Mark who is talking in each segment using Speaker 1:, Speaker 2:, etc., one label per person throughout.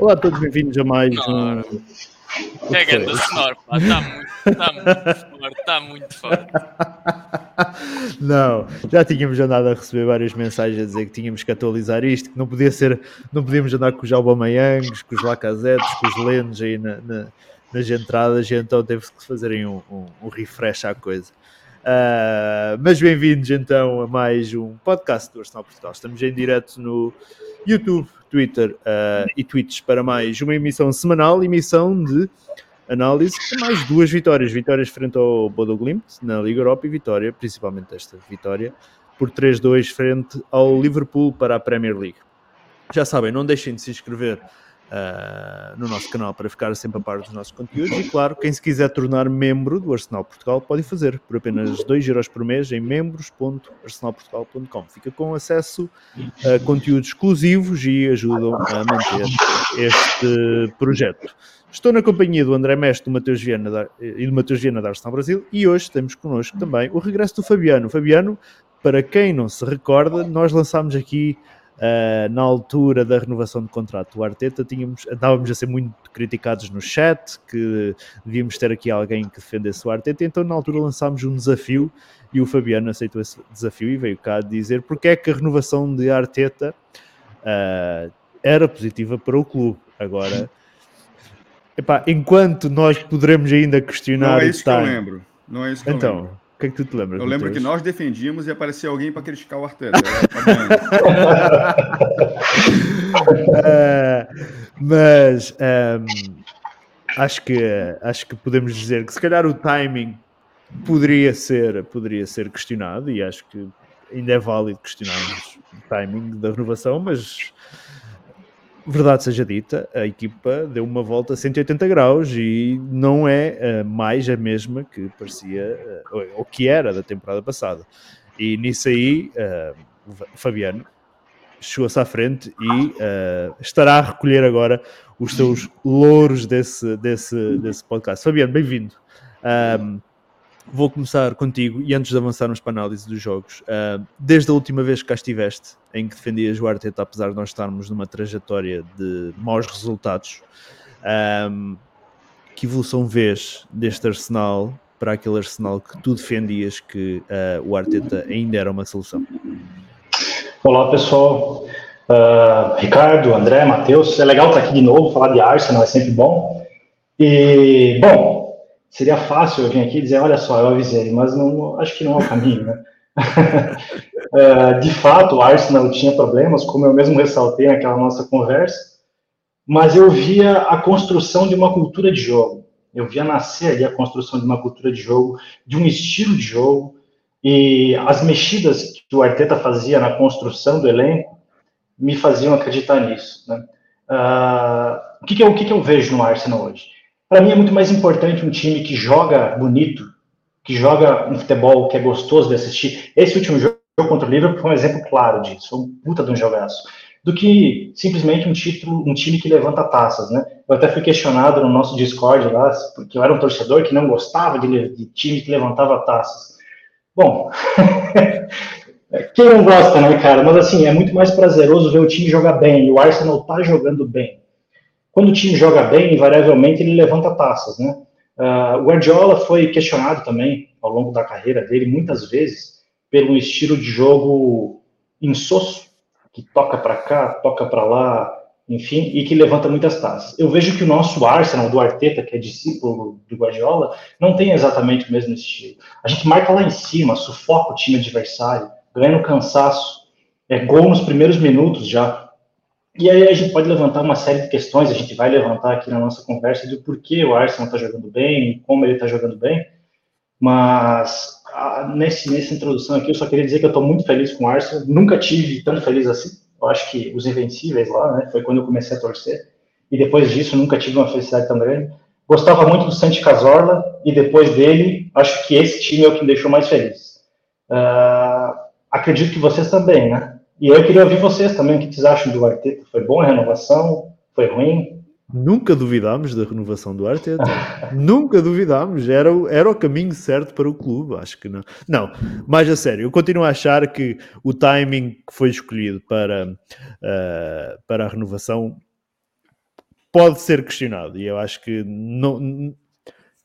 Speaker 1: Olá a todos, bem-vindos a mais um.
Speaker 2: Pega é do sonoro, está muito, está muito está muito forte.
Speaker 1: Não, já tínhamos andado a receber várias mensagens a dizer que tínhamos que atualizar isto, que não podia ser, não podíamos andar com os maiangos, com os Lacazetes, com os Lenos aí na, na, nas entradas, então teve que fazerem um, um, um refresh à coisa. Uh, mas bem-vindos então a mais um podcast do Arsenal Portugal. Estamos em direto no YouTube, Twitter uh, e tweets para mais uma emissão semanal, emissão de análise, mais duas vitórias, vitórias frente ao Bodoglimt na Liga Europa e vitória, principalmente esta vitória, por 3-2 frente ao Liverpool para a Premier League. Já sabem, não deixem de se inscrever Uh, no nosso canal para ficar sempre a par dos nossos conteúdos. E claro, quem se quiser tornar membro do Arsenal Portugal pode fazer por apenas 2 euros por mês em membros.arsenalportugal.com. Fica com acesso a conteúdos exclusivos e ajudam a manter este projeto. Estou na companhia do André Mestre do Mateus Viana, da, e do Matheus Viana da Arsenal Brasil e hoje temos connosco também o regresso do Fabiano. Fabiano, para quem não se recorda, nós lançámos aqui Uh, na altura da renovação de contrato do Arteta, tínhamos, andávamos a ser muito criticados no chat, que devíamos ter aqui alguém que defendesse o Arteta, então na altura lançámos um desafio e o Fabiano aceitou esse desafio e veio cá dizer porque é que a renovação de Arteta uh, era positiva para o clube. Agora, epá, enquanto nós poderemos ainda questionar... Não
Speaker 3: é isso que eu lembro. Não
Speaker 1: é isso que então, eu lembro que, é que tu te lembra?
Speaker 3: Eu lembro que nós defendíamos e aparecia alguém para criticar o Arteta. uh,
Speaker 1: mas um, ehm, acho, que, acho que podemos dizer que se calhar o timing poderia ser, poderia ser questionado e acho que ainda é válido questionarmos o timing da renovação, mas verdade seja dita, a equipa deu uma volta a 180 graus e não é uh, mais a mesma que parecia, uh, ou, que era da temporada passada. E nisso aí, uh, Fabiano chegou-se à frente e estará a recolher agora os seus louros desse, desse, desse podcast. Fabiano, bem-vindo. Um, vou começar contigo e antes de avançarmos para a análise dos jogos, uh, desde a última vez que cá estiveste, em que defendias o Arteta, apesar de nós estarmos numa trajetória de maus resultados, um, ah, que evolução vês deste Arsenal para aquele Arsenal que tu defendias que uh, o Arteta ainda era uma solução?
Speaker 4: Olá pessoal, uh, Ricardo, André, Matheus, é legal estar aqui de novo, falar de Arsenal é sempre bom. E, bom, seria fácil eu vir aqui e dizer, olha só, eu avisei, mas não, acho que não é o caminho, né? É, de fato, o Arsenal tinha problemas, como eu mesmo ressaltei naquela nossa conversa, mas eu via a construção de uma cultura de jogo. Eu via nascer ali a construção de uma cultura de jogo, de um estilo de jogo, e as mexidas que o Arteta fazia na construção do elenco me faziam acreditar nisso. Né? Uh, o que, que, eu, o que, que eu vejo no Arsenal hoje? Para mim é muito mais importante um time que joga bonito, que joga um futebol que é gostoso de assistir. Esse último jogo contra o Liverpool foi um exemplo claro disso, foi um puta de um jogaço. Do que simplesmente um título, um time que levanta taças, né? Eu até fui questionado no nosso Discord lá, porque eu era um torcedor que não gostava de, de time que levantava taças. Bom, quem não gosta, né, cara? Mas assim, é muito mais prazeroso ver o time jogar bem. E o Arsenal tá jogando bem. Quando o time joga bem, invariavelmente ele levanta taças, né? Uh, o Guardiola foi questionado também ao longo da carreira dele, muitas vezes, pelo estilo de jogo insosso, que toca para cá, toca para lá, enfim, e que levanta muitas taças. Eu vejo que o nosso Arsenal, do Arteta, que é discípulo do Guardiola, não tem exatamente o mesmo estilo. A gente marca lá em cima, sufoca o time adversário, ganha no cansaço, é gol nos primeiros minutos já. E aí a gente pode levantar uma série de questões, a gente vai levantar aqui na nossa conversa do porquê o Arsenal está jogando bem, como ele está jogando bem, mas ah, nesse, nessa introdução aqui eu só queria dizer que eu estou muito feliz com o Arsenal, nunca tive tão feliz assim, eu acho que os Invencíveis lá, né, foi quando eu comecei a torcer, e depois disso nunca tive uma felicidade tão grande. Gostava muito do Santi Cazorla, e depois dele, acho que esse time é o que me deixou mais feliz. Uh, acredito que vocês também, né? E aí eu queria ouvir vocês também, o que vocês acham do Arteta? Foi boa a renovação? Foi ruim?
Speaker 1: Nunca duvidámos da renovação do Arteta. Nunca duvidámos. Era, o, era o caminho certo para o clube, acho que não. Não, mais a sério, eu continuo a achar que o timing que foi escolhido para, uh, para a renovação pode ser questionado. E eu acho que não.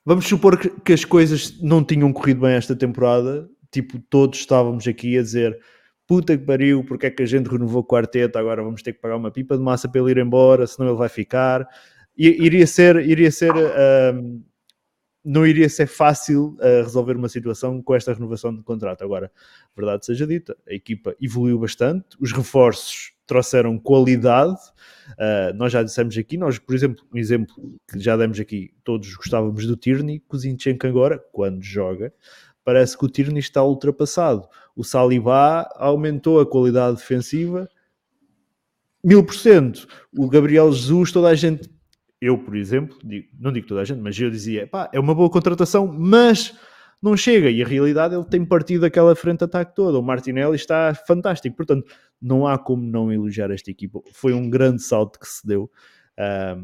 Speaker 1: Vamos supor que, que as coisas não tinham corrido bem esta temporada. Tipo, todos estávamos aqui a dizer puta que pariu, porque é que a gente renovou o quarteto, agora vamos ter que pagar uma pipa de massa para ele ir embora, senão ele vai ficar. I, iria ser, iria ser um, não iria ser fácil uh, resolver uma situação com esta renovação de contrato. Agora, verdade seja dita, a equipa evoluiu bastante, os reforços trouxeram qualidade. Uh, nós já dissemos aqui, nós, por exemplo, um exemplo que já demos aqui, todos gostávamos do Tierney, que agora, quando joga, parece que o Tierney está ultrapassado o Salibá aumentou a qualidade defensiva mil por cento. O Gabriel Jesus, toda a gente, eu por exemplo, digo, não digo toda a gente, mas eu dizia, pá, é uma boa contratação, mas não chega. E a realidade, ele tem partido aquela frente de ataque toda. O Martinelli está fantástico. Portanto, não há como não elogiar esta equipa. Foi um grande salto que se deu. Um, ah,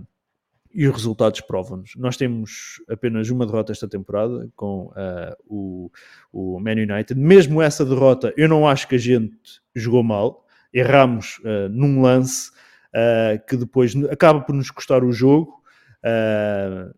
Speaker 1: e os resultados provam-nos. Nós temos apenas uma derrota esta temporada com uh, o, o Man United. Mesmo essa derrota, eu não acho que a gente jogou mal. Erramos uh, num lance uh, que depois acaba por nos custar o jogo,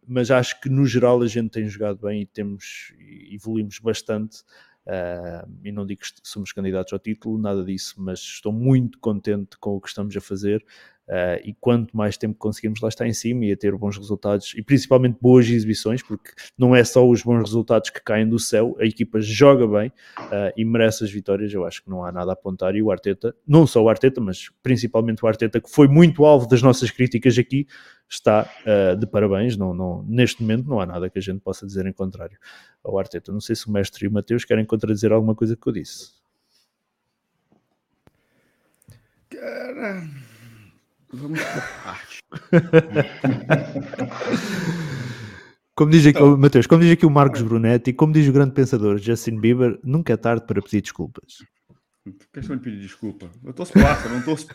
Speaker 1: mas acho que no geral a gente tem jogado bem e temos evoluímos bastante. Uh, e não digo que somos candidatos ao título, nada disso, mas estou muito contente com o que estamos a fazer. Uh, e quanto mais tempo conseguirmos lá estar em cima e a ter bons resultados e principalmente boas exibições, porque não é só os bons resultados que caem do céu, a equipa joga bem uh, e merece as vitórias. Eu acho que não há nada a apontar. E o Arteta, não só o Arteta, mas principalmente o Arteta, que foi muito alvo das nossas críticas aqui, está uh, de parabéns. Não, não, neste momento não há nada que a gente possa dizer em contrário ao Arteta. Não sei se o mestre e o Mateus querem contradizer alguma coisa que eu disse.
Speaker 5: Vamos por partes. Como diz aqui,
Speaker 1: então, Mateus, como diz aqui o Marcos Brunetti, como diz o grande pensador Justin Bieber, nunca é tarde para pedir desculpas.
Speaker 5: Questão de pedir desculpa. Eu torço Arsenal, não torço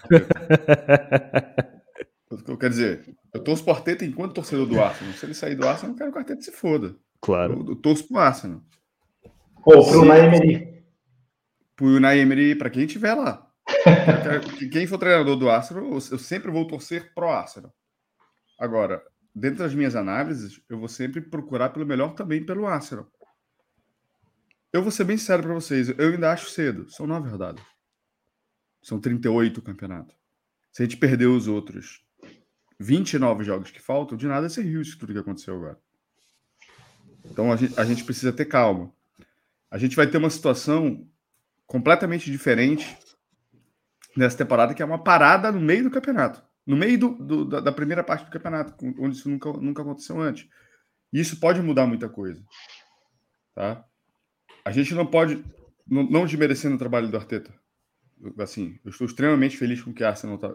Speaker 5: Eu Quer dizer, eu torço o Arteta enquanto torcedor do Arsenal. Se ele sair do Arsenal, eu quero que o Arteta se foda.
Speaker 1: Claro.
Speaker 5: Eu, eu torço
Speaker 4: o
Speaker 5: Arsenal.
Speaker 4: Ou o Unai Emery.
Speaker 5: o Unai Emery, para quem estiver lá. Quem for treinador do Arsenal, eu sempre vou torcer pro Arsenal. Agora, dentro das minhas análises, eu vou sempre procurar pelo melhor também pelo Arsenal. Eu vou ser bem sério para vocês, eu ainda acho cedo. São nove rodadas. São 38 campeonato. Se a gente perder os outros 29 jogos que faltam, de nada serviu isso tudo que aconteceu agora. Então a gente, a gente precisa ter calma. A gente vai ter uma situação completamente diferente nessa temporada, que é uma parada no meio do campeonato. No meio do, do, da, primeira parte do campeonato, onde isso nunca, nunca aconteceu antes. E isso pode mudar muita coisa. Tá? A gente não pode. Não, não desmerecendo o trabalho do Arteta. Assim, eu estou extremamente feliz com o que, Arsenal tá,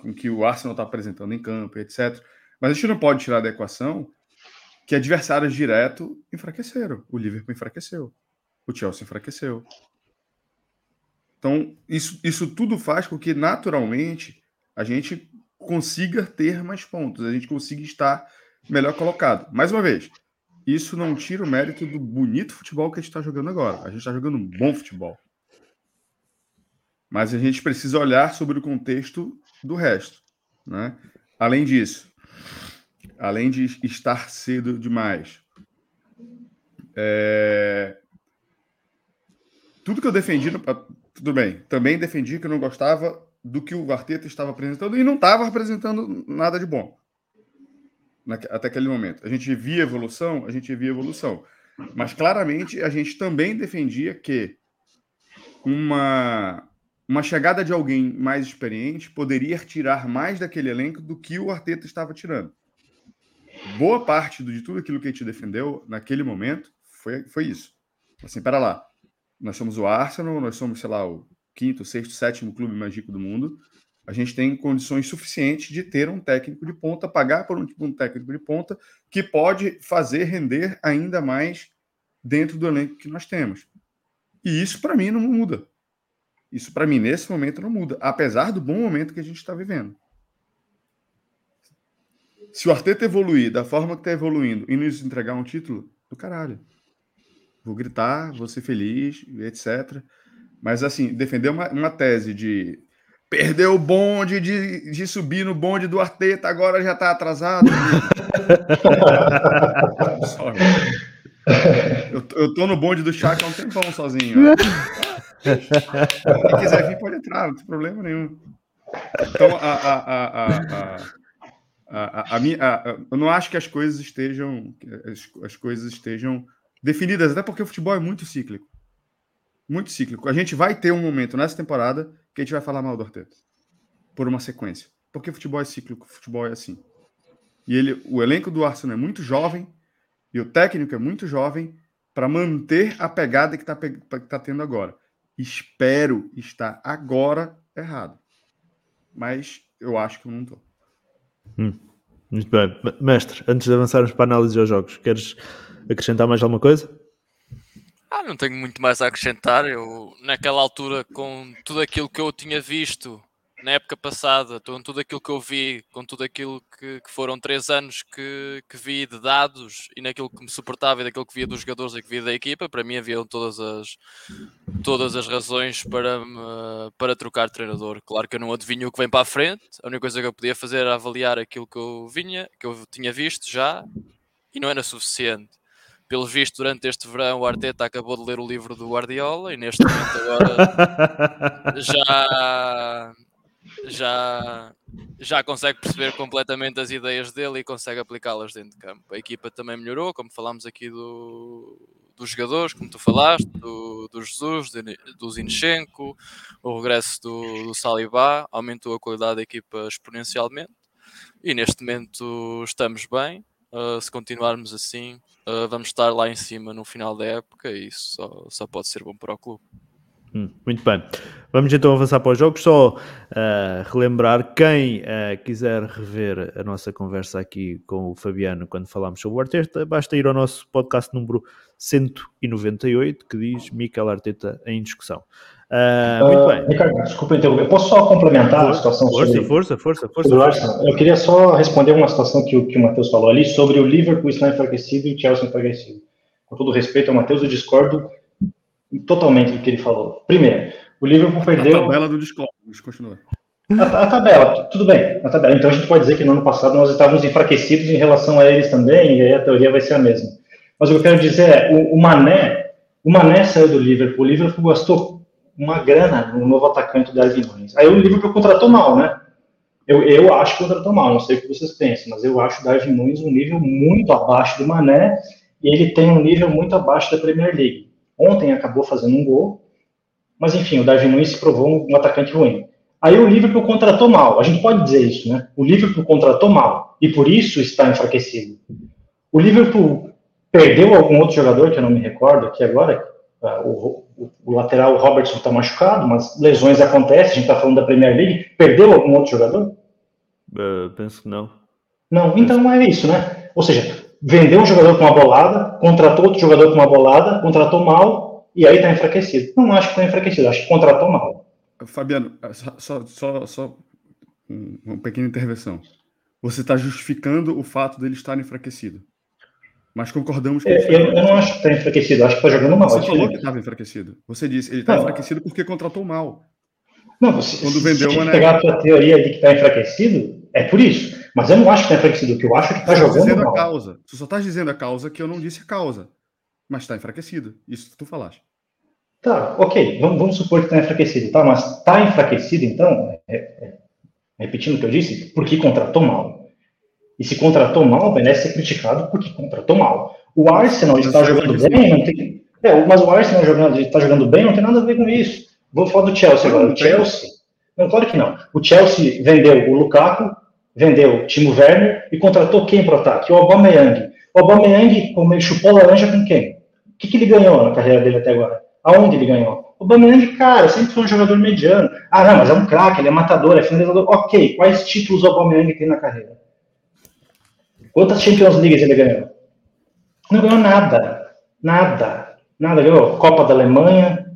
Speaker 5: com que o Arsenal está apresentando em campo, etc. Mas a gente não pode tirar da equação que adversários direto enfraqueceram. O Liverpool enfraqueceu. O Chelsea enfraqueceu. Então, isso, isso tudo faz com que, naturalmente, a gente consiga ter mais pontos, a gente consiga estar melhor colocado. Mais uma vez, isso não tira o mérito do bonito futebol que a gente está jogando agora. A gente está jogando um bom futebol. Mas a gente precisa olhar sobre o contexto do resto. Né? Além disso, além de estar cedo demais, é... tudo que eu defendi no, tudo bem. Também defendi que não gostava do que o Arteta estava apresentando e não estava apresentando nada de bom até aquele momento. A gente via evolução, a gente via evolução. Mas claramente a gente também defendia que uma, uma chegada de alguém mais experiente poderia tirar mais daquele elenco do que o Arteta estava tirando. Boa parte de tudo aquilo que a gente defendeu naquele momento foi, foi isso. Assim, para lá nós somos o Arsenal, nós somos, sei lá, o quinto, sexto, sétimo clube mais rico do mundo. A gente tem condições suficientes de ter um técnico de ponta, pagar por um, um técnico de ponta, que pode fazer render ainda mais dentro do elenco que nós temos. E isso, para mim, não muda. Isso, para mim, nesse momento, não muda, apesar do bom momento que a gente está vivendo. Se o Arteta evoluir da forma que está evoluindo e nos entregar um título, do caralho vou gritar, vou ser feliz, etc. Mas, assim, defender uma, uma tese de perder o bonde, de, de subir no bonde do Arteta, agora já está atrasado. Sorry. Eu, eu tô no bonde do Chaco há um tempão sozinho. Quem quiser vir pode entrar, não tem problema nenhum. Então, a, a, a, a, minha, eu não acho que as coisas estejam as, as coisas estejam definidas, até porque o futebol é muito cíclico. Muito cíclico. A gente vai ter um momento nessa temporada que a gente vai falar mal do Arteta. Por uma sequência. Porque futebol é cíclico, futebol é assim. E ele, o elenco do Arsenal é muito jovem e o técnico é muito jovem para manter a pegada que está tá tendo agora. Espero estar agora errado. Mas eu acho que eu não estou.
Speaker 1: Hum. Muito bem. Mestre, antes de avançarmos para a análise aos jogos, queres acrescentar mais alguma coisa?
Speaker 2: Ah, não tenho muito mais a acrescentar. Eu, naquela altura, com tudo aquilo que eu tinha visto, na época passada, com tudo aquilo que eu vi, com tudo aquilo que, que foram três anos que, que, vi de dados e naquilo que me suportava e daquilo que via dos jogadores e que via da equipa, para mim haviam todas as, todas as razões para, para trocar treinador. Claro que eu não adivinho o que vem para a frente, a única coisa que eu podia fazer era avaliar aquilo que eu vinha, que eu tinha visto já, e não era suficiente pelo visto, durante este verão, o Arteta acabou de ler o livro do Guardiola e neste momento agora já, já, já consegue perceber completamente as ideias dele e consegue aplicá-las dentro de campo. A equipa também melhorou, como falámos aqui do, dos jogadores, como tu falaste, do, do Jesus, do Zinchenko, o regresso do, do Salibá aumentou a qualidade da equipa exponencialmente e neste momento estamos bem. Uh, se continuarmos assim, uh, vamos estar lá em cima no final da época e isso só, só pode ser bom para o clube.
Speaker 1: Hum, muito bem. Vamos então avançar para os jogos. Só uh, relembrar quem uh, quiser rever a nossa conversa aqui com o Fabiano quando falámos sobre o Arteta, basta ir ao nosso podcast número 198 que diz Miquel Arteta em discussão.
Speaker 4: Uh, muito bem. Ricardo, desculpa interromper. Posso só complementar
Speaker 1: força,
Speaker 4: a situação
Speaker 1: força, sobre... Força, força, força, força.
Speaker 4: Eu queria só responder uma situação que, que o Matheus falou ali sobre o Liverpool estar enfraquecido e o Chelsea enfraquecido. Com todo respeito ao Matheus, eu discordo totalmente do que ele falou. Primeiro, o Liverpool perdeu.
Speaker 5: A tabela do Discord, continua. A,
Speaker 4: a, tabela, tudo bem, a tabela. Então a gente pode dizer que no ano passado nós estávamos enfraquecidos em relação a eles também, e aí a teoria vai ser a mesma. Mas o que eu quero dizer é, o, o Mané, o Mané saiu do Liverpool, o Liverpool gastou uma grana no novo atacante da Nunes. Aí o Liverpool contratou mal, né? Eu, eu acho que contratou mal, não sei o que vocês pensam, mas eu acho o Darwin Nunes um nível muito abaixo do Mané, e ele tem um nível muito abaixo da Premier League. Ontem acabou fazendo um gol, mas enfim, o Darwin Nunes se provou um atacante ruim. Aí o Liverpool contratou mal, a gente pode dizer isso, né? O Liverpool contratou mal e por isso está enfraquecido. O Liverpool perdeu algum outro jogador que eu não me recordo aqui agora. Ah, o, o, o lateral Robertson está machucado, mas lesões acontecem. A gente está falando da Premier League. Perdeu algum outro jogador?
Speaker 2: Uh, penso que não.
Speaker 4: Não, então é isso, né? Ou seja, vendeu um jogador com uma bolada, contratou outro jogador com uma bolada, contratou mal e aí está enfraquecido. Não acho que está enfraquecido, acho que contratou mal.
Speaker 5: Fabiano, só, só, só uma pequena intervenção. Você está justificando o fato dele estar enfraquecido. Mas concordamos com
Speaker 4: é, eu, Eu não acho que está enfraquecido, acho que está jogando mal.
Speaker 5: Você falou que estava enfraquecido. Você disse, ele está enfraquecido porque contratou mal.
Speaker 4: Não, você, Quando vendeu se, se uma pegar a sua teoria de que está enfraquecido, é por isso. Mas eu não acho que está enfraquecido. O que eu acho é que está tá jogando mal.
Speaker 5: A causa. Tu só estás dizendo a causa que eu não disse a causa. Mas está enfraquecido. Isso que tu falaste.
Speaker 4: Tá, ok. Vamos, vamos supor que está enfraquecido. Tá, mas está enfraquecido, então, é, é, repetindo o que eu disse, porque contratou mal. E se contratou mal, merece né, ser criticado porque contratou mal. O Arsenal está tá jogando bem, não tem... É, mas o Arsenal jogando, está jogando bem, não tem nada a ver com isso. Vou falar do Chelsea agora. O Chelsea... Não, claro que não. O Chelsea vendeu o Lukaku, vendeu Timo Werner e contratou quem para o ataque? O Aubameyang. O Aubameyang como ele chupou laranja com quem? O que, que ele ganhou na carreira dele até agora? Aonde ele ganhou? O Aubameyang, cara, sempre foi um jogador mediano. Ah, não, mas é um craque, ele é matador, é finalizador. Ok, quais títulos o Aubameyang tem na carreira? Quantas Champions Leagues ele ganhou? Não ganhou nada. Nada. Nada. Ganhou Copa da Alemanha,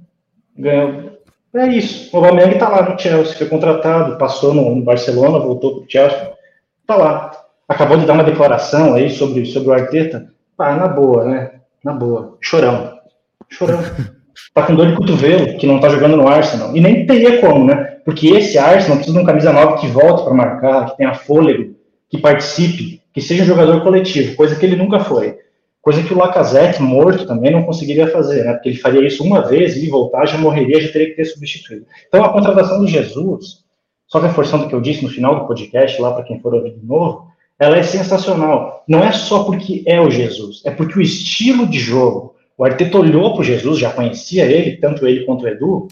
Speaker 4: ganhou é isso. O Aubameyang está lá no Chelsea, foi contratado, passou no, Barcelona, voltou para o Chelsea, está lá. Acabou de dar uma declaração aí sobre, sobre o Arteta. ah, na boa, né? Na boa. Chorão. Chorão. tá com dor de cotovelo, que não tá jogando no Arsenal. E nem teria como, né? Porque esse Arsenal precisa de um camisa nova que volte para marcar, que tenha fôlego, que participe, que seja um jogador coletivo, coisa que ele nunca foi. Coisa que o Lacazette, morto, também não conseguiria fazer, né? Porque ele faria isso uma vez e voltar, já morreria, já teria que ter substituído. Então, a contratação do Jesus, só reforçando o que eu disse no final do podcast, lá para quem for ouvir de novo, ela é sensacional. Não é só porque é o Jesus, é porque o estilo de jogo. O Arteta olhou para o Jesus, já conhecia ele, tanto ele quanto o Edu,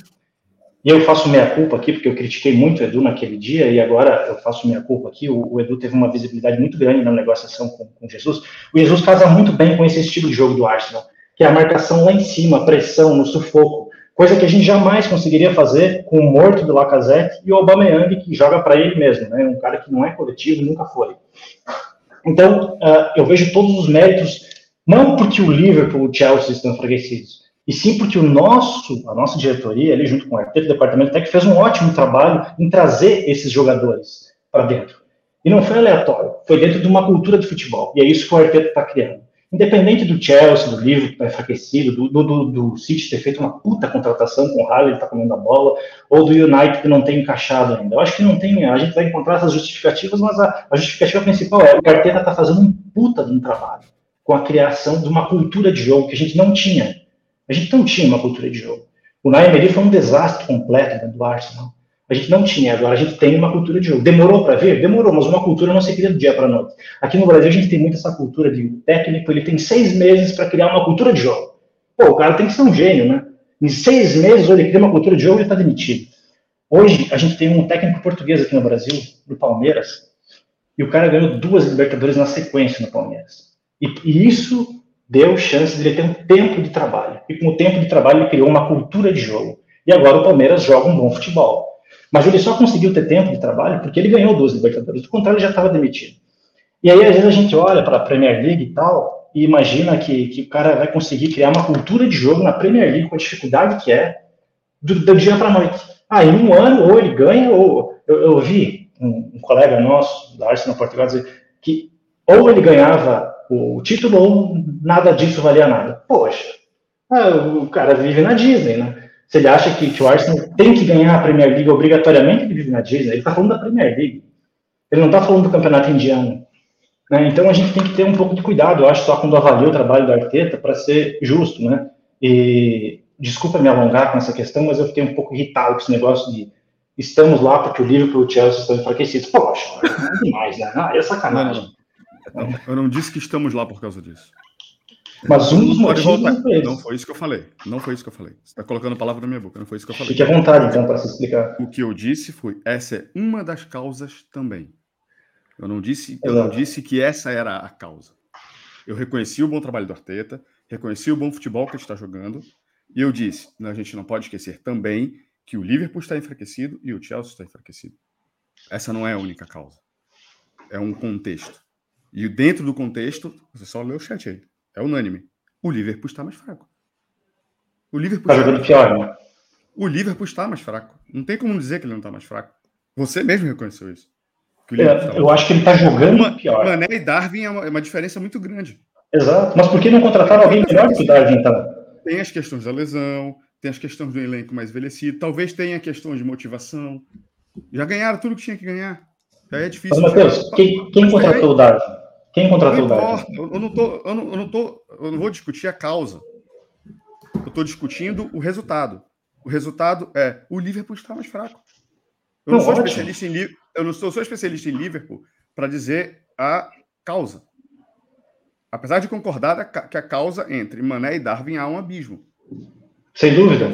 Speaker 4: e eu faço meia culpa aqui, porque eu critiquei muito o Edu naquele dia, e agora eu faço meia culpa aqui. O, o Edu teve uma visibilidade muito grande na negociação com, com Jesus. O Jesus casa muito bem com esse estilo de jogo do Arsenal, que é a marcação lá em cima, pressão, no sufoco, coisa que a gente jamais conseguiria fazer com o morto do Lacazette e o Aubameyang, que joga para ele mesmo, né? um cara que não é coletivo, nunca foi. Então, uh, eu vejo todos os méritos, não porque o Liverpool e o Chelsea estão enfraquecidos, e sim porque o nosso, a nossa diretoria, ali junto com o arquiteto do departamento técnico, fez um ótimo trabalho em trazer esses jogadores para dentro. E não foi aleatório, foi dentro de uma cultura de futebol. E é isso que o arquiteto está criando. Independente do Chelsea, do livro que está enfraquecido, do, do, do, City ter feito uma puta contratação com o Harley, ele está comendo a bola, ou do United que não tem encaixado ainda. Eu acho que não tem, a gente vai encontrar essas justificativas, mas a, a justificativa principal é que o Arteta está fazendo um puta de um trabalho com a criação de uma cultura de jogo que a gente não tinha a gente não tinha uma cultura de jogo. O Naemeri foi um desastre completo dentro do Arsenal. A gente não tinha, agora a gente tem uma cultura de jogo. Demorou para ver? Demorou, mas uma cultura não se cria do dia para noite. Aqui no Brasil a gente tem muito essa cultura de técnico, ele tem seis meses para criar uma cultura de jogo. Pô, o cara tem que ser um gênio, né? Em seis meses, ele cria uma cultura de jogo, ele está demitido. Hoje, a gente tem um técnico português aqui no Brasil, do Palmeiras, e o cara ganhou duas Libertadores na sequência no Palmeiras. E, e isso deu chance de ele ter um tempo de trabalho e com o tempo de trabalho ele criou uma cultura de jogo. E agora o Palmeiras joga um bom futebol. Mas ele só conseguiu ter tempo de trabalho porque ele ganhou duas Libertadores, do contrário ele já estava demitido. E aí às vezes a gente olha para a Premier League e tal e imagina que, que o cara vai conseguir criar uma cultura de jogo na Premier League com a dificuldade que é do, do dia para noite. Ah, em um ano ou ele ganha ou eu, eu vi um, um, colega nosso da Arsenal Portugal dizer que ou ele ganhava o título ou nada disso valia nada. Poxa, ah, o cara vive na Disney, né? Se ele acha que, o Arsenal tem que ganhar a Premier League obrigatoriamente, ele vive na Disney. Ele está falando da Premier League. Ele não está falando do campeonato indiano. Né? Então a gente tem que ter um pouco de cuidado, eu acho, só quando avalia o trabalho do Arteta, para ser justo, né? E desculpa me alongar com essa questão, mas eu fiquei um pouco irritado com esse negócio de estamos lá porque o Liverpool e o Chelsea estão enfraquecidos. Poxa, é demais, né? Ah, é sacanagem. Não,
Speaker 5: não. Eu não disse que estamos lá por causa disso. Mas
Speaker 4: um dos
Speaker 5: motivos. Voltar. Não, não foi isso que eu falei. Não foi isso que eu falei. Você está colocando a palavra na minha boca. Não foi isso que eu falei. Fique
Speaker 4: à vontade, então, para se explicar.
Speaker 5: O que eu disse foi: essa é uma das causas também. Eu não disse, eu não disse que essa era a causa. Eu reconheci o bom trabalho do Arteta, reconheci o bom futebol que a gente está jogando, e eu disse: a gente não pode esquecer também que o Liverpool está enfraquecido e o Chelsea está enfraquecido. Essa não é a única causa. É um contexto. E dentro do contexto, você só lê o chat aí. É unânime. O Liverpool está mais fraco. O Liverpool tá está jogando pior, né? O Liverpool
Speaker 4: está
Speaker 5: mais fraco. Não tem como dizer que ele não está mais fraco. Você mesmo reconheceu isso.
Speaker 4: É, tá eu acho que ele está jogando uma, pior.
Speaker 5: Mané e Darwin é uma, é uma, diferença muito grande.
Speaker 4: Exato. Mas por que não contrataram alguém melhor que o Darwin, então?
Speaker 5: Tem as questões da lesão, tem as questões do elenco mais envelhecido, talvez tenha questões de motivação. Já ganharam tudo que tinha que ganhar. é difícil.
Speaker 4: Mas, Matheus, quem, quem contratou
Speaker 5: o
Speaker 4: Darwin? Quem contratou o
Speaker 5: Dalton? Eu não, tô, eu, não, eu, não tô, eu não vou discutir a causa. Eu estou discutindo o resultado. O resultado é o Liverpool está mais fraco. Eu não, não sou especialista em eu não sou, sou especialista em Liverpool para dizer a causa. Apesar de concordar que a causa entre Mané e Darwin há um abismo.
Speaker 4: Sem dúvida.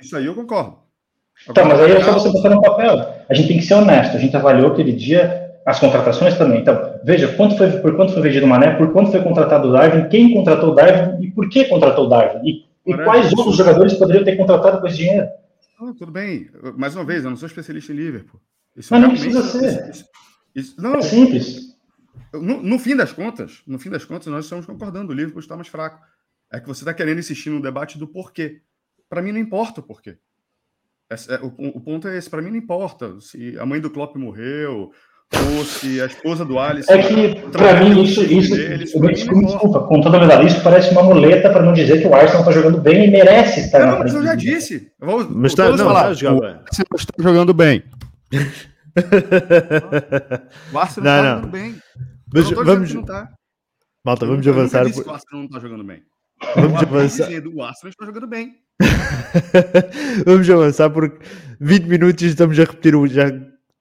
Speaker 5: Isso aí eu concordo. Agora,
Speaker 4: tá, mas aí é só você botar tá no papel. A gente tem que ser honesto. A gente avaliou aquele dia as contratações também. Então, veja quanto foi, por quanto foi vendido o Mané, por quanto foi contratado o Darwin, quem contratou o Darwin e por que contratou o Darwin. E, e quais outros jogadores poderiam ter contratado com esse dinheiro?
Speaker 5: Ah, tudo bem. Mais uma vez, eu não sou especialista em Liverpool.
Speaker 4: Isso Mas não precisa ser. Isso,
Speaker 5: isso, não. É simples. No, no, fim das contas, no fim das contas, nós estamos concordando. O Liverpool está mais fraco. É que você está querendo insistir no debate do porquê. Para mim, não importa o porquê. É, é, o, o ponto é esse. Para mim, não importa se a mãe do Klopp morreu, ou se a esposa do Alisson. É
Speaker 4: que, para mim, isso. isso deles, eu desculpa, desculpa, com toda verdade, isso parece uma muleta para não dizer que o Arsenal está jogando bem e merece
Speaker 5: estar
Speaker 4: não, na
Speaker 5: Mas eu já disse. vou, mas tá, não, falar.
Speaker 1: Você está jogando bem. o Arsenal não, não. jogando bem. Mas, vamos. juntar. Malta, vamos eu avançar. porque o Arsenal não está jogando bem. Vamos avançar. O Arsenal está jogando bem. vamos avançar porque 20 minutos estamos a repetir o já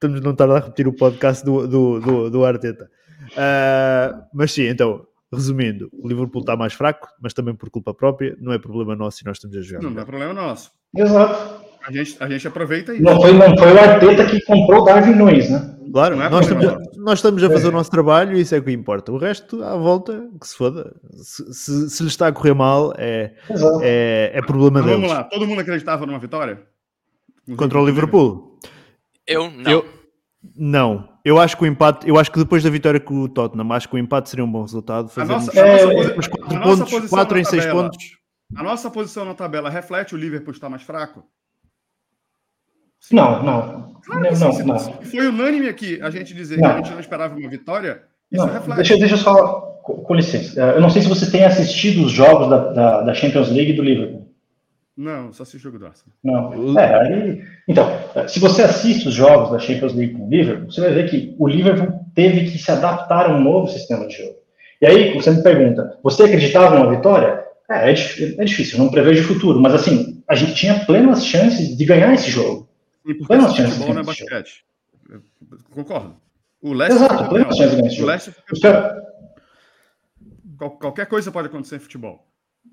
Speaker 1: estamos não tarde a repetir o podcast do, do, do, do Arteta. Uh, mas sim, então, resumindo, o Liverpool está mais fraco, mas também por culpa própria, não é problema nosso e nós estamos a jogar.
Speaker 5: Não, não é problema nosso.
Speaker 4: Exato. A gente,
Speaker 5: a gente aproveita
Speaker 4: e. Não foi, não foi o Arteta que comprou o Darwin Nunes,
Speaker 1: né? Claro, é nós, estamos a, nós, estamos a, fazer é. o nosso trabalho e isso é que importa. O resto, à volta, que se foda. Se, se, se lhe está a correr mal, é, é, é, problema então, deles. Vamos lá,
Speaker 5: todo mundo acreditava numa vitória?
Speaker 1: Contra o Liverpool?
Speaker 4: Eu não. Eu,
Speaker 1: não, eu acho que o empate, eu acho que depois da vitória com o Tottenham, acho que o empate seria um bom resultado.
Speaker 5: Fazemos a nossa, é, pontos, em 6 pontos. A nossa posição na tabela reflete o Liverpool estar mais fraco?
Speaker 4: Sim. Não, não. Claro
Speaker 5: não, não, Foi unânime aqui a gente dizer não. que a gente não esperava uma vitória. Isso reflete.
Speaker 4: Deixa, deixa eu só, com licença, eu não sei se você tem assistido os jogos da, da, da Champions League do Liverpool. Não,
Speaker 5: só assisti o jogo do Arsenal. Não. É,
Speaker 4: aí, então, se você assiste os jogos da Champions League com o Liverpool, você vai ver que o Liverpool teve que se adaptar a um novo sistema de jogo. E aí você me pergunta, você acreditava numa vitória? É, é, é difícil, não prevejo o futuro, mas assim, a gente tinha plenas chances de ganhar esse jogo. E plenas chances futebol não é
Speaker 5: basquete. Concordo.
Speaker 4: O Leicester Exato, plenas chances de ganhar esse jogo. Leicester... Qualquer coisa pode acontecer em futebol.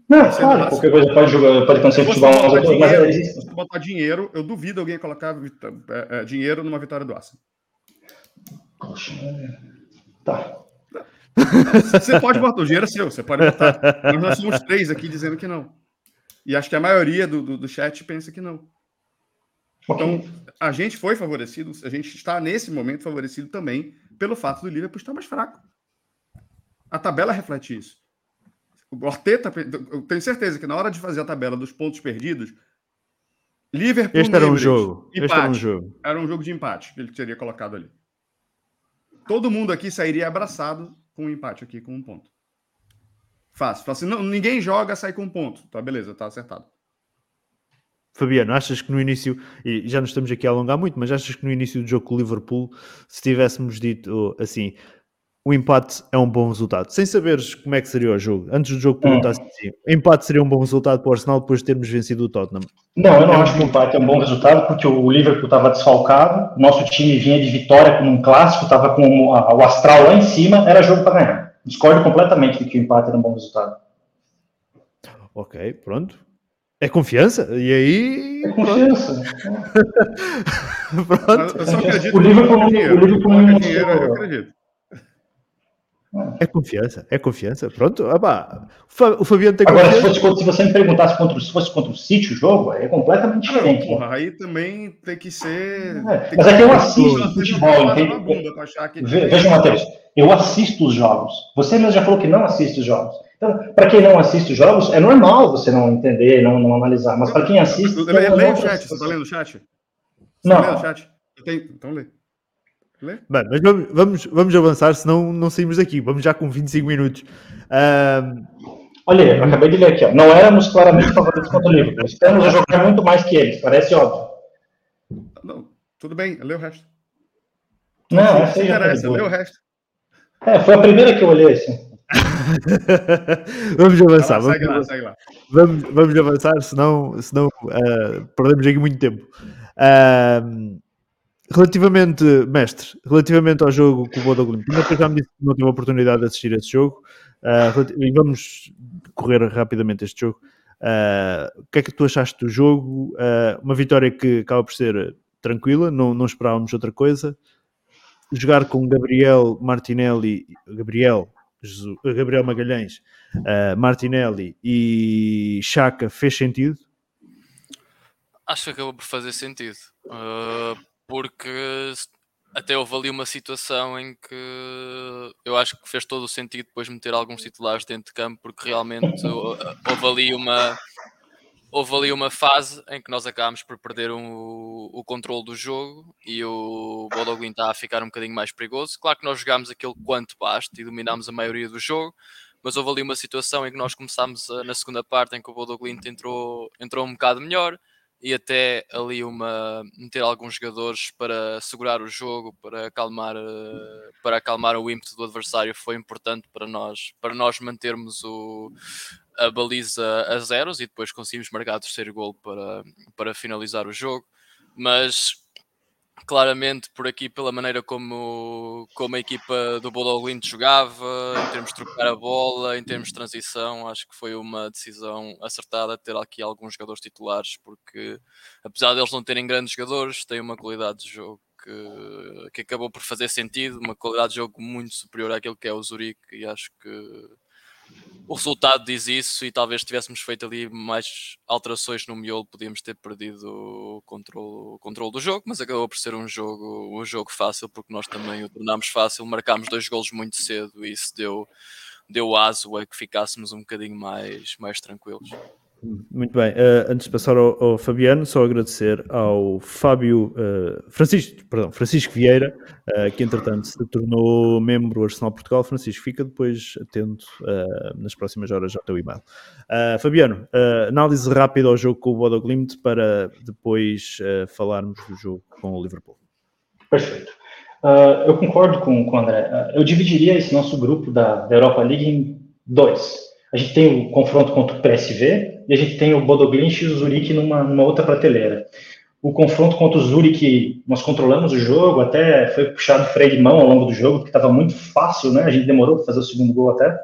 Speaker 4: Não, claro, qualquer coisa pode,
Speaker 5: jogar, pode acontecer futebol. Dinheiro, mas é isso. Se botar dinheiro, eu duvido alguém colocar é, é, dinheiro numa vitória do Arsenal. tá. Você pode botar, o dinheiro é seu, você pode botar. nós somos três aqui dizendo que não. E acho que a maioria do, do, do chat pensa que não. Então, a gente foi favorecido, a gente está nesse momento favorecido também pelo fato do Liverpool estar mais fraco. A tabela reflete isso. O Arteta, eu tenho certeza que na hora de fazer a tabela dos pontos perdidos, Liverpool.
Speaker 1: Este era um jogo. Empate. Este
Speaker 5: era um jogo. Era um jogo de empate que ele teria colocado ali. Todo mundo aqui sairia abraçado com um empate aqui, com um ponto. Fácil. Fácil. Não, ninguém joga, sai com um ponto. Tá, beleza, tá acertado.
Speaker 1: Fabiano, achas que no início, e já não estamos aqui a alongar muito, mas achas que no início do jogo com o Liverpool, se tivéssemos dito assim, o empate é um bom resultado. Sem saberes como é que seria o jogo, antes do jogo perguntasse hum. assim, o empate seria um bom resultado para o Arsenal depois de termos vencido o Tottenham?
Speaker 4: Não, eu não acho que o empate é um bom resultado porque o Liverpool estava desfalcado, o nosso time vinha de vitória como um clássico, estava com o astral lá em cima, era jogo para ganhar. Discordo completamente de que o empate era um bom resultado.
Speaker 1: Ok, pronto. É confiança? E aí. É confiança. Pronto. Eu, só acredito. O Liverpool não. O dinheiro. Eu acredito. É confiança, é confiança. Pronto, opa,
Speaker 4: o Fabiano tem Agora, confiança. se, se você me perguntasse contra, se fosse contra o City o jogo, é completamente ah, não, diferente.
Speaker 5: Porra, Aí também tem que ser. É, mas
Speaker 4: que é que eu assisto futebol, tá é Veja, Matheus, eu assisto os jogos. Você mesmo já falou que não assiste os jogos. Então, para quem não assiste os jogos, é normal você não entender, não, não analisar. Mas para quem assiste. Eu,
Speaker 5: é tá o chat, você está lendo o chat?
Speaker 4: Não. Você lendo o chat? Então lê.
Speaker 1: Né? Bem, mas vamos, vamos, vamos avançar, senão não saímos daqui. Vamos já com 25 minutos. Uh...
Speaker 4: Olha, acabei de ler aqui. Ó. Não éramos claramente favoritos contra o Liverpool. Estamos a jogar muito mais que eles, parece óbvio.
Speaker 5: Não, tudo bem, lê o resto.
Speaker 4: Não, não, se interessa, lê o resto. É, foi a primeira que eu olhei, assim.
Speaker 1: vamos avançar. Tá vamos, Vamos, vamos, avançar, senão, senão uh, perdemos aqui muito tempo. Uh, relativamente, mestre, relativamente ao jogo com o Bodo Glimpinho, eu já me disse que não tive a oportunidade de assistir a esse jogo uh, e vamos correr rapidamente este jogo. Uh, o que é que tu achaste do jogo? Uh, uma vitória que acaba por ser tranquila, não, não esperávamos outra coisa. Jogar com Gabriel Martinelli, Gabriel, Jesus, Gabriel Magalhães, Martinelli e Chaka fez sentido?
Speaker 2: Acho que acabou por fazer sentido. Uh, porque até houve ali uma situação em que eu acho que fez todo o sentido depois meter alguns titulares dentro de campo, porque realmente houve ali uma, houve ali uma fase em que nós acabámos por perder um, o controle do jogo e o Bodoglin está a ficar um bocadinho mais perigoso. Claro que nós jogámos aquilo quanto basta e dominámos a maioria do jogo, mas houve ali uma situação em que nós começámos eh, na segunda parte em que o Bodoglint entrou, entrou um bocado melhor e até ali uma meter alguns jogadores para segurar o jogo, para acalmar, eh, para acalmar o ímpeto do adversário foi importante para nós, para nós mantermos o, a baliza a zeros e depois conseguimos marcar o terceiro gol para, para finalizar o jogo. Mas claramente por aqui pela maneira como, como a equipa do Bodoglint jogava, em termos de trocar a bola, em termos de transição, acho que foi uma decisão acertada ter aqui alguns jogadores titulares, porque apesar deles não terem grandes jogadores, têm uma qualidade de jogo que, que acabou por fazer sentido, uma qualidade de jogo muito superior àquilo que é o Zurique e acho que o resultado diz isso e talvez tivéssemos feito ali mais alterações no miolo, podíamos ter perdido o controle, o controle do jogo, mas acabou por ser um jogo, um jogo fácil, porque nós também o tornámos fácil, marcámos dois golos muito cedo e isso deu, deu aso a que ficássemos um bocadinho mais, mais tranquilos.
Speaker 1: Muito bem, uh, antes de passar ao, ao, Fabiano, só agradecer ao Fábio uh, Francisco, perdão, Francisco Vieira, uh, que entretanto se tornou membro do Arsenal Portugal. Francisco, fica depois atento nas próximas horas ao teu e-mail. Fabiano, análise rápida ao jogo com o Bodoglimt para depois falarmos do jogo com o Liverpool.
Speaker 4: Perfeito. eu concordo com, com o André. eu dividiria esse nosso grupo da, da Europa League em dois. A gente tem o confronto contra o PSV, e a gente tem o Bodoglinch e o Zurich numa, numa outra prateleira. O confronto contra o Zurich nós controlamos o jogo, até foi puxado freio de mão ao longo do jogo, porque estava muito fácil, né? A gente demorou para fazer o segundo gol até.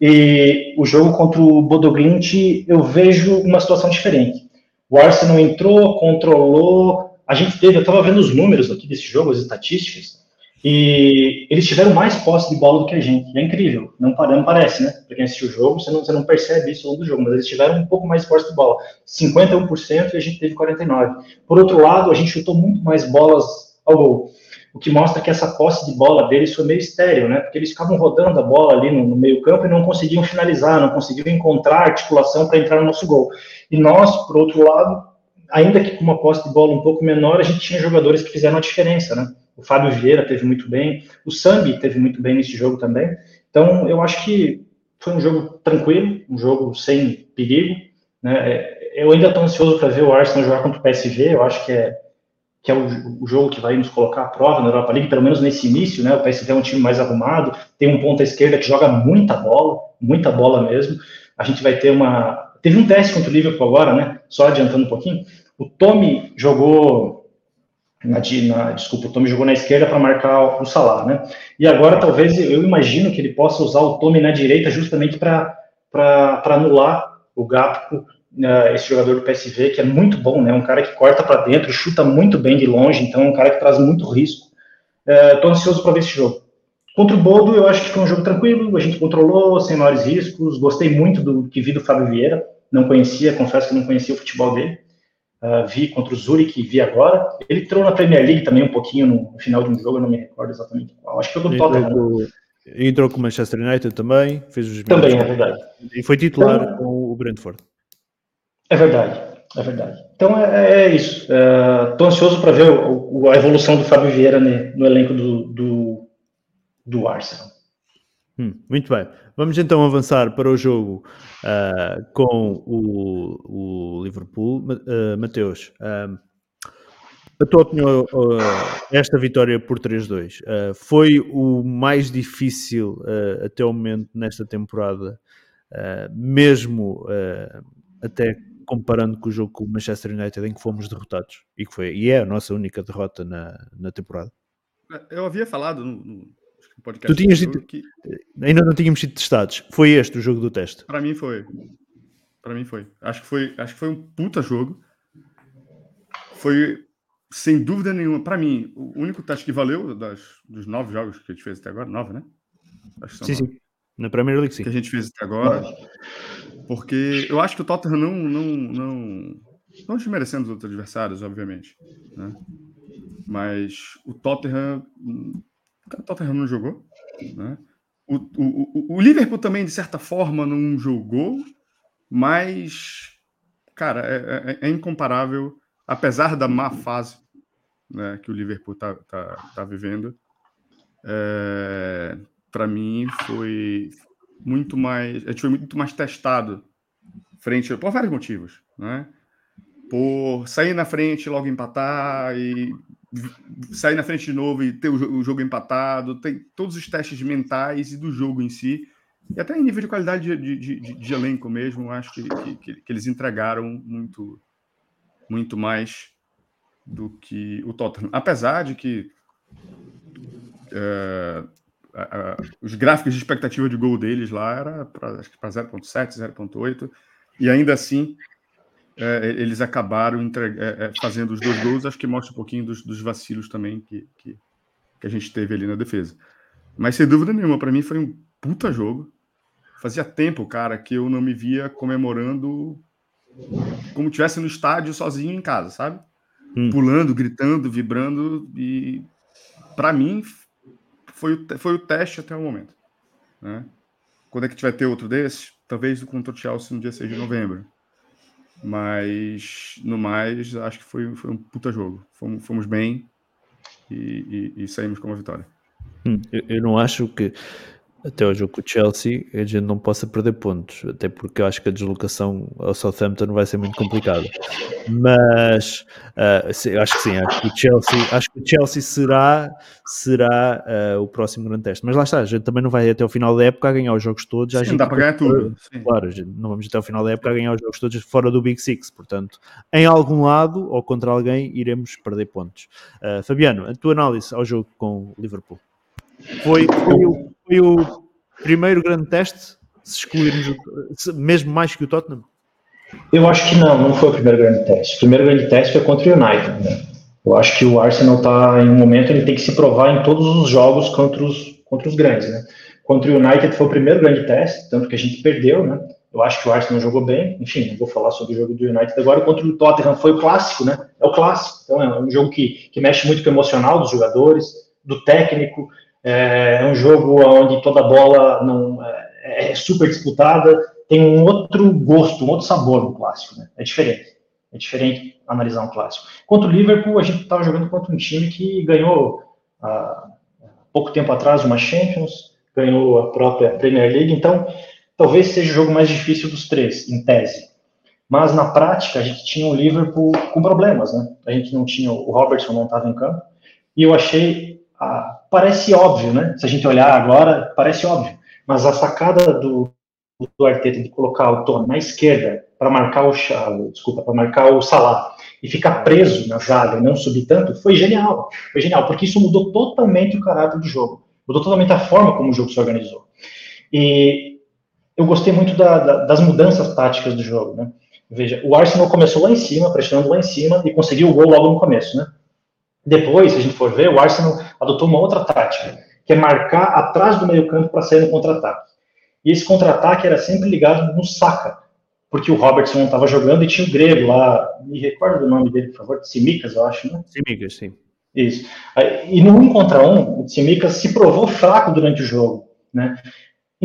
Speaker 4: E o jogo contra o Bodoglint, eu vejo uma situação diferente. O Arsenal entrou, controlou. A gente teve, eu estava vendo os números aqui desse jogo, as estatísticas. E eles tiveram mais posse de bola do que a gente. é incrível. Não, não parece, né? Para quem assistiu o jogo, você não, você não percebe isso ao longo do jogo, mas eles tiveram um pouco mais de posse de bola. 51% e a gente teve 49%. Por outro lado, a gente chutou muito mais bolas ao gol. O que mostra que essa posse de bola deles foi meio estéreo, né? Porque eles ficavam rodando a bola ali no, no meio-campo e não conseguiam finalizar, não conseguiam encontrar articulação para entrar no nosso gol. E nós, por outro lado, ainda que com uma posse de bola um pouco menor, a gente tinha jogadores que fizeram a diferença, né? o Fábio Vieira teve muito bem, o Sambi teve muito bem nesse jogo também. Então, eu acho que foi um jogo tranquilo, um jogo sem perigo. Né? É, eu ainda estou ansioso para ver o Arsenal jogar contra o PSG, eu acho que é, que é o, o, jogo que vai nos colocar à prova na Europa League, pelo menos nesse início, né? O PSG é um time mais arrumado, tem um ponta esquerda que joga muita bola, muita bola mesmo. A gente vai ter uma. Teve um teste contra o Liverpool agora, né? Só adiantando um pouquinho. O Tommy jogou na, na, desculpa, o Tommy jogou na esquerda para marcar o Salah, né? E agora talvez eu imagino que ele possa usar o Tommy na direita justamente para anular o Gapco, uh, né, esse jogador do PSV, que é muito bom, né? Um cara que corta para dentro, chuta muito bem de longe, então é um cara que traz muito risco. Estou é, uh, ansioso para ver esse jogo. Contra o Bodo, eu acho que foi um jogo tranquilo, a gente controlou, sem maiores riscos, gostei muito do que vi do Fábio Vieira, não conhecia, confesso que não conhecia o futebol dele. Ah, vi contra o Zurich e vi agora. Ele entrou na Premier League também um pouquinho no final de um jogo, eu não me recordo exatamente qual. Acho que foi do
Speaker 1: Tottenham.
Speaker 4: Né?
Speaker 1: Entrou com o Manchester United também, fez os
Speaker 4: Também, minutos, é verdade. E
Speaker 1: foi titular então, com o Brentford.
Speaker 4: É verdade, é verdade. Então é, é isso. Estou é, ansioso para ver o, o, a evolução do Fábio Vieira né, no elenco do, do, do Arsenal.
Speaker 1: Hum, muito bem, vamos então avançar para o jogo uh, com o, o Liverpool. Uh, Mateus, uh, a tua opinião, uh, esta vitória por 3-2 foi o mais difícil até o momento nesta temporada, mesmo até comparando com o jogo com o Manchester United em que fomos derrotados e que foi e é a nossa única derrota na, na temporada.
Speaker 5: Eu havia falado no podcast. Tu
Speaker 1: tinhas dito, que... Ainda não tínhamos sido testados. Foi este o jogo do teste?
Speaker 5: Para mim foi. Para mim foi. Acho que foi, acho que foi um puta jogo. Foi sem dúvida nenhuma. Para mim, o único teste que valeu das, dos nove jogos que a gente fez até agora, nove, né? sim,
Speaker 1: nove. sim. Na Premier League, sim.
Speaker 5: Que a gente fez até agora. Porque eu acho que o Tottenham não, não, não, não desmerecendo os outros adversários, obviamente. Né? Mas o Tottenham Tá, tá o Tottenham não jogou. Né? O, o, o, o Liverpool também, de certa forma, não jogou, mas, cara, é, é, é, é incomparável, apesar da má fase né, que o Liverpool está tá, tá vivendo. É, para mim, foi muito mais. A gente foi muito mais testado frente por vários motivos, né? Por sair na frente, logo empatar e sair na frente de novo e ter o jogo empatado, tem todos os testes mentais e do jogo em si, e até em nível de qualidade de, de, de, de elenco mesmo, acho que, que, que, eles entregaram muito, muito mais do que o Tottenham. Apesar de que eh, os gráficos de expectativa de gol deles lá era para 0.7, 0.8, e ainda assim é, eles acabaram entre, é, é, fazendo os dois gols, acho que mostra um pouquinho dos, dos vacilos também que, que, que, a gente teve ali na defesa. Mas sem dúvida nenhuma, para mim foi um puta jogo. Fazia tempo, cara, que eu não me via comemorando como tivesse no estádio sozinho em casa, sabe? Hum. Pulando, gritando, vibrando e para mim foi o, foi o teste até o momento. Né? Quando é que tiver ter outro desse? Talvez contra o Chelsea no dia 6 de novembro. Mas, no mais, acho que foi, foi um puta jogo. Fomos, fomos bem e, e, e saímos com uma vitória.
Speaker 1: Hum, eu, eu não acho que até o jogo com o Chelsea, a gente não possa perder pontos, até porque eu acho que a deslocação ao Southampton vai ser muito complicada. Mas uh, acho que sim, acho que o Chelsea, acho que o Chelsea será, será uh, o próximo grande teste. Mas lá está, a gente também não vai até o final da época a ganhar os jogos todos. Sim,
Speaker 5: a
Speaker 1: gente dá
Speaker 5: para
Speaker 1: ganhar tudo.
Speaker 5: Sim. Claro,
Speaker 1: não vamos até o final da época a ganhar os jogos todos fora do Big Six, portanto, em algum lado ou contra alguém iremos perder pontos. Uh, Fabiano, a tua análise ao jogo com o Liverpool. Foi, foi, o, foi o primeiro grande teste, se excluirmos, mesmo mais que o Tottenham?
Speaker 4: Eu acho que não, não foi o primeiro grande teste. O primeiro grande teste foi contra o United. Né? Eu acho que o Arsenal está em um momento, ele tem que se provar em todos os jogos contra os, contra os grandes. Né? Contra o United foi o primeiro grande teste, tanto que a gente perdeu, né? Eu acho que o Arsenal jogou bem. Enfim, não vou falar sobre o jogo do United agora. Contra o Tottenham foi o clássico, né? É o clássico. Então é um jogo que, que mexe muito com o emocional dos jogadores, do técnico. É, é um jogo onde toda bola não, é, é super disputada, tem um outro gosto, um outro sabor no clássico, né? É diferente. É diferente analisar um clássico. Contra o Liverpool, a gente estava jogando contra um time que ganhou há ah, pouco tempo atrás uma Champions, ganhou a própria Premier League, então talvez seja o jogo mais difícil dos três, em tese. Mas na prática, a gente tinha o Liverpool com problemas, né? A gente não tinha, o Robertson não estava em campo, e eu achei ah, parece óbvio, né? Se a gente olhar agora, parece óbvio. Mas a sacada do, do Arteta de colocar o Tom na esquerda para marcar o desculpa, para marcar o Salah e ficar preso na zaga e não subir tanto, foi genial. Foi genial, porque isso mudou totalmente o caráter do jogo. Mudou totalmente a forma como o jogo se organizou. E eu gostei muito da, da, das mudanças táticas do jogo, né? Veja, o Arsenal começou lá em cima, pressionando lá em cima e conseguiu o gol logo no começo, né? Depois, se a gente for ver, o Arsenal adotou uma outra tática, que é marcar atrás do meio-campo para sair no contra-ataque. E esse contra-ataque era sempre ligado no saca, porque o Robertson não estava jogando e tinha o grego lá, me recorda do nome dele, por favor, Simicas, eu acho, né? Simicas,
Speaker 1: sim.
Speaker 4: Isso. E no um contra um, o Simicas se provou fraco durante o jogo, né?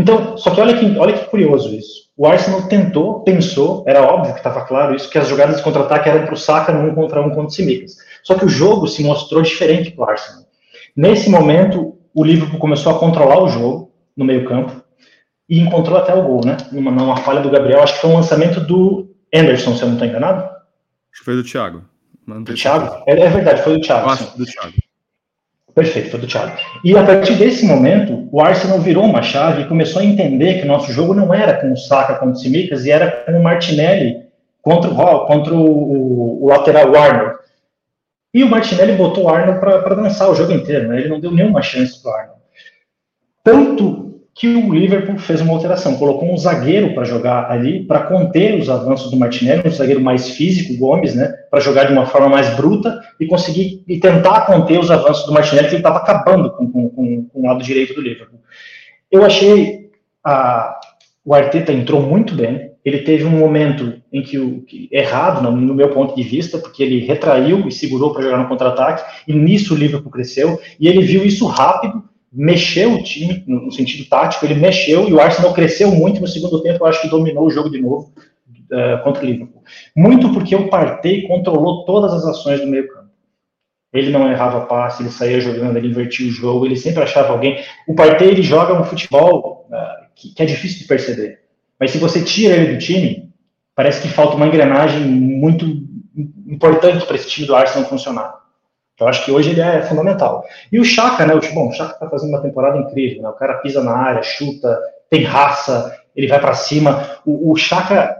Speaker 4: Então, só que olha que, olha que curioso isso. O Arsenal tentou, pensou, era óbvio que estava claro isso, que as jogadas de contra-ataque eram para o Saka no um contra um contra o Simicas. Só que o jogo se mostrou diferente para o Arsenal. Nesse momento, o Liverpool começou a controlar o jogo no meio campo e encontrou até o gol, né? Numa, numa falha do Gabriel, acho que foi um lançamento do Anderson, se eu não estou enganado.
Speaker 5: Acho que foi do Thiago.
Speaker 4: Do Thiago? É, é, verdade, foi
Speaker 5: do
Speaker 4: Thiago.
Speaker 5: Acho, do Thiago.
Speaker 4: Perfeito, foi do Thiago. E a partir desse momento, o Arsenal virou uma chave e começou a entender que nosso jogo não era com o Saka contra o Simicas e era com o Martinelli contra o Hall, contra o, o lateral Arnold. E o Martinelli botou o Arnold para dançar o jogo inteiro, né? ele não deu nenhuma chance para o Arnold. Tanto que o Liverpool fez uma alteração, colocou um zagueiro para jogar ali, para conter os avanços do Martinelli, um zagueiro mais físico, Gomes, né, para jogar de uma forma mais bruta e conseguir e tentar conter os avanços do Martinelli, que ele estava acabando com, com, com, com, o lado direito do Liverpool. Eu achei a, o Arteta entrou muito bem, ele teve um momento em que o que, errado, no, no meu ponto de vista, porque ele retraiu e segurou para jogar no contra-ataque, e nisso o Liverpool cresceu, e ele viu isso rápido mexeu o time, no sentido tático, ele mexeu e o Arsenal cresceu muito no segundo tempo, eu acho que dominou o jogo de novo uh, contra o Liverpool. Muito porque o Partey controlou todas as ações do meio campo. Ele não errava passe, ele saía jogando, ele invertia o jogo, ele sempre achava alguém. O Partey, ele joga um futebol uh, que, que é difícil de perceber. Mas se você tira ele do time, parece que falta uma engrenagem muito importante para esse time do Arsenal funcionar. Então, acho que hoje ele é fundamental. E o Chaka, né? O, bom, o Chaka está fazendo uma temporada incrível, né? O cara pisa na área, chuta, tem raça, ele vai para cima. O, o Chaka,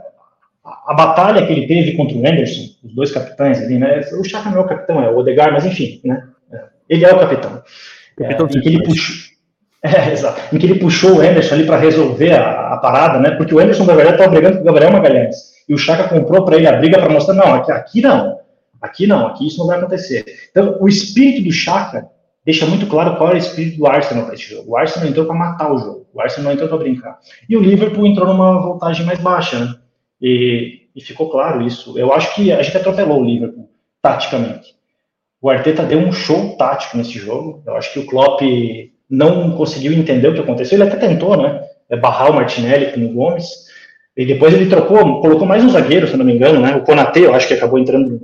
Speaker 4: a, a batalha que ele teve contra o Anderson, os dois capitães ali, né? O Chaka não é o capitão, é o Odegar, mas enfim, né? É, ele é o capitão. capitão é, em que ele puxou. É, exato. Em que ele puxou o Anderson ali para resolver a, a, parada, né? Porque o Anderson, na verdade, estava brigando com o Gabriel Magalhães. E o Chaka comprou para ele a briga para mostrar: não, aqui, aqui não Aqui não, aqui isso não vai acontecer. Então, o espírito do Chaka deixa muito claro qual é o espírito do Arsenal para esse jogo. O Arsenal entrou para matar o jogo, o Arsenal entrou para brincar. E o Liverpool entrou numa voltagem mais baixa, né? E, e ficou claro isso. Eu acho que a gente atropelou o Liverpool, taticamente. O Arteta deu um show tático nesse jogo. Eu acho que o Klopp não conseguiu entender o que aconteceu. Ele até tentou, né? Barrar o Martinelli com o Gomes. E depois ele trocou, colocou mais um zagueiro, se não me engano, né? O Konate, eu acho que acabou entrando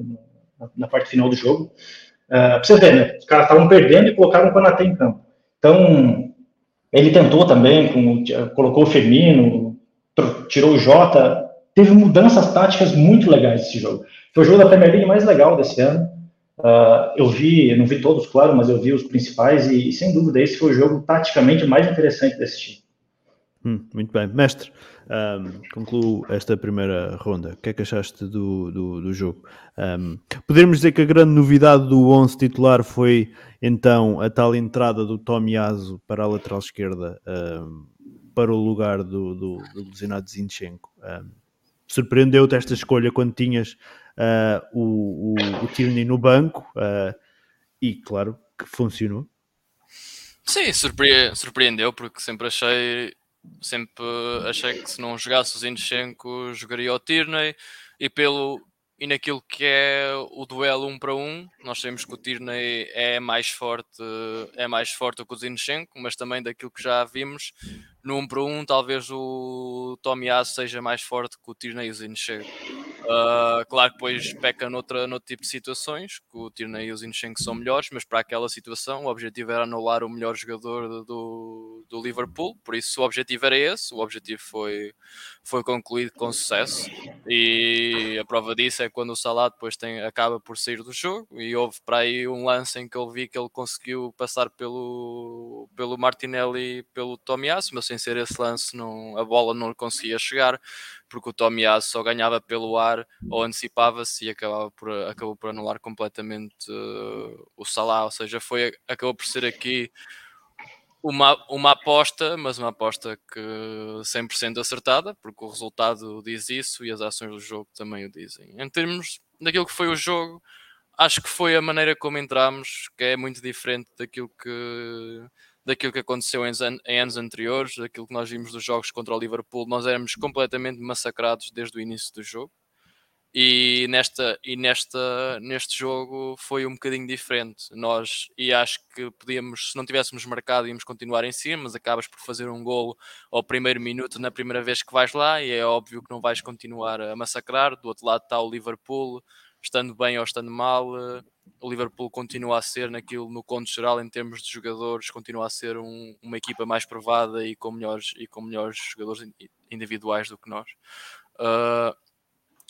Speaker 4: na parte final do jogo. Uh, pra você ver, né? Os caras estavam perdendo e colocaram o Konaté em campo. Então, ele tentou também, com, colocou o Firmino, tirou o Jota. Teve mudanças táticas muito legais esse jogo. Foi o jogo da Premier League mais legal desse ano. Uh, eu vi, eu não vi todos, claro, mas eu vi os principais e, e sem dúvida, esse foi o jogo taticamente mais interessante desse time.
Speaker 1: Hum, muito bem. Mestre, um, concluo esta primeira ronda. O que é que achaste do, do, do jogo? Um, podemos dizer que a grande novidade do 11 titular foi então a tal entrada do Tomiaso para a lateral esquerda um, para o lugar do, do, do lesionado Zinchenko. Surpreendeu-te esta escolha quando tinhas uh, o, o, o Tierney no banco uh, e, claro, que funcionou.
Speaker 2: Sim, surpreendeu porque sempre achei sempre achei que se não jogasse o Zinchenko, jogaria o Tierney e pelo e naquilo que é o duelo um para um, nós sabemos que o Tierney é mais forte, é mais forte que o Zinchenko, mas também daquilo que já vimos, no um para um talvez o Tomiyasu seja mais forte que o Tierney e o Zinchenko. Uh, claro que depois peca noutra, noutro tipo de situações, que o Tierney e o Zinchenko são melhores, mas para aquela situação o objetivo era anular o melhor jogador do, do Liverpool, por isso o objetivo era esse, o objetivo foi, foi concluído com sucesso e a prova disso é quando o Salah depois tem, acaba por sair do jogo e houve para aí um lance em que eu vi que ele conseguiu passar pelo, pelo Martinelli e pelo Tomiasso, mas sem ser esse lance não, a bola não conseguia chegar porque o Tomiyasu só ganhava pelo ar ou antecipava-se e acabava por, acabou por anular completamente uh, o Salah, ou seja, foi, acabou por ser aqui uma, uma aposta, mas uma aposta que 100% acertada, porque o resultado diz isso e as ações do jogo também o dizem. Em termos daquilo que foi o jogo, acho que foi a maneira como entramos, que é muito diferente daquilo que daquilo que aconteceu em, em, anos anteriores, daquilo que nós vimos dos jogos contra o Liverpool, nós éramos completamente massacrados desde o início do jogo. E, nesta, e nesta, neste jogo foi um bocadinho diferente. Nós, e acho que podíamos, se não tivéssemos marcado, íamos continuar em cima, mas acabas por fazer um golo ao primeiro minuto, na primeira vez que vais lá, e é óbvio que não vais continuar a massacrar. Do outro lado está o Liverpool, estando bem ou estando mal eh, o Liverpool continua a ser naquilo no conto geral em termos de jogadores continua a ser um, uma equipa mais provada e com melhores e com melhores jogadores individuais do que nós uh,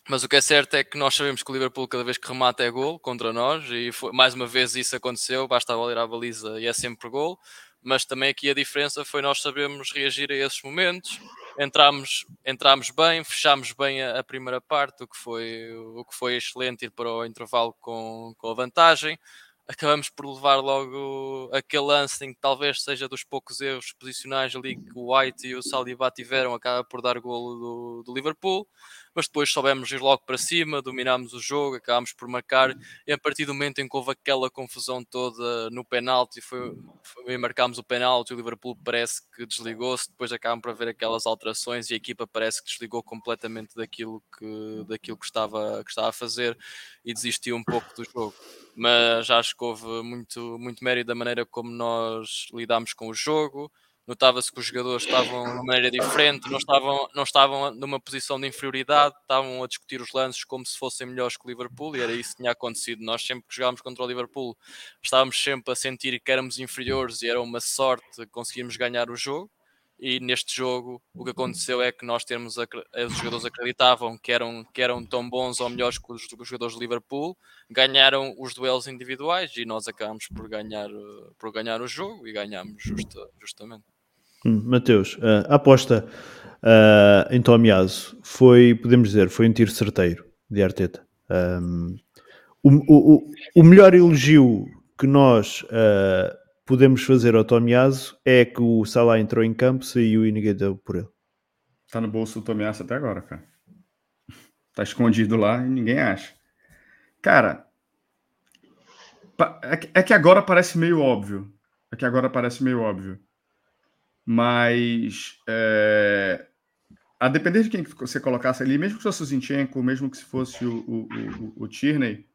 Speaker 2: mas o que é certo é que nós sabemos que o Liverpool cada vez que remata é gol contra nós e foi, mais uma vez isso aconteceu basta a bola ir à baliza e é sempre gol mas também aqui a diferença foi nós sabermos reagir a esses momentos entramos, entramos bem, fechámos bem a, a, primeira parte, o que foi, o que foi excelente ir para o intervalo com, com a vantagem. Acabamos por levar logo aquele lance em que talvez seja dos poucos erros posicionais ali que o White e o Saliba tiveram, acaba por dar golo do, do Liverpool mas depois soubemos ir logo para cima, dominámos o jogo, acabámos por marcar, e a partir do momento em que houve aquela confusão toda no penalti, foi, foi marcámos o penalti, o Liverpool parece que desligou-se, depois acabam por haver aquelas alterações e a equipa parece que desligou completamente daquilo que, daquilo que, estava, que estava a fazer e desistiu um pouco do jogo. Mas acho que houve muito, muito mérito da maneira como nós lidámos com o jogo, notava-se que os jogadores estavam de maneira diferente, não estavam, não estavam numa posição de inferioridade, estavam a discutir os lances como se fossem melhores que o Liverpool e era isso que tinha acontecido. Nós sempre que jogámos contra o Liverpool estávamos sempre a sentir que éramos inferiores e era uma sorte conseguirmos ganhar o jogo. E neste jogo o que aconteceu é que nós temos os jogadores acreditavam que eram, que eram tão bons ou melhores que os, os jogadores de Liverpool, ganharam os duelos individuais e nós acabamos por ganhar, por ganhar o jogo e ganhamos justa, justamente.
Speaker 1: Hum, Mateus, a aposta uh, em Aso foi, podemos dizer, foi um tiro certeiro de Arteta. Um, o, o, o, melhor elogio que nós uh, podemos fazer ao Aso é que o Salah entrou em campo, saiu e ninguém deu por ele.
Speaker 5: Está no bolso do Aso até agora, cara. Está escondido lá e ninguém acha. Cara, é, é que agora parece meio óbvio. É que agora parece meio óbvio. Mas é, a depender de quem você colocasse ali, mesmo que fosse o Zinchenko, mesmo que se fosse o, o, o, o Tierney,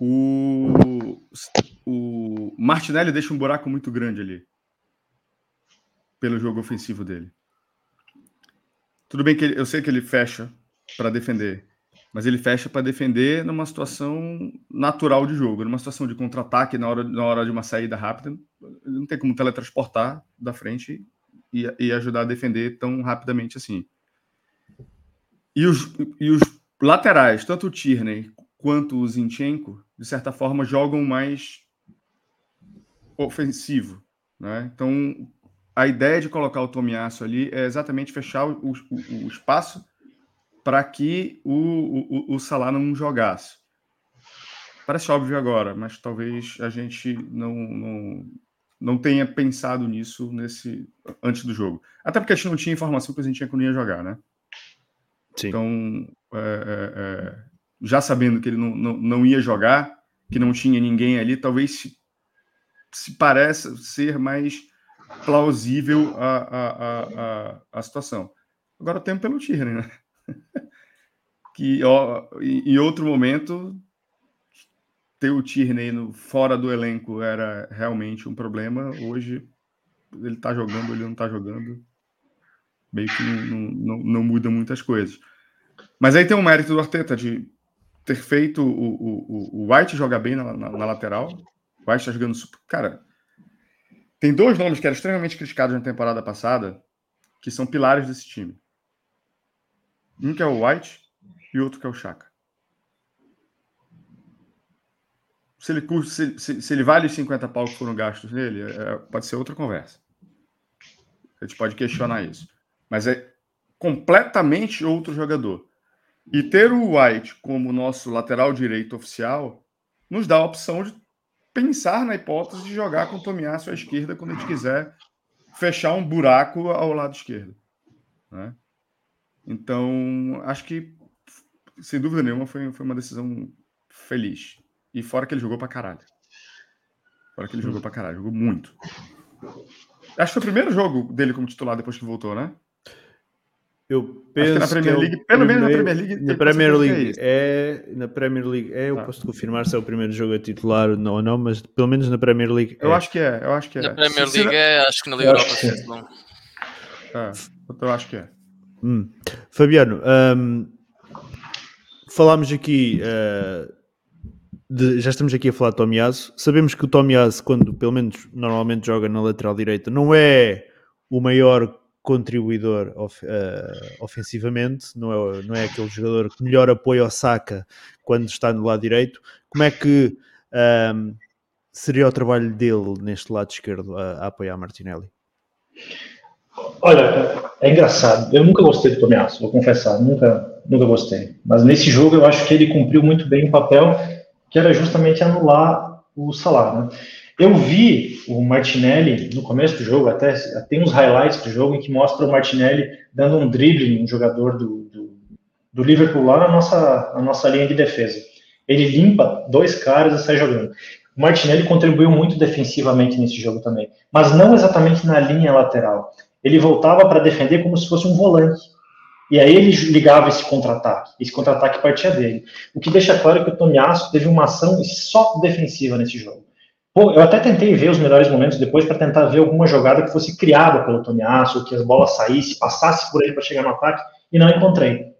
Speaker 5: o, o Martinelli deixa um buraco muito grande ali pelo jogo ofensivo dele. Tudo bem que ele, eu sei que ele fecha para defender, mas ele fecha para defender numa situação natural de jogo, numa situação de contra-ataque na hora, na hora de uma saída rápida. Não tem como teletransportar da frente e, e ajudar a defender tão rapidamente assim. E os, e os laterais, tanto o Tierney quanto o Zinchenko, de certa forma, jogam mais ofensivo. Né? Então, a ideia de colocar o Tomiasso ali é exatamente fechar o, o, o espaço para que o, o, o Salah não jogasse. Parece óbvio agora, mas talvez a gente não, não, não tenha pensado nisso nesse antes do jogo. Até porque a gente não tinha informação que a gente tinha que não ia jogar, né? Sim. Então, é, é, é, já sabendo que ele não, não, não ia jogar, que não tinha ninguém ali, talvez se, se pareça ser mais plausível a, a, a, a, a situação. Agora o tempo é pelo Tierney, né? que ó, em outro momento ter o Tierney no, fora do elenco era realmente um problema. Hoje ele tá jogando, ele não tá jogando. Meio que não, não, não, não muda muitas coisas. Mas aí tem o um mérito do Arteta de ter feito o, o, o White jogar bem na, na, na lateral. O White tá jogando. Cara, tem dois nomes que eram extremamente criticados na temporada passada que são pilares desse time. Um que é o White e outro que é o Chaka. Se ele, custa, se, se, se ele vale os 50 pau que foram gastos nele, é, é, pode ser outra conversa. A gente pode questionar isso. Mas é completamente outro jogador. E ter o White como nosso lateral direito oficial nos dá a opção de pensar na hipótese de jogar com o Tomiasso à esquerda quando a gente quiser fechar um buraco ao lado esquerdo. Né? Então, acho que, sem dúvida nenhuma, foi, foi uma decisão feliz. E fora que ele jogou pra caralho. Fora que ele jogou pra caralho, jogou muito. Acho que foi o primeiro jogo dele como titular depois que voltou, né?
Speaker 1: Eu penso na Premier é League, é pelo primeiro, menos na Premier League. Na Premier League é, é, na Premier League é, eu tá. posso confirmar se é o primeiro jogo a titular ou não, não, mas pelo menos na Premier League.
Speaker 5: É. Eu acho que é, eu acho que é.
Speaker 2: Na Premier League é, acho que na Liga Europa é.
Speaker 5: É, eu acho que é.
Speaker 1: Hum. Fabiano, hum, falámos aqui. Uh, de, já estamos aqui a falar de Tomiasso. Sabemos que o Tomiasso, quando pelo menos normalmente joga na lateral direita, não é o maior contribuidor of, uh, ofensivamente, não é, não é aquele jogador que melhor apoia o saca quando está no lado direito. Como é que um, seria o trabalho dele neste lado esquerdo a, a apoiar Martinelli?
Speaker 4: Olha, é engraçado. Eu nunca gostei do Tomiasso, vou confessar, nunca, nunca gostei. Mas nesse jogo eu acho que ele cumpriu muito bem o papel, que era justamente anular o Salah. Né? Eu vi o Martinelli no começo do jogo, até tem uns highlights do jogo em que mostra o Martinelli dando um drible em um jogador do, do, do, Liverpool lá na nossa, na nossa linha de defesa. Ele limpa dois caras e sai jogando. O Martinelli contribuiu muito defensivamente nesse jogo também, mas não exatamente na linha lateral ele voltava para defender como se fosse um volante. E aí ele ligava esse contra-ataque. Esse contra-ataque partia dele. O que deixa claro que o Tomiasso teve uma ação só defensiva nesse jogo. Pô, eu até tentei ver os melhores momentos depois para tentar ver alguma jogada que fosse criada pelo Tomiasso, que as bolas saíssem, passasse por ele para chegar no ataque, e não encontrei.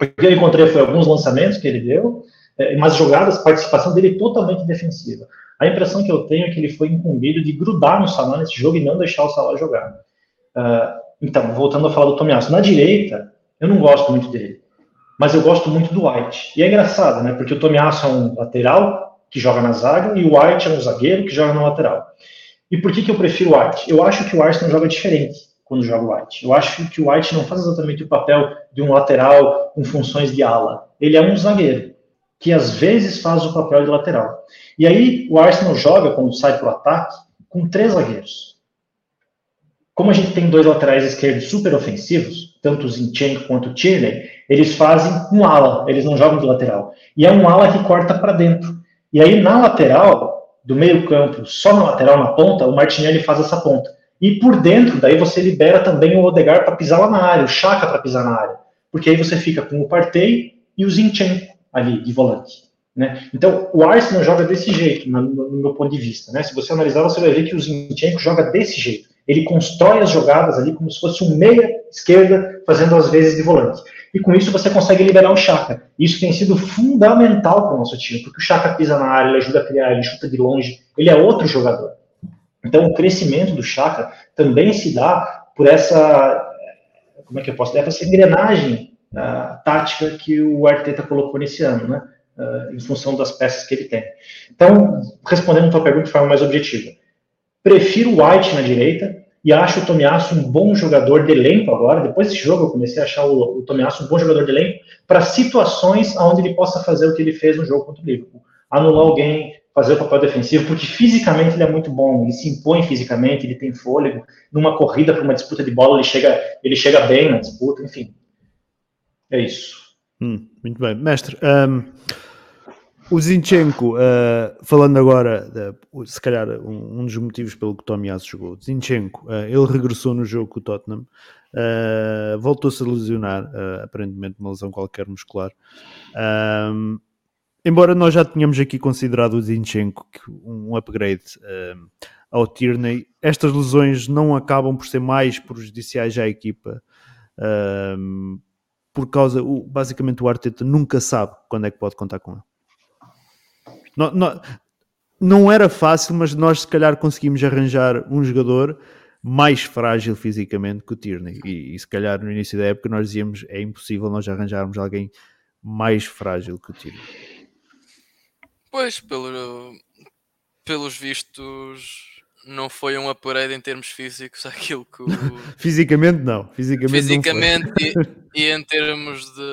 Speaker 4: O que eu encontrei foi alguns lançamentos que ele deu, é, mas jogadas, participação dele totalmente defensiva. A impressão que eu tenho é que ele foi incumbido de grudar no Salah nesse jogo e não deixar o Salah jogar. Uh, então, voltando a falar do Tomiasso, na direita, eu não gosto muito dele, mas eu gosto muito do White. E é engraçado, né? Porque o Tomiasso é um lateral que joga na zaga e o White é um zagueiro que joga na lateral. E por que, que eu prefiro o White? Eu acho que o Arsenal joga diferente quando joga o White. Eu acho que o White não faz exatamente o papel de um lateral com funções de ala. Ele é um zagueiro que às vezes faz o papel de lateral. E aí o Arsenal joga quando sai para o ataque com três zagueiros como a gente tem dois laterais esquerdos super ofensivos, tanto o Zinchenko quanto o Tierney, eles fazem um ala, eles não jogam de lateral. E é um ala que corta para dentro. E aí, na lateral, do meio campo, só na lateral, na ponta, o Martinelli faz essa ponta. E por dentro, daí você libera também o Odegar para pisar lá na área, o Chaka para pisar na área. Porque aí você fica com o Partey e o Zinchenko ali, de volante. Né? Então, o Arsenal joga desse jeito, no, no meu ponto de vista. Né? Se você analisar, você vai ver que o Zinchenko joga desse jeito ele constrói as jogadas ali como se fosse um meia esquerda fazendo as vezes de volante. E com isso você consegue liberar o Chaka. Isso tem sido fundamental para o nosso time, porque o Chaka pisa na área, ele ajuda a criar, ele chuta de longe, ele é outro jogador. Então o crescimento do Chaka também se dá por essa como é que eu posso dizer, essa engrenagem uh, tática que o Arteta colocou nesse ano, né? Uh, em função das peças que ele tem. Então, respondendo a tua pergunta de forma mais objetiva, Prefiro o White na direita e acho o Tomiasso um bom jogador de elenco agora. Depois desse jogo, eu comecei a achar o, o Tomiasso um bom jogador de elenco para situações onde ele possa fazer o que ele fez no jogo contra o Liverpool. Anular alguém, fazer o papel defensivo, porque fisicamente ele é muito bom, ele se impõe fisicamente, ele tem fôlego. Numa corrida para uma disputa de bola, ele chega, ele chega bem na disputa, enfim. É isso.
Speaker 1: Hum, muito bem. Mestre, um... O Zinchenko, uh, falando agora, de, se calhar um, um, dos motivos pelo que Tomiás jogou. Zinchenko, uh, ele regressou no jogo com o Tottenham, uh, voltou-se a lesionar, aparentemente uma lesão qualquer muscular. Ehm, embora nós já tenhamos aqui considerado o Zinchenko um upgrade ehm, ao Tierney, estas lesões não acabam por ser mais prejudiciais à equipa ehm, por causa, basicamente o Arteta nunca sabe quando é que pode contar com ele. Não, não, não era fácil, mas nós se calhar conseguimos arranjar um jogador mais frágil fisicamente que o Tierney. E, e, se calhar no início da época nós dizíamos é impossível nós arranjarmos alguém mais frágil que o Tierney.
Speaker 2: Pois, pelo, pelos vistos, não foi um upgrade em termos físicos aquilo que o...
Speaker 1: fisicamente não. Fisicamente, fisicamente não e,
Speaker 2: e em termos de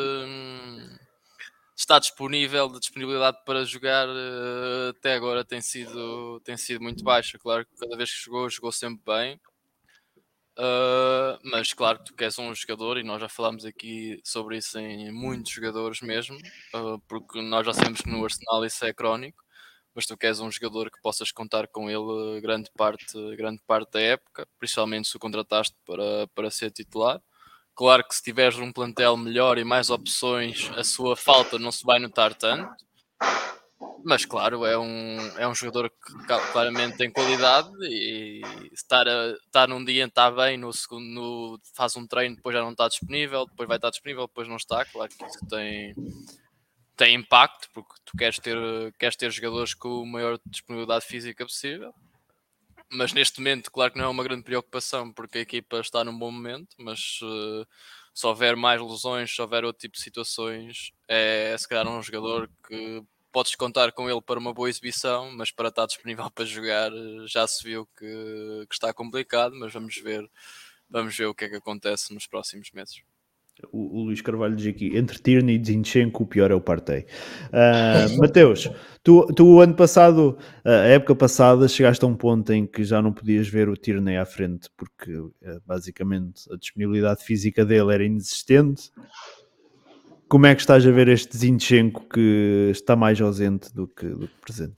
Speaker 2: está disponível, de disponibilidade para jogar eh, até agora tem sido, tem sido muito baixa. Claro que cada vez que jogou, jogou sempre bem. Uh, mas claro que tu queres um jogador e nós já falámos aqui sobre isso em muitos jogadores mesmo, uh, porque nós já sabemos que no Arsenal isso é crónico, mas tu queres um jogador que possas contar com ele grande parte, grande parte da época, principalmente se o contrataste para, para ser titular. Claro que se tiveres um plantel melhor e mais opções, a sua falta não se vai notar tanto. Mas claro, é um, é um jogador que claramente tem qualidade e estar, a, estar num dia está bem, no segundo no, faz um treino, depois já não está disponível, depois vai estar tá disponível, depois não está, claro que isso tem, tem impacto, porque tu queres ter, queres ter jogadores com a maior disponibilidade física possível mas neste momento, claro que não é uma grande preocupação, porque a equipa está num bom momento, mas uh, se houver mais lesões, se houver outro tipo de situações, é, é se calhar um jogador que podes contar com ele para uma boa exibição, mas para estar disponível para jogar eh, já se viu que, que está complicado, mas vamos ver, vamos ver o que é que acontece nos próximos meses.
Speaker 1: O, o, Luís Carvalho diz aqui: entre Tierney e Zinchenko, o pior é o Partey. Uh, Mateus, tu, tu ano passado, a época passada, chegaste a um ponto em que já não podias ver o Tierney à frente, porque eh, basicamente a disponibilidade física dele era inexistente. Como é que estás a ver este Zinchenko que está mais ausente do que, do que presente?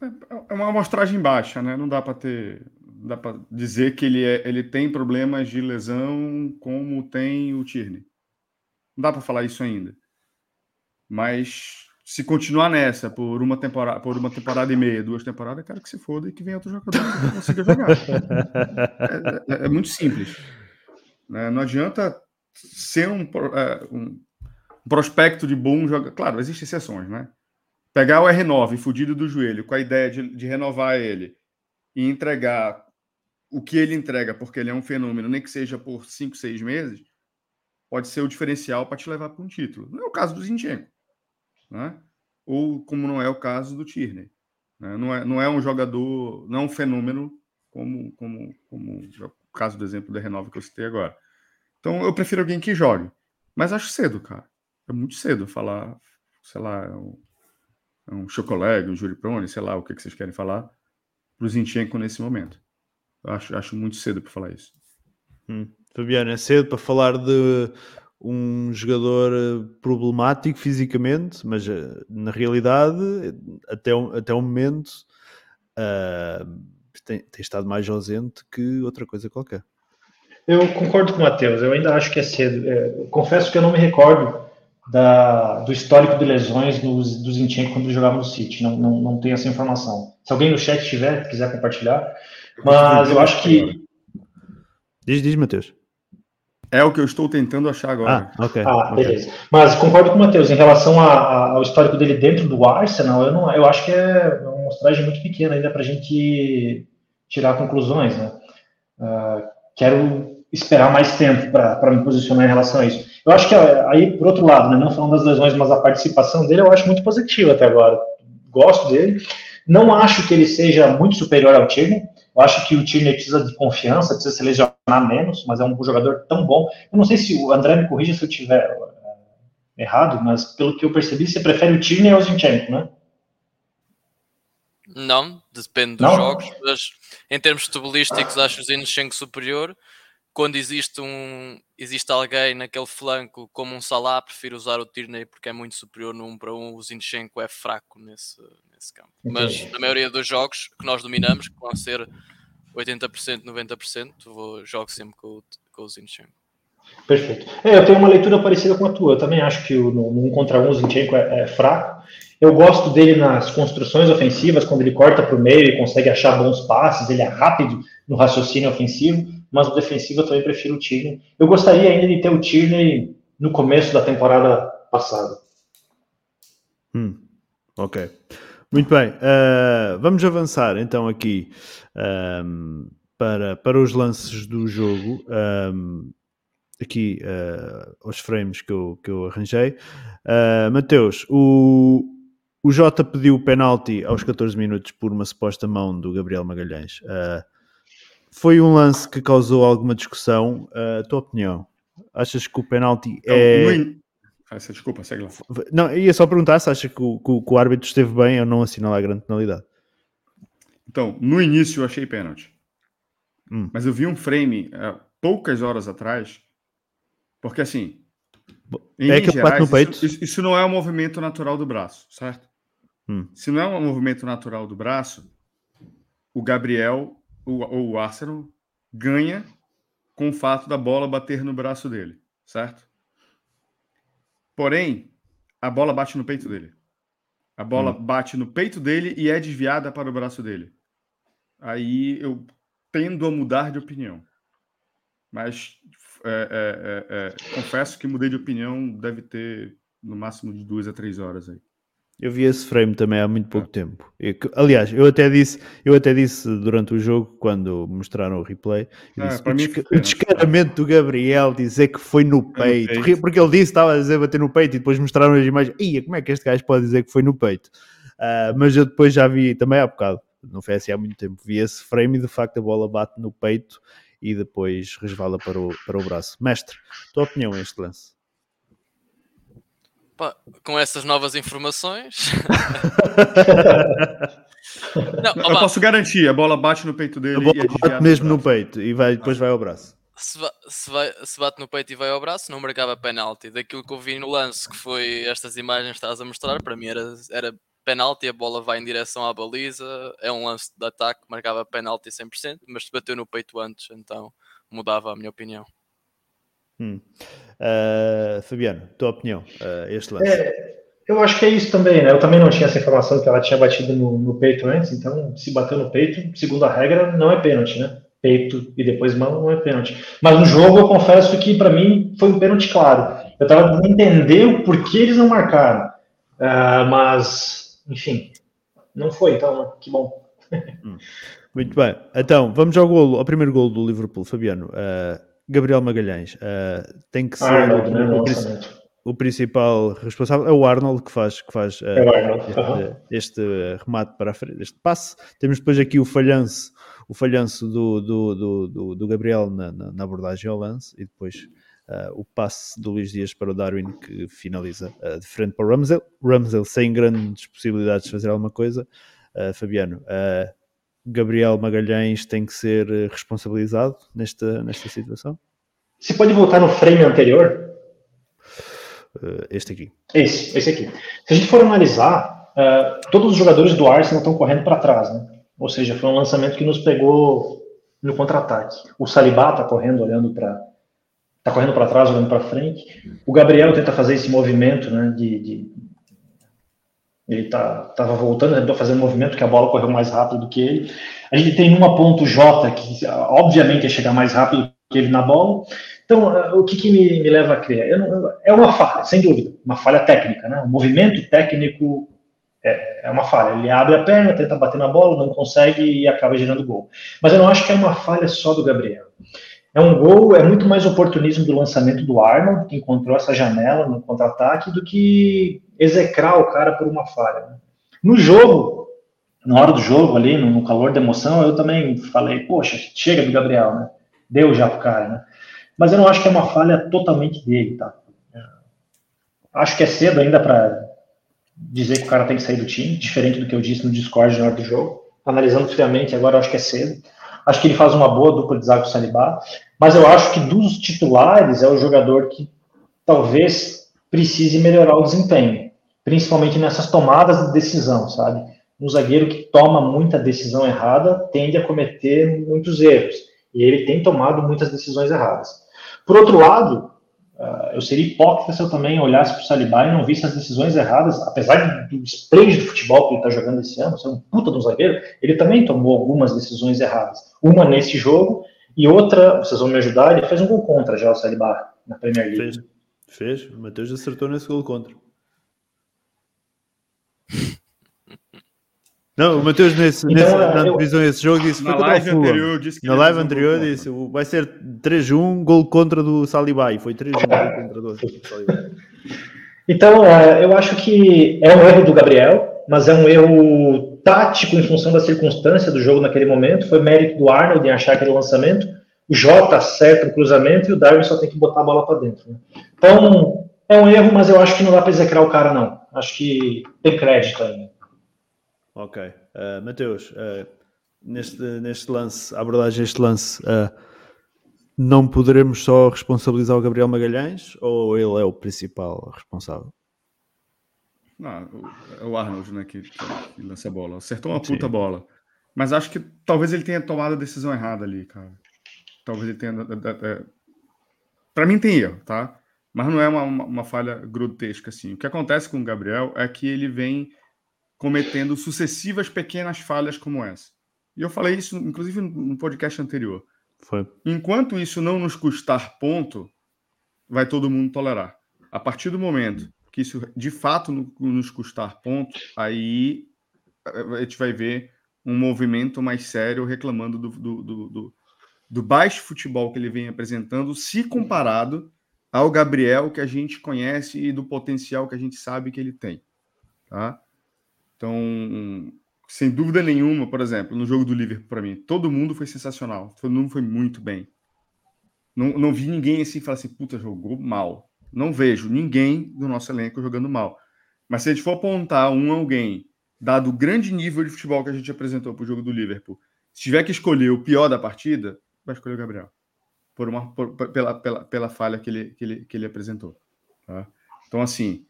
Speaker 5: É, é uma amostragem baixa, né? Não dá para ter dá para dizer que ele, é, ele tem problemas de lesão como tem o Tierney. Não dá para falar isso ainda. Mas se continuar nessa por uma temporada, por uma temporada e meia, duas temporadas, quero que se foda e que venha outro jogador que consiga jogar. é, é, é, muito simples. Né? Não adianta ser um, é, um prospecto de bom jogador. Claro, existem exceções, né? Pegar o R9 fudido do joelho com a ideia de, de renovar ele e entregar o que ele entrega, porque ele é um fenômeno, nem que seja por 5, 6 meses, pode ser o diferencial para te levar para um título. Não é o caso do Zinchenko, né? ou como não é o caso do Tierney. Né? Não, é, não é um jogador, não é um fenômeno como, como, como o caso do exemplo da Renova que eu citei agora. Então eu prefiro alguém que jogue. Mas acho cedo, cara. É muito cedo falar, sei lá, é um, é um chocolate, um sei lá o que, que vocês querem falar, para o Zinchenko nesse momento. Acho, acho muito cedo para falar isso.
Speaker 1: Hum. Fabiano, é cedo para falar de um jogador eh, problemático fisicamente, mas eh, na realidade, até, até o momento, uh, tem, tem, estado mais ausente que outra coisa qualquer.
Speaker 4: Eu concordo com o Matheus, eu ainda acho que é cedo. Eu é, confesso que eu não me recordo da, do histórico de lesões dos, do Zinchenko quando ele jogava no City, não, não, não tenho essa informação. Se alguém no chat tiver, quiser compartilhar, mas eu acho que.
Speaker 1: Diz, diz, Matheus.
Speaker 5: É o que eu estou tentando achar agora. Ah, okay, ah
Speaker 4: beleza. Okay. Mas concordo com o Matheus, em relação a, a, ao histórico dele dentro do Arsenal, eu, não, eu acho que é uma mostragem muito pequena ainda para a gente tirar conclusões. Né? Uh, quero esperar mais tempo para me posicionar em relação a isso. Eu acho que aí, por outro lado, né, não falando das lesões, mas a participação dele eu acho muito positiva até agora. Gosto dele. Não acho que ele seja muito superior ao Tirner, eu acho que o Tierney precisa de confiança, precisa se lesionar menos, mas é um jogador tão bom. Eu não sei se o André me corrija se eu tiver eh, errado, mas pelo que eu percebi, você prefere o Tierney ao Zinchenko, né?
Speaker 2: Não, depende dos não. jogos, mas em termos futebolísticos acho o Zinchenko superior, quando existe, um, existe alguém naquele flanco como um Salah, prefiro usar o Tierney porque é muito superior no 1 para 1. Um. O Zinchenko é fraco nesse, nesse campo. Mas na maioria dos jogos que nós dominamos, que vão ser 80%, 90%, vou, jogo sempre com, com o Zinchenko.
Speaker 4: Perfeito. É, eu tenho uma leitura parecida com a tua. Eu também acho que o, no, no 1 contra 1 o Zinchenko é, é, fraco. Eu gosto dele nas construções ofensivas, quando ele corta para o meio e consegue achar bons passes, ele é rápido no raciocínio ofensivo mas defensivo eu também prefiro o Tierney. Eu gostaria ainda de ter o Tierney no começo da temporada passada.
Speaker 1: Hum, ok. Muito bem. Uh, vamos avançar então aqui um, ehm, para, para os lances do jogo. Um, ehm, aqui uh, eh, os frames que eu, que eu arranjei. Uh, Mateus, o, o Jota pediu o penalti aos 14 minutos por uma suposta mão do Gabriel Magalhães. Uh, foi um lance que causou alguma discussão. A uh, tua opinião? Achas que o penalti é.
Speaker 5: Essa desculpa, segue lá.
Speaker 1: Não, ia só perguntar se acha que o, que, que o árbitro esteve bem ou não assinalar a grande penalidade.
Speaker 5: Então, no início eu achei pênalti. Hum. Mas eu vi um frame uh, poucas horas atrás, porque assim. é que Gerais, bate no peito? Isso, isso, isso, não é um movimento natural do braço, certo? Hum. Se não é um movimento natural do braço, o Gabriel o Arsenal ganha com o fato da bola bater no braço dele, certo? Porém, a bola bate no peito dele. A bola hum. bate no peito dele e é desviada para o braço dele. Aí eu tendo a mudar de opinião. Mas é, é, é, é confesso que mudei de opinião, deve ter no máximo de duas a três horas aí.
Speaker 1: Eu vi esse frame também há muito pouco ah. tempo. Eu, aliás, eu até, disse, eu até disse durante o jogo, quando mostraram o replay, ah, disse, o, desca o, descaramento do Gabriel dizer que foi no peito. no peito. Porque ele disse, estava a dizer bater no peito e depois mostraram as imagens. Ia, como é que este gajo pode dizer que foi no peito? Uh, mas eu depois já vi também há bocado, não foi assim há muito tempo, vi esse frame e de facto a bola bate no peito e depois resvala para o, para o braço. Mestre, tua opinião a este lance?
Speaker 2: Pá, com essas novas informações.
Speaker 5: não, opa, eu posso garantir, a bola bate no peito dele. É bate
Speaker 1: mesmo no, peito e vai, depois vai ao braço.
Speaker 2: Se, se, vai, se, bate no peito e vai ao braço, não marcava penalti. Daquilo que eu vi no lance, que foi estas imagens que estás a mostrar, para mim era, era penalti, a bola vai em direção à baliza, é um lance de ataque, marcava penalti 100%, mas se bateu no peito antes, então mudava a minha opinião.
Speaker 1: Hum. Uh, Fabiano, tua opinião, uh, este lance? É,
Speaker 4: eu acho que é isso também, né? Eu também não tinha essa informação que ela tinha batido no, no peito antes, então se bateu no peito, segundo a regra, não é pênalti, né? Peito e depois mão não é pênalti. Mas no jogo eu confesso que para mim foi um pênalti claro. Eu tava tentando entender o porquê eles não marcaram, uh, mas enfim, não foi, então né? que bom.
Speaker 1: Hum. Muito bem, então vamos ao golo, ao primeiro gol do Liverpool, Fabiano. Uh, Gabriel Magalhães uh, tem que ah, ser Arnold, né? o, o, principal responsável. É o Arnold que faz, que faz uh, é este, este, remate para a frente, este passe. Temos depois aqui o falhanço, o falhanço do, do, do, do Gabriel na, na, na, abordagem ao lance e depois uh, o passe do Luís Dias para o Darwin que finaliza de frente para o Ramsel. Ramsel sem grandes possibilidades de fazer alguma coisa. Fabiano, Gabriel Magalhães tem que ser eh, responsabilizado nesta, nesta situação?
Speaker 4: Você pode voltar no frame anterior?
Speaker 1: Uh, este aqui.
Speaker 4: Esse, esse aqui. Se a gente for analisar, uh, todos os jogadores do Arsenal estão correndo para trás, né? Ou seja, foi um lançamento que nos pegou no contra-ataque. O Salibá está correndo, olhando para está correndo para trás, olhando para frente. O Gabriel tenta fazer esse movimento, né, de, de ele tá, tava voltando, né, fazendo movimento que a bola correu mais rápido do que ele. A gente tem uma ponto J, que obviamente ia chegar mais rápido que ele na bola. Então, eh, o que, que me, me, leva a crer? Eu não, eu, é uma falha, sem dúvida, uma falha técnica. Né? O movimento técnico é, é, uma falha. Ele abre a perna, tenta bater na bola, não consegue e acaba gerando gol. Mas eu não acho que é uma falha só do Gabriel. É um gol, é muito mais oportunismo do lançamento do Arnold, que encontrou essa janela no contra-ataque, do que execrar o cara por uma falha. Né? No jogo, na hora do jogo ali, no, no, calor da emoção, eu também falei, poxa, chega do Gabriel, né? Deu já pro cara, né? Mas eu não acho que é uma falha totalmente dele, tá? É, acho que é cedo ainda para dizer que o cara tem que sair do time, diferente do que eu disse no Discord na hora do jogo. Analisando friamente, agora acho que é cedo. Acho que ele faz uma boa dupla de Zago Salibá. Mas eu acho que dos titulares é o jogador que talvez precise melhorar o desempenho, principalmente nessas tomadas de decisão, sabe? Um zagueiro que toma muita decisão errada tende a cometer muitos erros. E ele tem tomado muitas decisões erradas. Por outro lado, ah, eu seria hipócrita se eu também olhasse para o Saliba e não visse as decisões erradas, apesar do desprezo do futebol que ele está jogando esse ano, ser um puta de um zagueiro, ele também tomou algumas decisões erradas. Uma nesse jogo e outra, vocês vão me ajudar, ele fez um gol contra já, o Salibar na Premier League. Fez,
Speaker 1: fez. O Matheus acertou nesse gol contra. Não, o Matheus nesse, então, nesse, é, na divisão desse jogo disse na live anterior, disse que na live anterior disse vai ser 3-1, gol contra do Saliba e foi 3-1 gol
Speaker 4: contra do Saliba. então, é, eu acho que é um erro do Gabriel, mas é um erro tático em função da circunstância do jogo naquele momento, foi mérito do Arnold em achar aquele lançamento, o Jota acerta o cruzamento e o Darwin só tem que botar a bola para dentro. Né? Então, é um erro, mas eu acho que não dá para execrar o cara, não. Acho que tem crédito ainda. Né?
Speaker 1: Ok. Uh, Mateus, uh, neste, neste lance, a abordagem deste lance, uh, não poderemos só responsabilizar o Gabriel Magalhães ou ele é o principal responsável?
Speaker 5: Ah, é o Arnold, né, que, que lança a bola. Acertou uma puta bola. Mas acho que talvez ele tenha tomado a decisão errada ali, cara. Talvez ele tenha. É, Para mim tem erro, tá? Mas não é uma, uma, uma, falha grotesca, assim. O que acontece com o Gabriel é que ele vem cometendo sucessivas pequenas falhas como essa. E eu falei isso, inclusive, no podcast anterior. Foi. Enquanto isso não nos custar ponto, vai todo mundo tolerar. A partir do momento que isso de fato nos custar pontos, aí eh, a gente vai ver um movimento mais sério reclamando do, do, do, do, do baixo futebol que ele vem apresentando, se comparado ao Gabriel que a gente conhece e do potencial que a gente sabe que ele tem. Tá? Então, sem dúvida nenhuma, por exemplo, no jogo do Liverpool para mim, todo mundo foi sensacional, todo mundo foi muito bem. Não, não vi ninguém assim falar assim, puta, jogou mal não vejo ninguém do nosso elenco jogando mal. Mas se a gente for apontar um alguém, dado o grande nível de futebol que a gente apresentou para o jogo do Liverpool, se tiver que escolher o pior da partida, vai escolher o Gabriel. Por uma, por, pela, pela, pela falha que ele, que ele, que ele apresentou. Tá? Então, assim,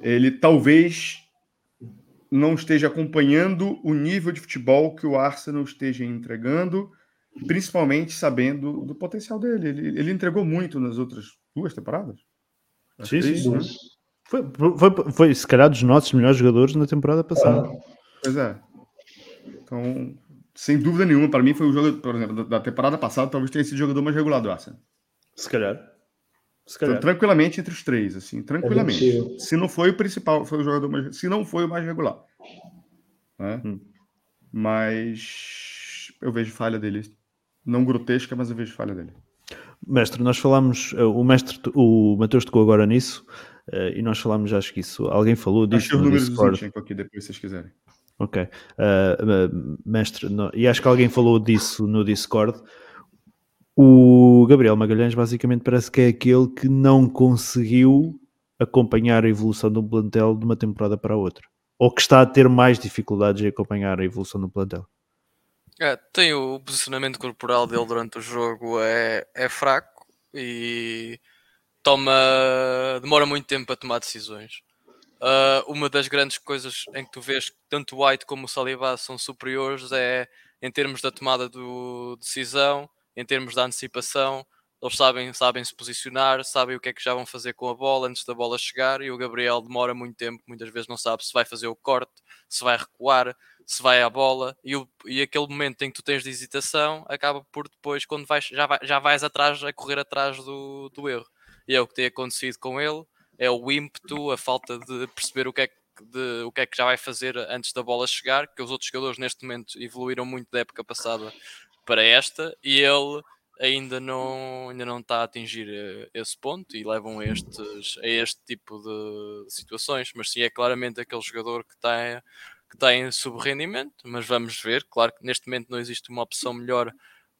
Speaker 5: ele talvez não esteja acompanhando o nível de futebol que o Arsenal esteja entregando, principalmente sabendo do potencial dele. Ele, ele entregou muito nas outras duas temporadas. Sim, sim, sim.
Speaker 1: Foi, foi, foi, se calhar, dos nossos melhores jogadores na temporada passada. Ah,
Speaker 5: pois é. Então, sem dúvida nenhuma, para mim foi o jogo, por exemplo, da temporada passada, talvez tenha sido o jogador mais regulado do
Speaker 1: Se calhar.
Speaker 5: Se então, calhar. Então, tranquilamente entre os três, assim, tranquilamente. É se não foi o principal, foi o jogador mais. Se não foi o mais regular. Né? Hum. Mas eu vejo falha dele. Não grotesca, mas eu vejo falha dele.
Speaker 1: Mestre, nós falámos, eh, o mestre, o Matheus tocou agora nisso eh, e nós falámos, acho que isso, alguém falou disso no Discord. Acho aqui depois, se vocês quiserem. Ok. Uh, mestre, e acho que alguém falou disso no Discord. O Gabriel Magalhães basicamente parece que é aquele que não conseguiu acompanhar a evolução de um plantel de uma temporada para a outra. Ou que está a ter mais dificuldades em acompanhar a evolução do plantel.
Speaker 2: É, tem o posicionamento corporal dele durante o jogo é, é fraco e toma demora muito tempo a tomar decisões. Uh, uma das grandes coisas em que tu vês que tanto o White como o Saliba são superiores é em termos da tomada do, de decisão, em termos da antecipação. Eles sabem, sabem se posicionar, sabem o que é que já vão fazer com a bola antes da bola chegar. E o Gabriel demora muito tempo, muitas vezes não sabe se vai fazer o corte, se vai recuar, se vai à bola e, o, e aquele momento em que tu tens de hesitação acaba por depois, quando vais, já, vai, já vais atrás, a correr atrás do, do erro. E é o que tem acontecido com ele, é o ímpeto, a falta de perceber o que é que de o que é que já vai fazer antes da bola chegar, que os outros jogadores neste momento evoluíram muito da época passada para esta e ele ainda não, ainda não está a atingir eh, esse ponto e levam estes, a este tipo de situações, mas sim é claramente aquele jogador que está que têm subrendimento, mas vamos ver. Claro que neste momento não existe uma opção melhor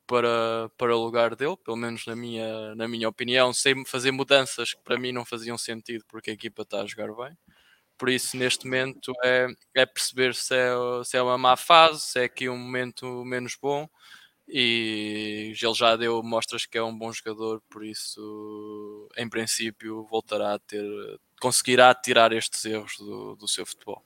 Speaker 2: para, para o lugar dele, pelo menos na minha, na minha opinião, sem fazer mudanças que para mim não faziam sentido porque a equipa está a jogar bem. Por isso, neste momento, é, é perceber se é, se é uma má fase, se é aqui um momento menos bom. E ele já deu mostras que é um bom jogador, por isso, em princípio, voltará a ter, conseguirá tirar estes erros do, do seu futebol.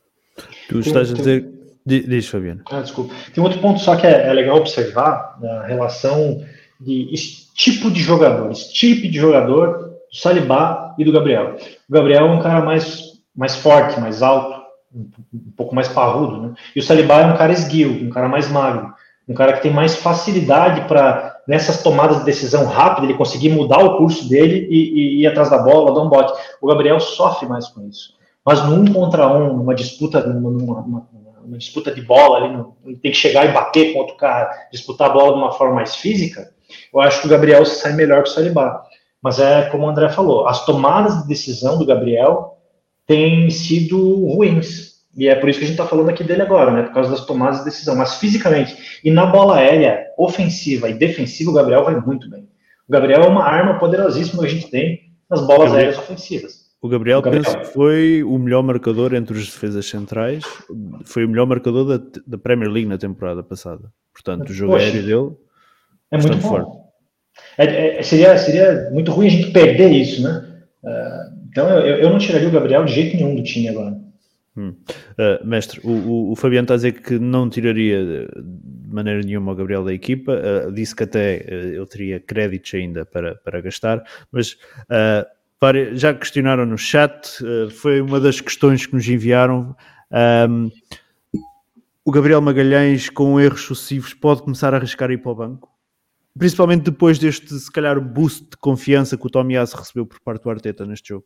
Speaker 2: Tu
Speaker 1: estás a dizer. Diz,
Speaker 4: Fabiano. Ah, desculpa. Tem outro ponto só que é, é legal observar na relação de tipo de jogador, tipo de jogador do Salibá e do Gabriel. O Gabriel é um cara mais, mais forte, mais alto, um, um pouco mais parrudo, né? E o Salibá é um cara esguio, um cara mais magro, um cara que tem mais facilidade para nessas tomadas de decisão rápida ele conseguir mudar o curso dele e, e, e ir atrás da bola, dar um bote. O Gabriel sofre mais com isso mas num contra um, numa disputa, numa, numa, numa disputa de bola ali, tem que chegar e bater com outro cara, disputar a bola de uma forma mais física, eu acho que o Gabriel sai melhor que o Saliba. Mas é como o André falou, as tomadas de decisão do Gabriel têm sido ruins. E é por isso que a gente está falando aqui dele agora, né? Por causa das tomadas de decisão. Mas fisicamente, e na bola aérea, ofensiva e defensiva, o Gabriel vai muito bem. O Gabriel é uma arma poderosíssima que a gente tem nas bolas aéreas ofensivas.
Speaker 1: O Gabriel, Gabriel, penso que foi o melhor marcador entre os defesas centrais, foi o melhor marcador da, da Premier League na temporada passada. Portanto, o jogo Poxa, aéreo dele
Speaker 4: é muito bom. forte. É, é, seria, seria muito ruim a gente perder isso, né? Uh, então eu, eu não tiraria o Gabriel de jeito nenhum do time agora. Hum.
Speaker 1: Uh, mestre, o, o, o, Fabiano está a dizer que não tiraria de maneira nenhuma o Gabriel da equipa, uh, disse que até uh, eu teria créditos ainda para, para gastar, mas já questionaram no chat, eh, foi uma das questões que nos enviaram. Um, o Gabriel Magalhães, com erros sucessivos, pode começar a arriscar ir para o banco? Principalmente depois deste, se calhar, boost de confiança que o Tomiás recebeu por parte do Arteta neste jogo.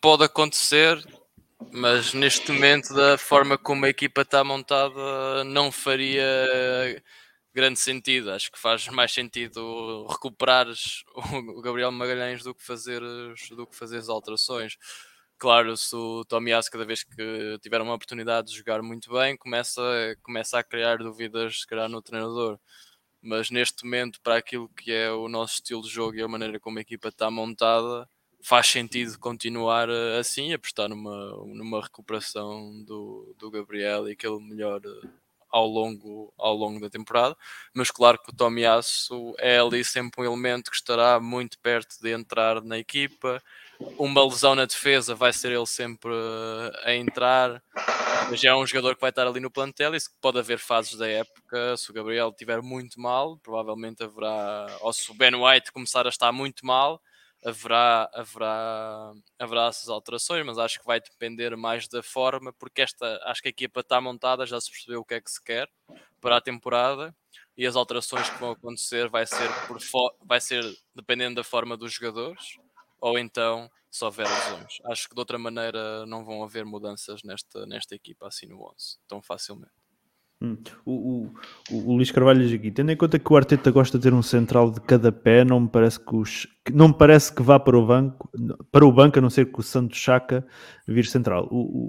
Speaker 2: pode acontecer, mas neste momento, da forma como a equipa está montada, não faria grande sentido. Acho que faz mais sentido recuperares o Gabriel Magalhães do que fazer do que as alterações. Claro, se o Tomiás, cada vez que tiver uma oportunidade de jogar muito bem, começa, começa a criar dúvidas, se calhar, no treinador. Mas neste momento, para aquilo que é o nosso estilo de jogo e a maneira como a equipa está montada, faz sentido continuar eh, assim, apostar numa, numa recuperação do, do Gabriel e que ele melhore ao longo, ao longo da temporada, mas claro que o Tomiasso é ali sempre um elemento que estará muito perto de entrar na equipa. Uma lesão na defesa vai ser ele sempre a entrar, mas é um jogador que vai estar ali no plantel e pode haver fases da época. Se o Gabriel estiver muito mal, provavelmente haverá, ou se o Ben White começar a estar muito mal, haverá, haverá, haverá essas alterações, mas acho que vai depender mais da forma, porque esta acho que a equipa está montada, já se percebeu o que é que se quer para a temporada e as alterações que vão acontecer vai ser, por vai ser dependendo da forma dos jogadores ou então se houver lesões. Acho que de outra maneira não vão haver mudanças nesta, nesta equipa assim no 11 tão facilmente.
Speaker 1: Hum. O, o, o, Luís Carvalho diz aqui, tendo em conta que o Arteta gosta de ter um central de cada pé, não me parece que, os, não me parece que vá para o banco, para o banco, a não ser que o Santos Chaca vir central. O,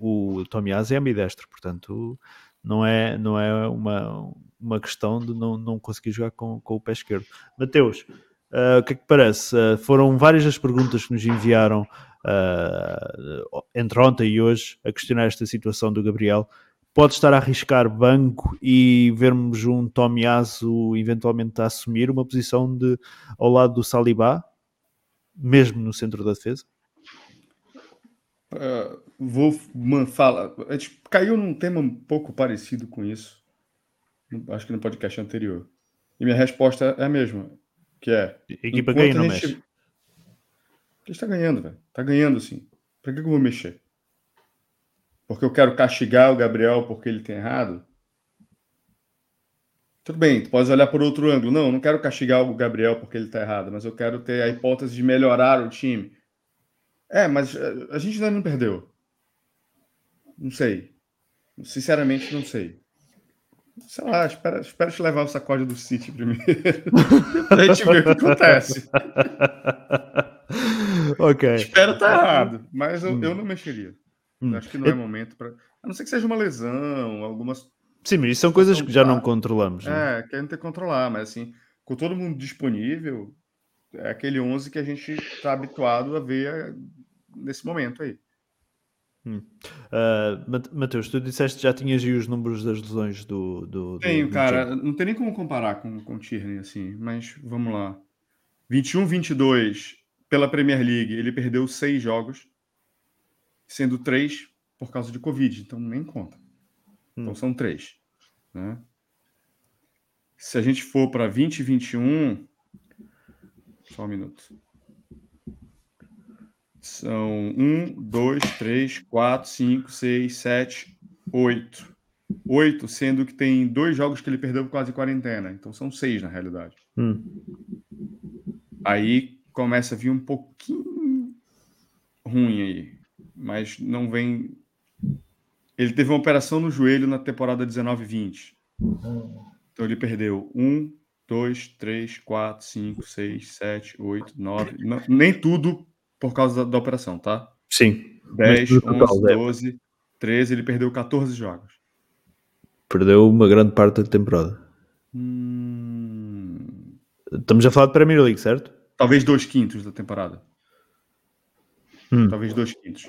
Speaker 1: o, o Tomiás é ambidestro, portanto, não é, não é uma, uma questão de não, não conseguir jogar com, com o pé esquerdo. Mateus, uh, o que é que parece? Uh, foram várias as perguntas que nos enviaram uh, entre ontem e hoje a questionar esta situação do Gabriel pode estar a arriscar banco e vermos um Tomiasu eventualmente a assumir uma posição de, ao lado do Salibá, mesmo no centro da defesa?
Speaker 5: Uh, vou falar. caiu num tema um pouco parecido com isso, acho que no podcast anterior. E minha resposta é a mesma, que é... Equipa ganha, não mexe. A gente está ganhando, velho. Está ganhando, sim. Para que, que eu vou mexer? porque eu quero castigar o Gabriel porque ele tem errado. Tudo bem, tu pode olhar por outro ângulo. Não, não quero castigar o Gabriel porque ele está errado, mas eu quero ter a hipótese de melhorar o time. É, mas eh, a gente ainda não perdeu. Não sei. Sinceramente, não sei. Sei lá, espera, espera te levar o sacode do City primeiro. pra gente ver o que acontece. ok. Espero estar tá errado, mas eu, hum. eu não mexeria. Hum. Acho que não é, é momento para. A não ser que seja uma lesão, algumas.
Speaker 1: Sim,
Speaker 5: mas
Speaker 1: isso são coisas que já não controlamos. Né?
Speaker 5: É, querem ter que controlar, mas assim, com todo mundo disponível, é aquele 11 que a gente está habituado a ver eh, nesse momento
Speaker 1: aí. Hum. Uh, ah, Matheus, tu disseste que já tinhas aí os números das lesões do. do
Speaker 5: Tenho, do... cara. Não tem nem como comparar com, com o Tierney, assim, mas vamos lá. 21, 22, pela Premier League, ele perdeu seis jogos sendo três por causa de Covid, então nem conta. Então hum. Então são três. Né? Se a gente for para 2021, só um minuto. São um, dois, três, quatro, cinco, seis, sete, oito. Oito, sendo que tem dois jogos que ele perdeu por quase quarentena. Então são seis, na realidade. Hum. Aí começa a vir um pouquinho ruim aí mas não vem. Ele teve uma operação no joelho na temporada 19-20. Então ele perdeu um, dois, três, quatro, cinco, seis, sete, oito, nove. Não, nem tudo por causa da, da operação, tá?
Speaker 1: Sim.
Speaker 5: 10, 11, 12, 13, ele perdeu 14 jogos.
Speaker 1: Perdeu uma grande parte da temporada. Hum... Estamos a falar de Premier League, certo?
Speaker 5: Talvez dois quintos da temporada. Hum. Talvez dois quintos.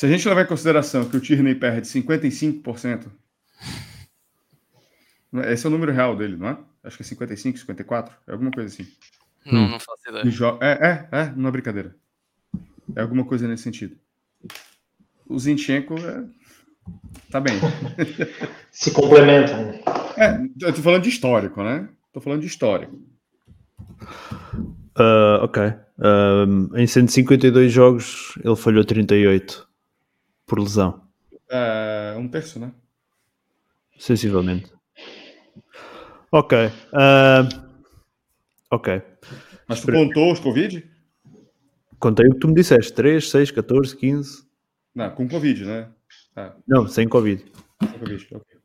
Speaker 5: Se a gente levar em consideração que o Tierney perde 55%, é? esse é o número real dele, não é? Acho que é 55, 54, é alguma coisa assim. Não, não faço ideia. É, é, é, não é brincadeira. É alguma coisa nesse sentido. O Zinchenko é... tá bem.
Speaker 4: Se complementam. Né?
Speaker 5: É, eu tô falando de histórico, né? Tô falando de histórico.
Speaker 1: Uh, ok. Um, ah, em 152 jogos, ele falhou 38 por lesão? Uh,
Speaker 5: um terço, né?
Speaker 1: Sensivelmente. Ok. Uh, ok.
Speaker 5: Mas tu contou os Covid?
Speaker 1: Contei o que tu me disseste: 3, 6, 14, 15.
Speaker 5: Não, com Covid, né?
Speaker 1: Ah. Não, sem Covid. Sem Covid, ok.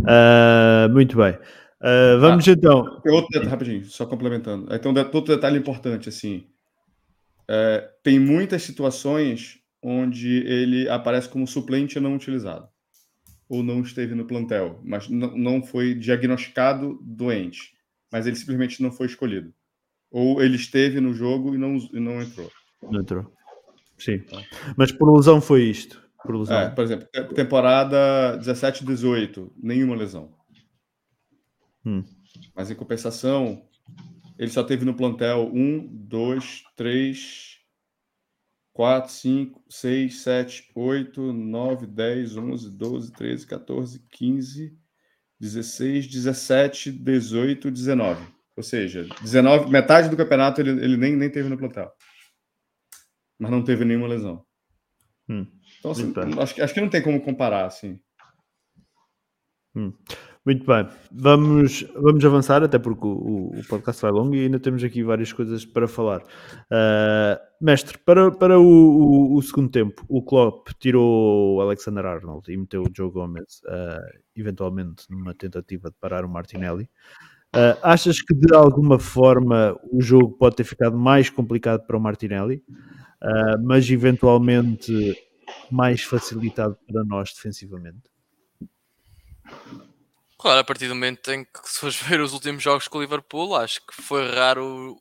Speaker 1: Uh, muito bem. Uh, vamos ah, então. Tem outro
Speaker 5: detalhe, rapidinho, só complementando. Então, outro detalhe importante, assim. É, tem muitas situações onde ele aparece como suplente não utilizado, ou não esteve no plantel, mas não foi diagnosticado doente, mas ele simplesmente não foi escolhido. Ou ele esteve no jogo e não, e não entrou. Não entrou.
Speaker 1: Sim. Tá. Mas por lesão foi isto.
Speaker 5: Por,
Speaker 1: é, lesão. É,
Speaker 5: por exemplo, temporada 17, 18, nenhuma lesão. Hum. Mas em compensação, ele só teve no plantel um, dois, três, 4, 5, 6, 7, 8, 9, 10, 11, 12, 13, 14, 15, 16, 17, 18, 19. Ou seja, 19, metade do campeonato ele, ele nem, nem teve no plantel. Mas não teve nenhuma lesão. Hum. Então, assim, acho, acho que não tem como comparar, assim.
Speaker 1: Hum. Muito bem, vamos, vamos avançar, até porque o, o, podcast vai longo e ainda temos aqui várias coisas para falar. Uh, mestre, para, para o, o, o, segundo tempo, o Klopp tirou o Alexander Arnold e meteu o Joe Gomez, uh, eventualmente numa tentativa de parar o Martinelli. Uh, achas que de alguma forma o jogo pode ter ficado mais complicado para o Martinelli, mas eventualmente mais facilitado para nós defensivamente?
Speaker 2: Claro, a partir do momento em que se fores ver os últimos jogos com o Liverpool, acho que foi raro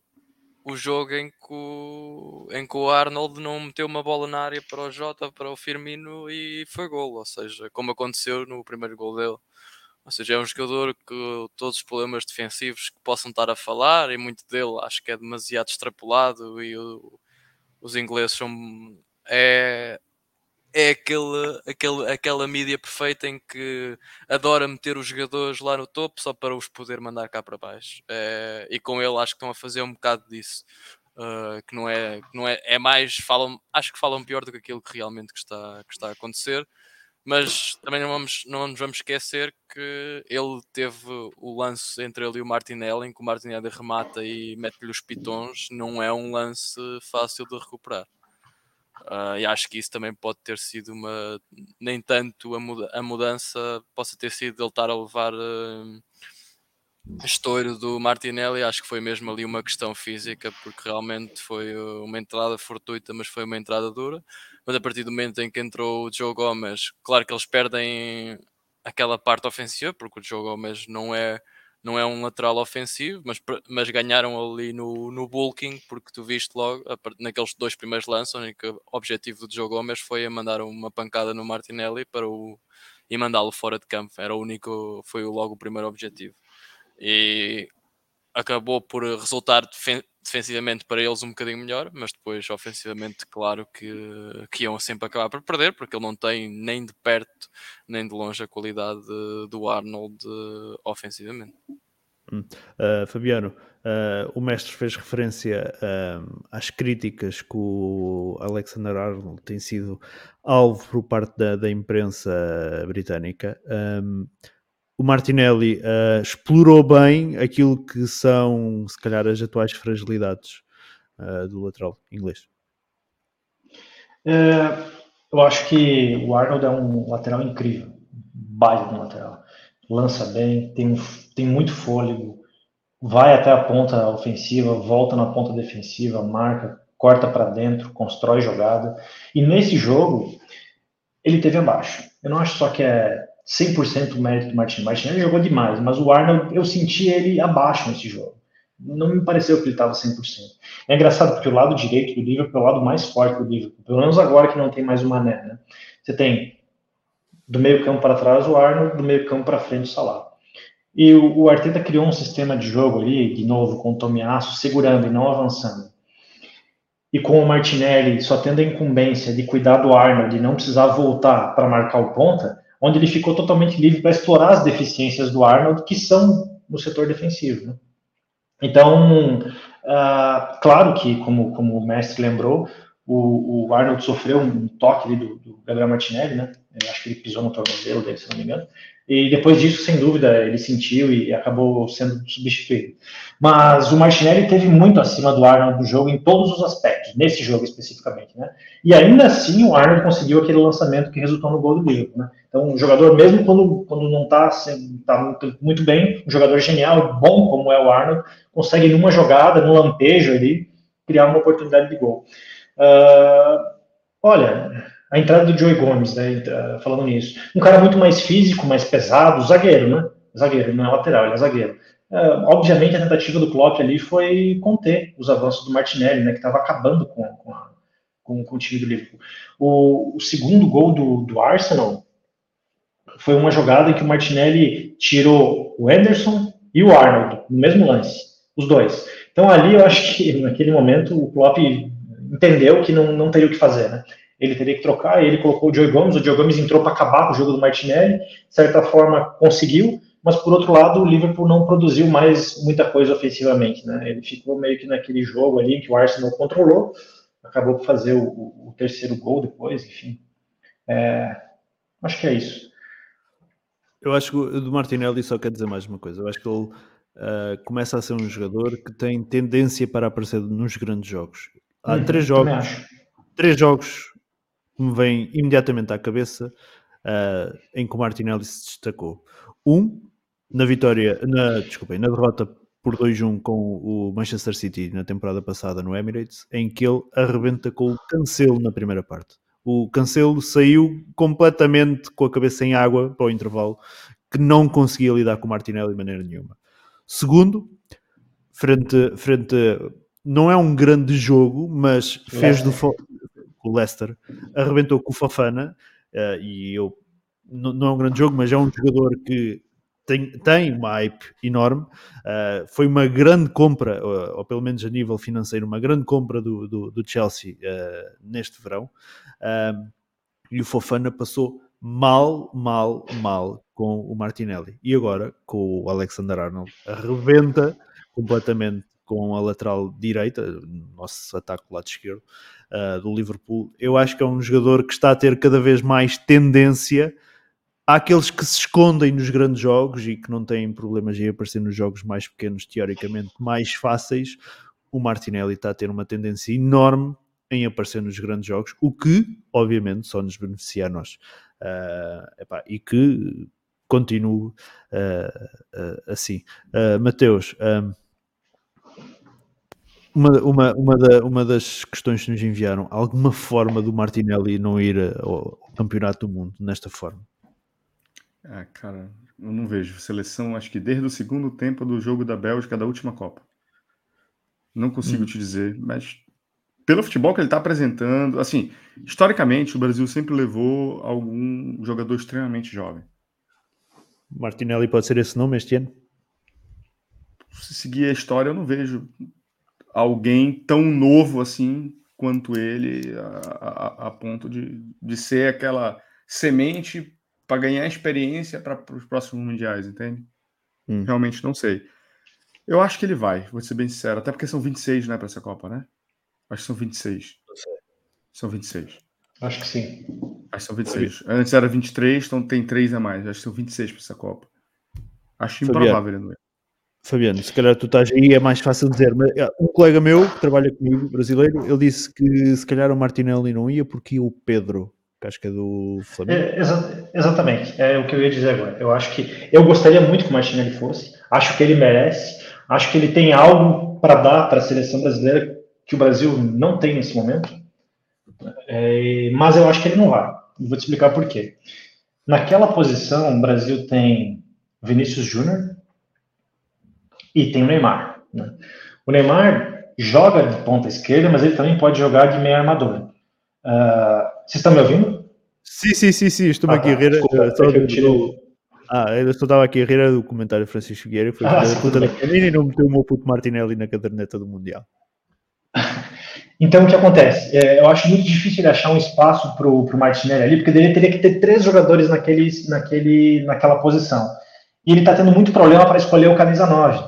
Speaker 2: o jogo em que o, em que o Arnold não meteu uma bola na área para o Jota, para o Firmino e foi gol. Ou seja, como aconteceu no primeiro gol dele. Ou seja, é um jogador que todos os problemas defensivos que possam estar a falar, e muito dele acho que é demasiado extrapolado. E o, os ingleses são. É, é aquele, aquele, aquela mídia perfeita em que adora meter os jogadores lá no topo só para os poder mandar cá para baixo. É, e com ele acho que estão a fazer um bocado disso. Uh, que não é que não é, é mais falam acho que falam pior do que aquilo que realmente que está que está a acontecer mas também não vamos não nos vamos esquecer que ele teve o lance entre ele e o Martinelli em que o Martinelli remata e mete-lhe os pitons não é um lance fácil de recuperar Uh, e acho que isso também pode ter sido uma. Nem tanto a, muda, a mudança possa ter sido ele estar a levar uh, estouro do Martinelli. Acho que foi mesmo ali uma questão física, porque realmente foi uma entrada fortuita, mas foi uma entrada dura. Mas a partir do momento em que entrou o Joe Gomes, claro que eles perdem aquela parte ofensiva, porque o Joe Gomes não é não é um lateral ofensivo, mas, mas ganharam ali no, no bulking, porque tu viste logo, naqueles dois primeiros lances, é o único objetivo do Joe Gomes foi a mandar uma pancada no Martinelli para o, e mandá-lo fora de campo. Era o único, foi logo o primeiro objetivo. E acabou por resultar defensivamente para eles um bocadinho melhor, mas depois ofensivamente, claro que, que iam sempre acabar por perder, porque ele não tem nem de perto nem de longe a qualidade do Arnold eh, ofensivamente.
Speaker 1: Uh, Fabiano, uh, o mestre fez referência uh, às críticas que o Alexander Arnold tem sido alvo por parte da, da imprensa britânica. Um, o Martinelli uh, explorou bem aquilo que são, se calhar, as atuais fragilidades uh, do lateral inglês.
Speaker 4: É, eu acho que o Arnold é um lateral incrível, baile de lateral. Lança bem, tem, tem muito fôlego, vai até a ponta ofensiva, volta na ponta defensiva, marca, corta para dentro, constrói jogada. E nesse jogo, ele teve abaixo. Eu não acho só que é 100% mérito do Martinelli. Martinelli jogou demais, mas o Arnold, eu senti ele abaixo nesse jogo. Não me pareceu que ele estava 100%. É engraçado porque o lado direito do Liverpool é o lado mais forte do Liverpool, pelo menos agora que não tem mais o Mané, né? Você tem do meio campo para trás o Arnold, do meio campo para frente o Salah. E o, o, Arteta criou um sistema de jogo ali, de novo, com o Tomiasso segurando e não avançando. E com o Martinelli só tendo a incumbência de cuidar do Arnold e não precisar voltar para marcar o ponta, onde ele ficou totalmente livre para explorar as deficiências do Arnold, que são no setor defensivo. Né? Então, uh, claro que, como, como o mestre lembrou, o, o Arnold sofreu um toque do, do, Gabriel Martinelli, né? Eu é, acho que ele pisou no tornozelo dele, se não me engano. E depois disso, sem dúvida, ele sentiu e acabou sendo substituído. Mas o Martinelli teve muito acima do Arnold no jogo em todos os aspectos, nesse jogo especificamente, né? E ainda assim, o Arnold conseguiu aquele lançamento que resultou no gol do Liverpool, né? Então, um jogador, mesmo quando, quando não está tá muito, muito, bem, um jogador genial, bom como é o Arnold, consegue numa jogada, num lampejo ali, criar uma oportunidade de gol. Uh, olha, a entrada do Joey Gomes, né, falando nisso. Um cara muito mais físico, mais pesado, zagueiro, né? Zagueiro, não é lateral, ele é zagueiro. Uh, obviamente, a tentativa do Klopp ali foi conter os avanços do Martinelli, né, que estava acabando com, com, a, com, com, o time do Liverpool. O, o segundo gol do, do Arsenal foi uma jogada em que o Martinelli tirou o Ederson e o Arnold no mesmo lance, os dois. Então ali eu acho que naquele momento o Klopp entendeu que não, não teria o que fazer, né? Ele teria que trocar, ele colocou o Joe Gomes, o Joe Gomes entrou para acabar com o jogo do Martinelli, de certa forma conseguiu, mas por outro lado o Liverpool não produziu mais muita coisa ofensivamente, né? Ele ficou meio que naquele jogo ali que o Arsenal controlou, acabou por fazer o, o terceiro gol depois, enfim. É, acho que é isso.
Speaker 1: Eu acho que o do Martinelli só quer dizer mais uma coisa. Eu acho que ele uh, começa a ser um jogador que tem tendência para aparecer nos grandes jogos. Há hum, três jogos, três jogos que me vêm imediatamente à cabeça uh, em que o Martinelli se destacou. Um, na vitória, na, desculpem, na derrota por 2-1 com o Manchester City na temporada passada no Emirates, em que ele arrebenta com o cancelo na primeira parte. O Cancelo saiu completamente com a cabeça em água para o intervalo, que não conseguia lidar com o Martinelli de maneira nenhuma. Segundo, frente, frente não é um grande jogo, mas fez do o Leicester arrebentou com o Fafana uh, eh, e eu não é um grande jogo, mas é um jogador que tem, tem uma hype enorme. Uh, foi uma grande compra, ou, ou, pelo menos a nível financeiro, uma grande compra do, do, do Chelsea uh, neste verão e o Fofana passou mal, mal, mal com o Martinelli. E agora, com o Alexander Arnold, arrebenta completamente com a lateral direita, nosso ataque do lado esquerdo uh, do Liverpool. Eu acho que é um jogador que está a ter cada vez mais tendência há aqueles que se escondem nos grandes jogos e que não têm problemas em aparecer nos jogos mais pequenos, teoricamente mais fáceis. O Martinelli está a ter uma tendência enorme em aparecer nos grandes jogos, o que, obviamente, só nos beneficia a nós. Uh, epá, e que continue uh, ah, uh, ah, assim. Uh, Mateus, um, uma, uma, uma, da, uma, das questões que nos enviaram, alguma forma do Martinelli não ir ao Campeonato do Mundo nesta forma?
Speaker 5: Ah, cara, eu não vejo. Seleção, acho que desde o segundo tempo do jogo da Bélgica da última Copa. Não consigo hum. te dizer, mas pelo futebol que ele está apresentando, assim, historicamente o Brasil sempre levou algum jogador extremamente jovem.
Speaker 1: Martinelli pode ser esse nome este
Speaker 5: ano? Se seguir a história, eu não vejo alguém tão novo assim quanto ele, a, a, a ponto de, de ser aquela semente para ganhar experiência para os próximos mundiais, entende? Hum. Realmente não sei. Eu acho que ele vai, vou ser bem sincero, até porque são 26, né, para essa Copa, né? Acho que são 26. Não sei. São 26.
Speaker 4: Acho que sim.
Speaker 5: Acho que são 26. Antes era 23, então tem 3 a mais. Acho que são 26 para essa Copa. Acho improvável, Fabiano. não é?
Speaker 1: Fabiano, se calhar tu estás aí, é mais fácil dizer. Mas é, um colega meu que trabalha comigo, brasileiro, ele disse que se calhar o Martinelli não ia porque ia o Pedro, que acho que é do
Speaker 4: Flamengo. É, exa exatamente, é o que eu ia dizer agora. Eu acho que eu gostaria muito que o Martinelli fosse, acho que ele merece, acho que ele tem algo para dar para a seleção brasileira que o Brasil não tem nesse momento, é, mas eu acho que ele não vai. Eu vou te explicar por quê. Naquela posição, o Brasil tem Vinícius Júnior e tem o Neymar. Né? O Neymar joga de ponta esquerda, mas ele também pode jogar de meia armadura. Uh, vocês estão me ouvindo?
Speaker 1: Sim, sim, sim, sim. Estou ah, aqui. Tá, Rira, desculpa, é eu Ah, eu só estava aqui a rir do comentário Francisco Vieira, que foi ah, puta da e não meteu o meu puto Martinelli na caderneta do Mundial.
Speaker 4: Então, o que acontece? É, eu acho muito difícil ele achar um espaço para o Martinelli ali, porque ele teria que ter três jogadores naquele, naquele, naquela posição. E ele está tendo muito problema para escolher o camisa 9,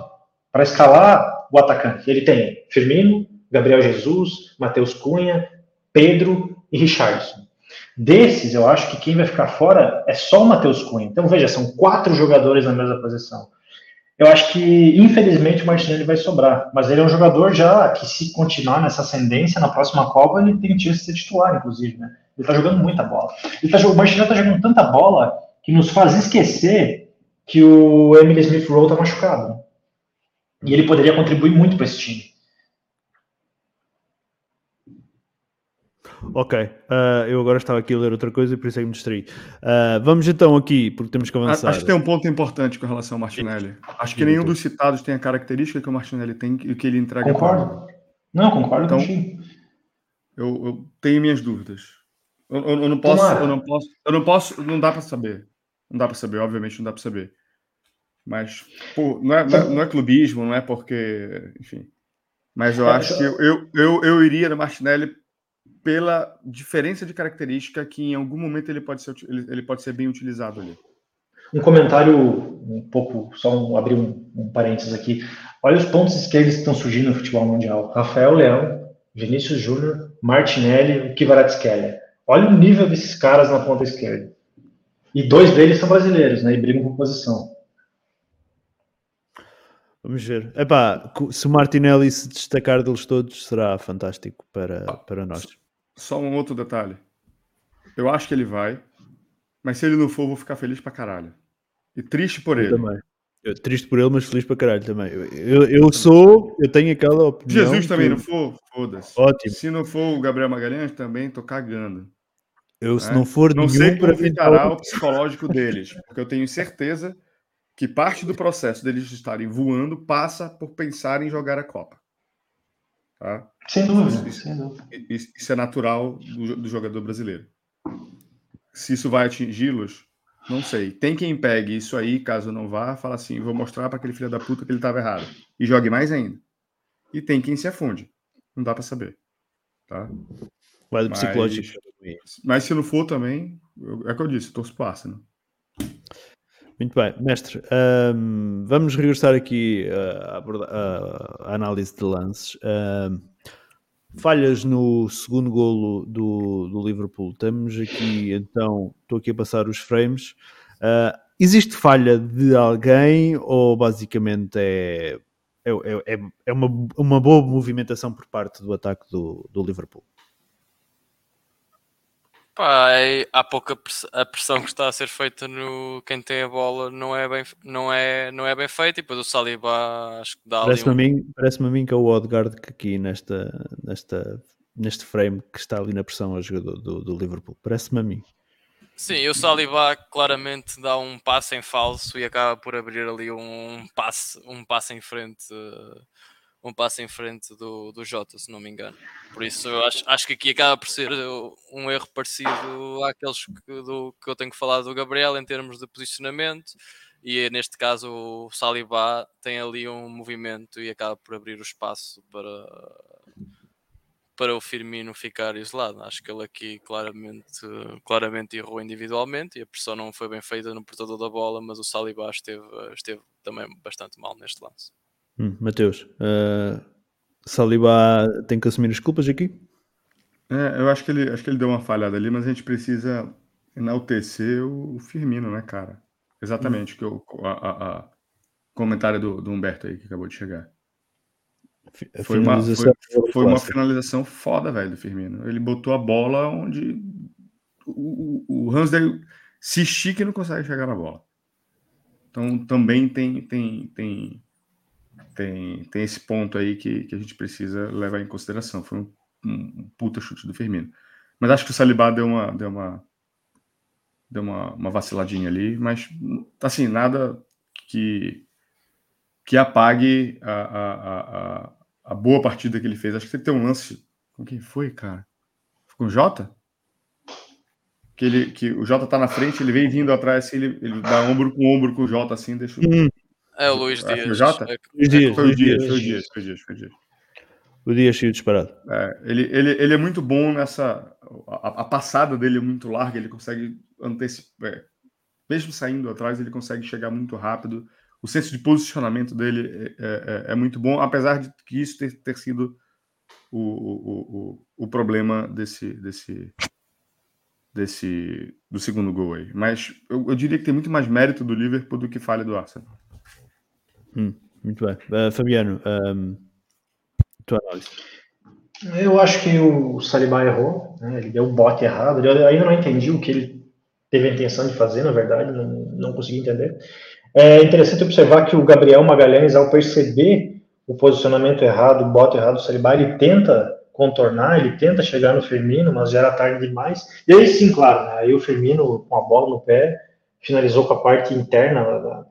Speaker 4: para escalar o atacante. Ele tem Firmino, Gabriel Jesus, Matheus Cunha, Pedro e Richardson. Desses, eu acho que quem vai ficar fora é só o Matheus Cunha. Então, veja, são quatro jogadores na mesma posição eu acho que, infelizmente, o Martinelli vai sobrar. Mas ele é um jogador já que, se continuar nessa ascendência, na próxima Copa, ele tem chance de ser titular, inclusive, né? Ele tá jogando muita bola. Ele tá, o Martinelli tá jogando tanta bola que nos faz esquecer que o Emily Smith Rowe tá machucado. E ele poderia contribuir muito para esse time.
Speaker 1: Ok, uh, eu agora estava aqui a ler outra coisa e por isso é que me distraí. Uh, vamos então aqui, porque temos que avançar.
Speaker 5: Acho que tem um ponto importante com relação ao Martinelli. Acho que nenhum dos citados tem a característica que o Martinelli tem e que ele entrega. Concordo.
Speaker 4: Não, concordo então, contigo.
Speaker 5: Eu, eu tenho minhas dúvidas. Eu, eu, eu não posso, eu não posso, eu não posso, não dá para saber. Não dá para saber, obviamente não dá para saber. Mas pô, não, é, não, é, não é clubismo, não é porque, enfim. Mas eu é, acho que eu, eu, eu, eu iria no Martinelli pela diferença de característica que em algum momento ele pode ser, ele, ele pode ser bem utilizado ali.
Speaker 4: Um comentário um pouco, só um, abrir um, um parênteses aqui. Olha os pontos esquerdos que estão surgindo no futebol mundial. Rafael Leão, Vinícius Júnior, Martinelli, o Kvaratskhelia. Olha o nível desses caras na ponta esquerda. E dois deles são brasileiros, né? E brigam com posição.
Speaker 1: Vamos ver. Epá, se o Martinelli se destacar deles todos, será fantástico para, ah, para nós.
Speaker 5: Só um outro detalhe. Eu acho que ele vai, mas se ele não for, vou ficar feliz para caralho. E triste por eu ele.
Speaker 1: Também. Eu, triste por ele, mas feliz para caralho também. Eu, eu, eu sou, eu tenho aquela opinião. Jesus
Speaker 5: também que... não for, foda-se.
Speaker 1: Ótimo.
Speaker 5: Se não for o Gabriel Magalhães, também tô cagando.
Speaker 1: Eu, se é? não for,
Speaker 5: não sei como ficará o psicológico deles, porque eu tenho certeza que parte do processo deles estarem voando passa por pensar em jogar a Copa. Tá? Sem dúvida, isso, sem dúvida. Isso, é natural do, do, jogador brasileiro. Se isso vai atingi-los, não sei. Tem quem pegue isso aí, caso não vá, fala assim: vou mostrar para aquele filho da puta que ele estava errado. E jogue mais ainda. E tem quem se afunde. Não dá para saber. Tá? Mas se não for também, é o que eu disse: torço para o Arsenal.
Speaker 1: Muito bem, mestre, um, vamos regressar aqui ah, ah, à, análise de lances. Um, falhas no segundo golo do, do Liverpool. Temos aqui, então, estou aqui a passar os frames. Uh, existe falha de alguém ou basicamente é, é, é, é, é uma, uma boa movimentação por parte do ataque do, do Liverpool?
Speaker 2: Pá, é, há pouca a pressão que está a ser feita no quem tem a bola não é bem, não é, não é bem feita e depois o Saliba acho que dá
Speaker 1: parece-me um... a Parece-me a mim que é o Guard que aqui nesta, nesta, neste frame que está ali na pressão a jogador do, do Liverpool. Parece-me a mim.
Speaker 2: Sim, o Saliba claramente dá um passo em falso e acaba por abrir ali um passo, um passo em frente eh, um passo em frente do, do Jota, se não me engano. Por isso, acho, acho que aqui acaba por ser eh, um erro parecido àqueles que, do, que eu tenho falado do Gabriel em termos de posicionamento. E eh, neste caso, o Saliba tem ali um movimento e acaba por abrir o espaço para, para o Firmino ficar isolado. Acho que ele aqui claramente, claramente errou individualmente e a pressão não foi bem feita no portador da bola, mas o Saliba esteve, esteve também bastante mal neste lance.
Speaker 1: Hum, Mateus, uh, Saliba tem que assumir as culpas aqui?
Speaker 5: É, eu acho que, ele, acho que ele deu uma falhada ali, mas a gente precisa enaltecer o, Firmino, né, cara? Exatamente, hum. que o a, a, a comentário do, do, Humberto aí que acabou de chegar. Foi uma, foi, foi uma finalização foda, velho, do Firmino. Ele botou a bola onde o, o, se estica e não consegue chegar na bola. Então também tem, tem, tem tem, tem esse ponto aí que, que a gente precisa levar em consideração. Foi um, um puta chute do Firmino. Mas acho que o Salibá deu uma deu uma deu uma, uma vaciladinha ali, mas assim nada que que apague a, a, a, a boa partida que ele fez. Acho que tem um lance com quem foi, cara? Com o Jota? Que, ele, que o Jota tá na frente, ele vem vindo atrás, assim, ele, ele dá ombro com ombro com o Jota, assim, deixa o,
Speaker 1: hum.
Speaker 5: É o Luís Dias. Luís é, é,
Speaker 1: Dias, foi o Dias, foi o Dias, foi o Dias, foi Dias. O Dias saiu disparado.
Speaker 5: É, ele, ele, ele é muito bom nessa. A, a passada dele é muito larga, ele consegue antecipar. É, mesmo saindo atrás, ele consegue chegar muito rápido. O senso de posicionamento dele é, é, é, é muito bom, apesar de que isso ter, ter sido o, o, o, o problema desse, desse, desse do segundo gol aí. Mas eu, eu, diria que tem muito mais mérito do Liverpool do que falha do Arsenal.
Speaker 1: Hum, muito bem. Uh, Fabiano, um, ehm, tua
Speaker 4: análise. Eu acho que o Saliba errou, né? ele deu o bote errado. Eu ainda não entendi o que ele teve a intenção de fazer, na verdade, não, não consegui entender. É interessante observar que o Gabriel Magalhães, ao perceber o posicionamento errado, o bote errado do Saliba, ele tenta contornar, ele tenta chegar no Firmino, mas já era tarde demais. E aí sim, claro, né? aí o Firmino com a bola no pé finalizou com a parte interna da,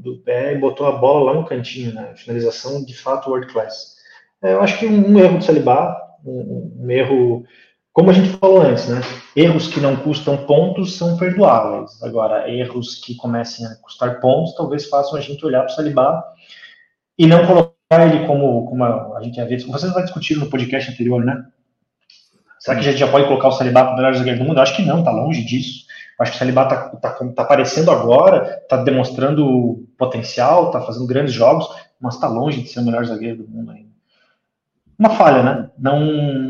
Speaker 4: do pé e botou a bola lá no cantinho, né? Finalização de fato world class. É, eu acho que um erro do Salibá, um, um, erro, como a gente falou antes, né? Erros que não custam pontos são perdoáveis. Agora, erros que comecem a custar pontos talvez façam a gente olhar para o Salibá e não colocar ele como, como a gente havia. Vocês já discutiram no podcast anterior, né? Será que a gente já pode colocar o Salibá para o melhor zagueiro do mundo? Eu acho que não, está longe disso. Acho que o Saliba está tá, tá, tá aparecendo agora, está demonstrando potencial, está fazendo grandes jogos, mas está longe de ser o melhor zagueiro do mundo ainda. Uma falha, né? Não,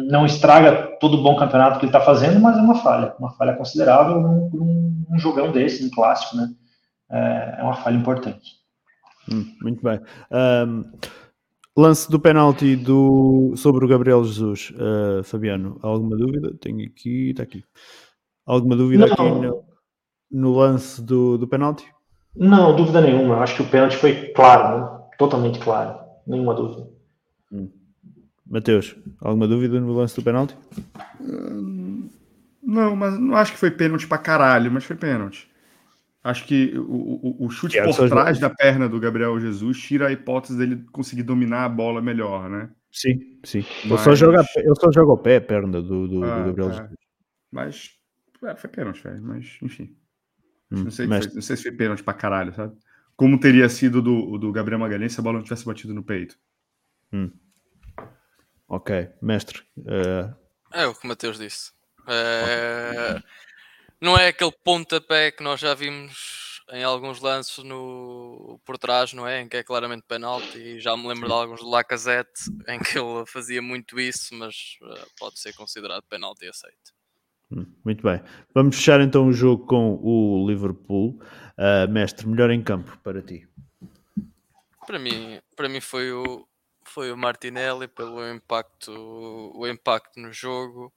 Speaker 4: não estraga todo o bom campeonato que ele está fazendo, mas é uma falha. Uma falha considerável num, num, num jogão desse, num clássico, né? É, é uma falha importante.
Speaker 1: Hum, muito bem. Um, lance do penalti do, sobre o Gabriel Jesus, uh, Fabiano. Alguma dúvida? Tenho aqui, está aqui. Alguma dúvida não. aqui no, no lance do, do penalti?
Speaker 4: Não, dúvida nenhuma. Acho que o pênalti foi claro, né? totalmente claro. Nenhuma dúvida. Hum.
Speaker 1: Mateus, alguma dúvida no lance do pênalti?
Speaker 5: Hum, não, mas não acho que foi pênalti pra caralho, mas foi pênalti. Acho que o, o, o chute é, por trás da perna do Gabriel Jesus tira a hipótese dele conseguir dominar a bola melhor, né?
Speaker 1: Sim, sim. Mas... Eu, só jogo, eu só jogo pé a perna do, do, ah, do Gabriel é. Jesus.
Speaker 5: Mas é, foi pênalti, velho, mas enfim. Hum, não, sei mas... Foi, não sei se foi pênalti pra caralho, sabe? Como teria sido do, do Gabriel Magalhães se a bola não tivesse batido no peito.
Speaker 1: Hum. Ok, mestre. Uh... É
Speaker 2: o que o Mateus disse. Eh, não é aquele pontapé que nós já vimos em alguns lances no... por trás, não é? Em que é claramente penalti. E já me lembro de alguns do Lacazette em que ele fazia muito isso, mas uh, pode ser considerado penalti aceito.
Speaker 1: Hum, muito bem. Vamos fechar então o jogo com o Liverpool. Uh, mestre, melhor em campo para ti?
Speaker 2: Para mim, para mim foi o foi o Martinelli pelo impacto o impacto no jogo,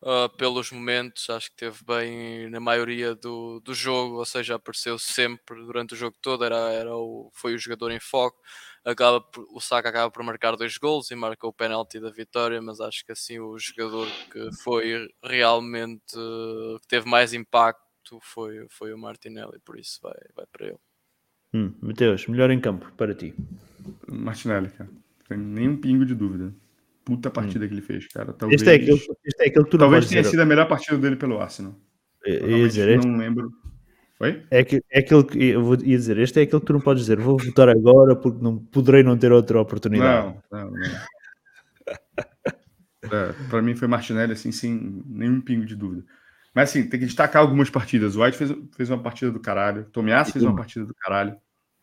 Speaker 2: uh, pelos momentos, acho que teve bem na maioria do, do jogo, ou seja, apareceu sempre durante o jogo todo, era, era o, foi o jogador em foco acaba por, o Saka acaba por marcar dois gols e marca o pênalti da vitória, mas acho que assim o jogador que foi realmente que teve mais impacto foi, foi o Martinelli, por isso vai, vai para ele.
Speaker 1: Hum, Mateus, melhor em campo para ti.
Speaker 5: Martinelli, cara. Tem nem um pingo de dúvida. Puta hum. partida hum. que ele fez, cara. Talvez, este
Speaker 4: é aquele, este é aquele que
Speaker 5: tu Talvez tenha sido a melhor partida dele pelo Arsenal. Eu, eu, eu não
Speaker 1: lembro é, que, é aquilo que eu vou, ia dizer, este é aquilo que tu não podes dizer, vou votar agora porque não poderei não ter outra oportunidade. Não, não, não.
Speaker 5: é, para mim foi Martinelli assim, sem nenhum pingo de dúvida. Mas assim, tem que destacar algumas partidas. O White fez, fez uma partida do caralho, Tomiás fez uma partida do caralho.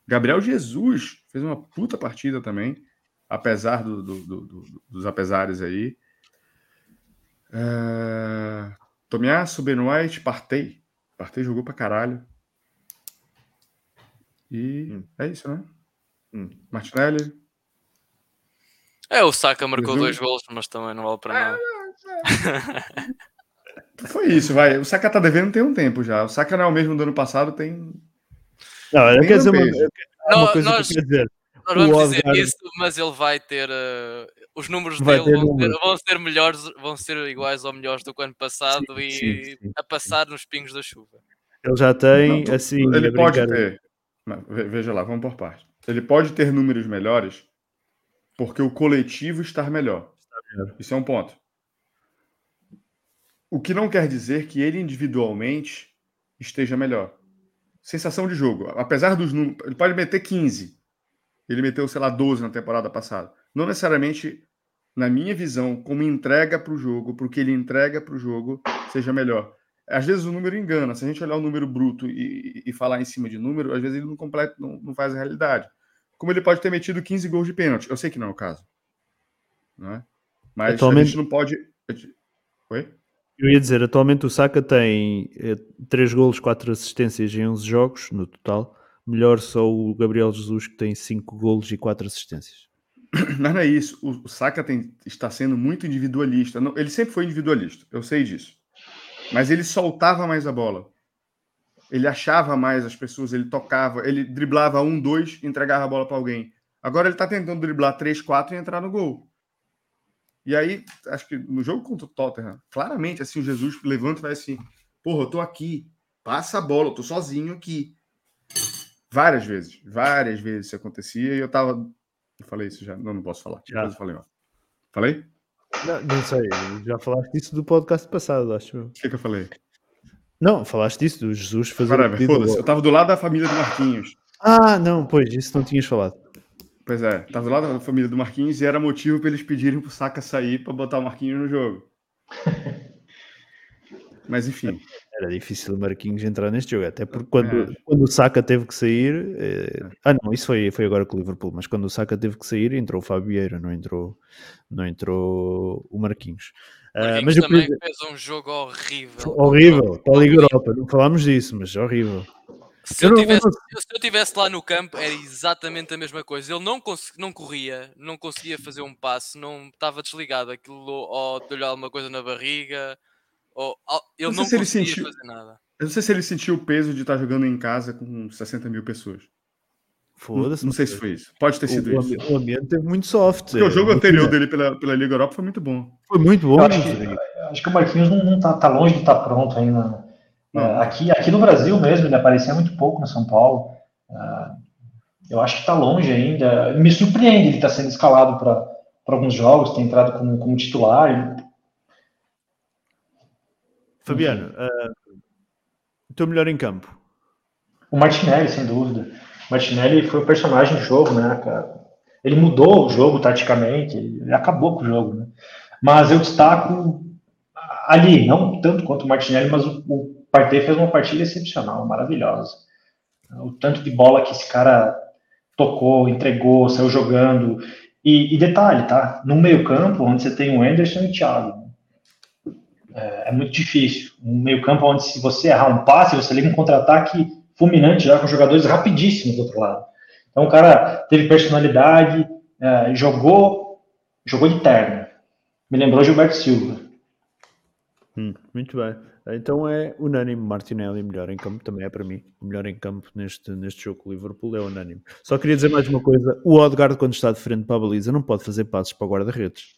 Speaker 5: Gabriel Jesus fez uma puta partida também, apesar do, do, do, dos apesares aí. Uh, Ben White partei. Partey jogou pra caralho. E hum. é isso, né? Hum. Martinelli.
Speaker 2: É, o Saka marcou dois gols, mas também não vale para é, nada.
Speaker 5: É, é. Foi isso, vai. O Saka tá devendo tem um tempo já. O Saka não é o mesmo do ano passado, tem. Não, eu é quero dizer uma, eu quero...
Speaker 2: não, uma coisa nós... que eu dizer. Nós vamos o dizer isso, mas ele vai ter. Uh, os números vai dele vão, número. vão, ser melhores, vão ser iguais ou melhores do que o ano passado sim, e sim, sim, a passar nos pingos da chuva.
Speaker 1: Ele já tem, não, assim. Ele pode
Speaker 5: ter. Não, veja lá, vamos por parte. Ele pode ter números melhores porque o coletivo está melhor. Isso é um ponto. O que não quer dizer que ele individualmente esteja melhor. Sensação de jogo. Apesar dos números. Ele pode meter 15 ele meteu, sei lá, 12 na temporada passada. Não necessariamente, na minha visão, como entrega para o jogo, porque ele entrega para o jogo, seja melhor. Às vezes o número engana. Se a gente olhar o número bruto e, e falar em cima de número, às vezes ele não, completa, não, não faz a realidade. Como ele pode ter metido 15 gols de pênalti. Eu sei que não é o caso. Né?
Speaker 1: Mas atualmente, a gente não pode. Oi? Eu ia dizer, atualmente o Saka tem 3 gols, 4 assistências em 11 jogos no total melhor só o Gabriel Jesus que tem 5 golos e 4 assistências.
Speaker 5: Não, não é isso. O, o Saka tem, está sendo muito individualista. Não, ele sempre foi individualista, eu sei disso. Mas ele soltava mais a bola. Ele achava mais as pessoas, ele tocava, ele driblava um, dois, entregava a bola para alguém. Agora ele está tentando driblar três, quatro e entrar no gol. E aí, acho que no jogo contra o Tottenham, claramente, assim, o Jesus levanta e vai assim: porra, eu tô aqui, passa a bola, eu tô sozinho aqui. Várias vezes, várias vezes isso acontecia e eu tava. Eu falei isso já, não, não posso falar. Já. eu falei, ó. Falei?
Speaker 1: Não, não sei, já falaste disso do podcast passado, acho.
Speaker 5: O que é que eu falei?
Speaker 1: Não, falaste disso do Jesus fazer. Caramba,
Speaker 5: foda-se, eu tava do lado da família do Marquinhos.
Speaker 1: Ah, não, pois, isso não tinhas falado.
Speaker 5: Pois é, tava do lado da família do Marquinhos e era motivo para eles pedirem pro Saca sair para botar o Marquinhos no jogo. Mas enfim,
Speaker 1: era difícil o Marquinhos entrar neste jogo, até porque quando, quando o Saka teve que sair, eh, ah não, isso foi, foi agora com o Liverpool, mas quando o Saka teve que sair, entrou o Fabieira, não entrou, não entrou o Marquinhos.
Speaker 2: Ah,
Speaker 1: Marquinhos uh, mas
Speaker 2: também eu... fez um jogo horrível.
Speaker 1: Horrível, para a Liga Europa, não falámos disso, mas horrível.
Speaker 2: Se eu, tivesse, se eu tivesse lá no campo, era exatamente a mesma coisa. Ele não, não corria, não conseguia fazer um passo, não estava desligado. Aquilo ou deu-lhe alguma coisa na barriga, eu não, não se ele sentiu... fazer nada. Eu
Speaker 5: não sei se ele sentiu o peso de estar tá jogando em casa com 60 mil pessoas. Foda-se. Não, não sei se foi isso. Pode ter o, sido o,
Speaker 1: isso. O
Speaker 5: ambiente
Speaker 1: teve muito soft. É, o
Speaker 5: jogo anterior dele pela, pela Liga Europa foi muito bom.
Speaker 1: Foi muito bom. Acho que,
Speaker 4: acho, que, o Marquinhos não, está tá, longe de estar tá pronto ainda. Né? É, aqui, aqui no Brasil mesmo, ele aparecia muito pouco no São Paulo. É, eu acho que está longe ainda. Me surpreende ele estar tá sendo escalado para alguns jogos, ter entrado como, como titular.
Speaker 1: Fabiano, uh, teu melhor em campo?
Speaker 4: O Martinelli, sem dúvida. O Martinelli foi o personagem do jogo, né, cara? Ele mudou o jogo taticamente, ele acabou com o jogo, né? Mas eu destaco ali, não tanto quanto o Martinelli, mas o, o Partey fez uma partida excepcional, maravilhosa. O tanto de bola que esse cara tocou, entregou, saiu jogando. E, e detalhe, tá? No meio campo, onde você tem o Anderson e o Thiago, é, é, muito difícil. Um meio-campo onde, se você errar um passe, você liga um contra-ataque fulminante já com jogadores rapidíssimos do outro lado. Então, o cara teve personalidade, é, jogou, jogou de terno. Me lembrou Gilberto Silva.
Speaker 1: Hum, muito bem. Então é unânime Martinelli, melhor em campo também é para mim. o Melhor em campo neste, neste jogo com o Liverpool é unânime. Só queria dizer mais uma coisa: o Odgard, quando está de frente para a baliza, não pode fazer passos para o guarda-redes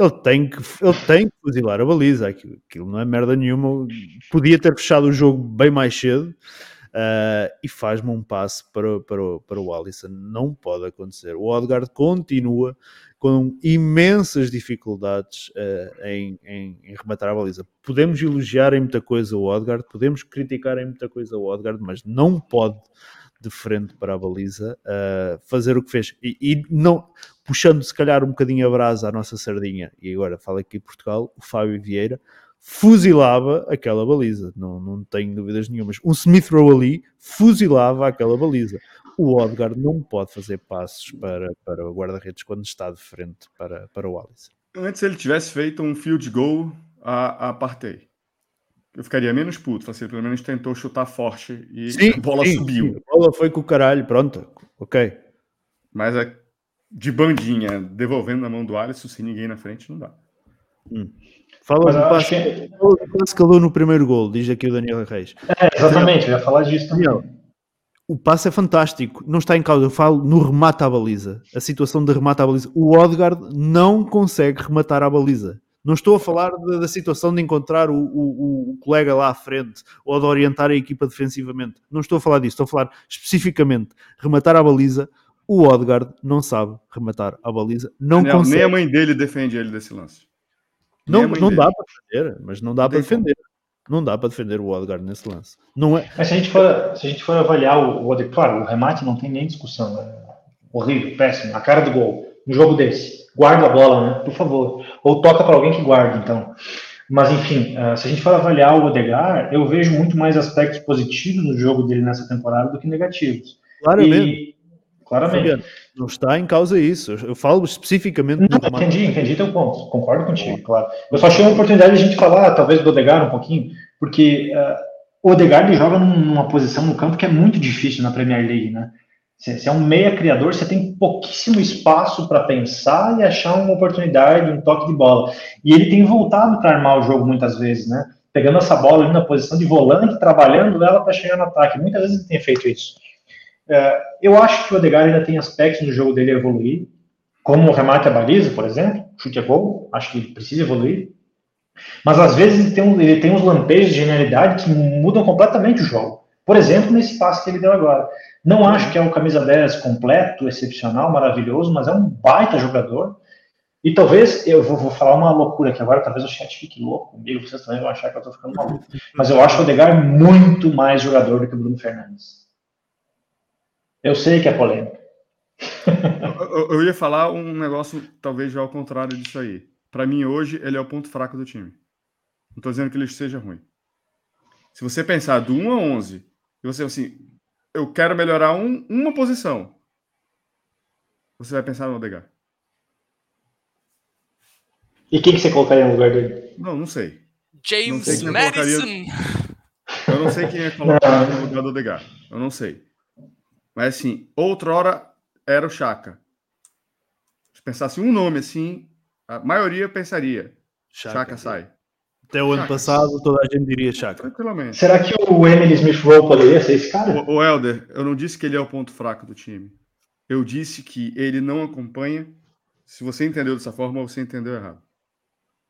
Speaker 1: ele tem que, ele tem que fuzilar a baliza. Aquilo, aquilo, não é merda nenhuma. Podia ter fechado o jogo bem mais cedo. Uh, e faz-me um passo para, para, para o Alisson. Não pode acontecer. O Odgard continua com imensas dificuldades uh, em, em, em, rematar a baliza. Podemos elogiar em muita coisa o Odgard, podemos criticar em muita coisa o Odgard, mas não pode de frente para a baliza uh, fazer o que fez. E, e não puxando se calhar um bocadinho a brasa à nossa sardinha, e agora falo aqui em Portugal, o Fábio Vieira fuzilava aquela baliza, não, não tenho dúvidas nenhumas. Um Smith Row ali fuzilava aquela baliza. O Odgar não pode fazer passos para, para o guarda-redes quando está de frente para, para o Alisson.
Speaker 5: Antes ele tivesse feito um field goal a, a Eu ficaria menos puto, assim, pelo menos tentou chutar forte e sim, a bola sim, subiu. Sim.
Speaker 1: A bola foi com o caralho, pronto, ok.
Speaker 5: Mas é de bandinha devolvendo na mão do Alisson sem ninguém na frente, não dá. Hum. Fala do passe que...
Speaker 1: que ele no primeiro gol, diz aqui o Daniel Reis.
Speaker 4: É, exatamente, eu ia falar disso também. Daniel,
Speaker 1: o passe é fantástico, não está em causa. Eu falo no remate à baliza, a situação de remate à baliza. O Odgard não consegue rematar à baliza. Não estou a falar da, da situação de encontrar o, o, o, colega lá à frente ou de orientar a equipa defensivamente. Não estou a falar disso, estou a falar especificamente rematar à baliza. O Odgard não sabe rematar a baliza, não, não consegue. Nem
Speaker 5: a mãe dele defende ele desse lance.
Speaker 1: não, não dá para defender, mas não dá para defender. Não dá para defender o Odgard nesse lance. Não é...
Speaker 4: Mas se a gente for, se a gente for avaliar o, o Odgard, claro, o remate não tem nem discussão. Né? Horrível, péssimo, a cara do gol. Um jogo desse. Guarda a bola, né? Por favor. Ou toca para alguém que guarde, então. Mas, enfim, ah, se a gente for avaliar o Odegar, eu vejo muito mais aspectos positivos no jogo dele nessa temporada do que negativos.
Speaker 1: Claro, é e, mesmo. Claramente. Não está em causa isso. Eu falo especificamente. Não,
Speaker 4: entendi, entendi teu ponto. Concordo contigo, claro. Eu só achei uma oportunidade de a gente falar, talvez, do Odegar um pouquinho, porque uh, o ele joga numa posição no campo que é muito difícil na Premier League, né? Você é um meia criador, você tem pouquíssimo espaço para pensar e achar uma oportunidade, um toque de bola. E ele tem voltado para armar o jogo muitas vezes, né? Pegando essa bola ali na posição de volante, trabalhando ela para chegar no ataque. Muitas vezes ele tem feito isso. É, eu acho que o Odegaard ainda tem aspectos do jogo dele a evoluir, como o remate à baliza, por exemplo, chute a gol, acho que ele precisa evoluir. Mas às vezes ele tem, um, ele tem uns lampejos de genialidade que mudam completamente o jogo. Por exemplo, nesse passe que ele deu agora. Não acho que é um camisa 10 completo, excepcional, maravilhoso, mas é um baita jogador. E talvez, eu vou, vou falar uma loucura aqui agora, talvez o chat fique louco comigo, vocês também vão achar que eu estou ficando maluco. Mas eu acho o Odegaard muito mais jogador do que o Bruno Fernandes. Eu sei que é polêmico.
Speaker 5: eu, eu, ia falar um negócio talvez já ao contrário disso aí. Para mim hoje ele é o ponto fraco do time. Não tô dizendo que ele esteja ruim. Se você pensar do 1 a 11, e você assim, eu quero melhorar um, uma posição. Você vai pensar no Odegar.
Speaker 4: E quem que você colocaria no lugar dele?
Speaker 5: Não, não sei. James não sei Madison. Eu, eu, não sei quem é colocar no lugar do Odegar. Eu não sei. Mas assim, outrora era o Chaka. Se pensasse um nome assim, a maioria pensaria. Chaka, sai.
Speaker 1: Até o ano passado toda a gente diria Chaka. Tranquilamente.
Speaker 4: Será que o Emily Smith Rowe poderia ser esse cara?
Speaker 5: O, o Helder, eu não disse que ele é o ponto fraco do time. Eu disse que ele não acompanha. Se você entendeu dessa forma, você entendeu errado.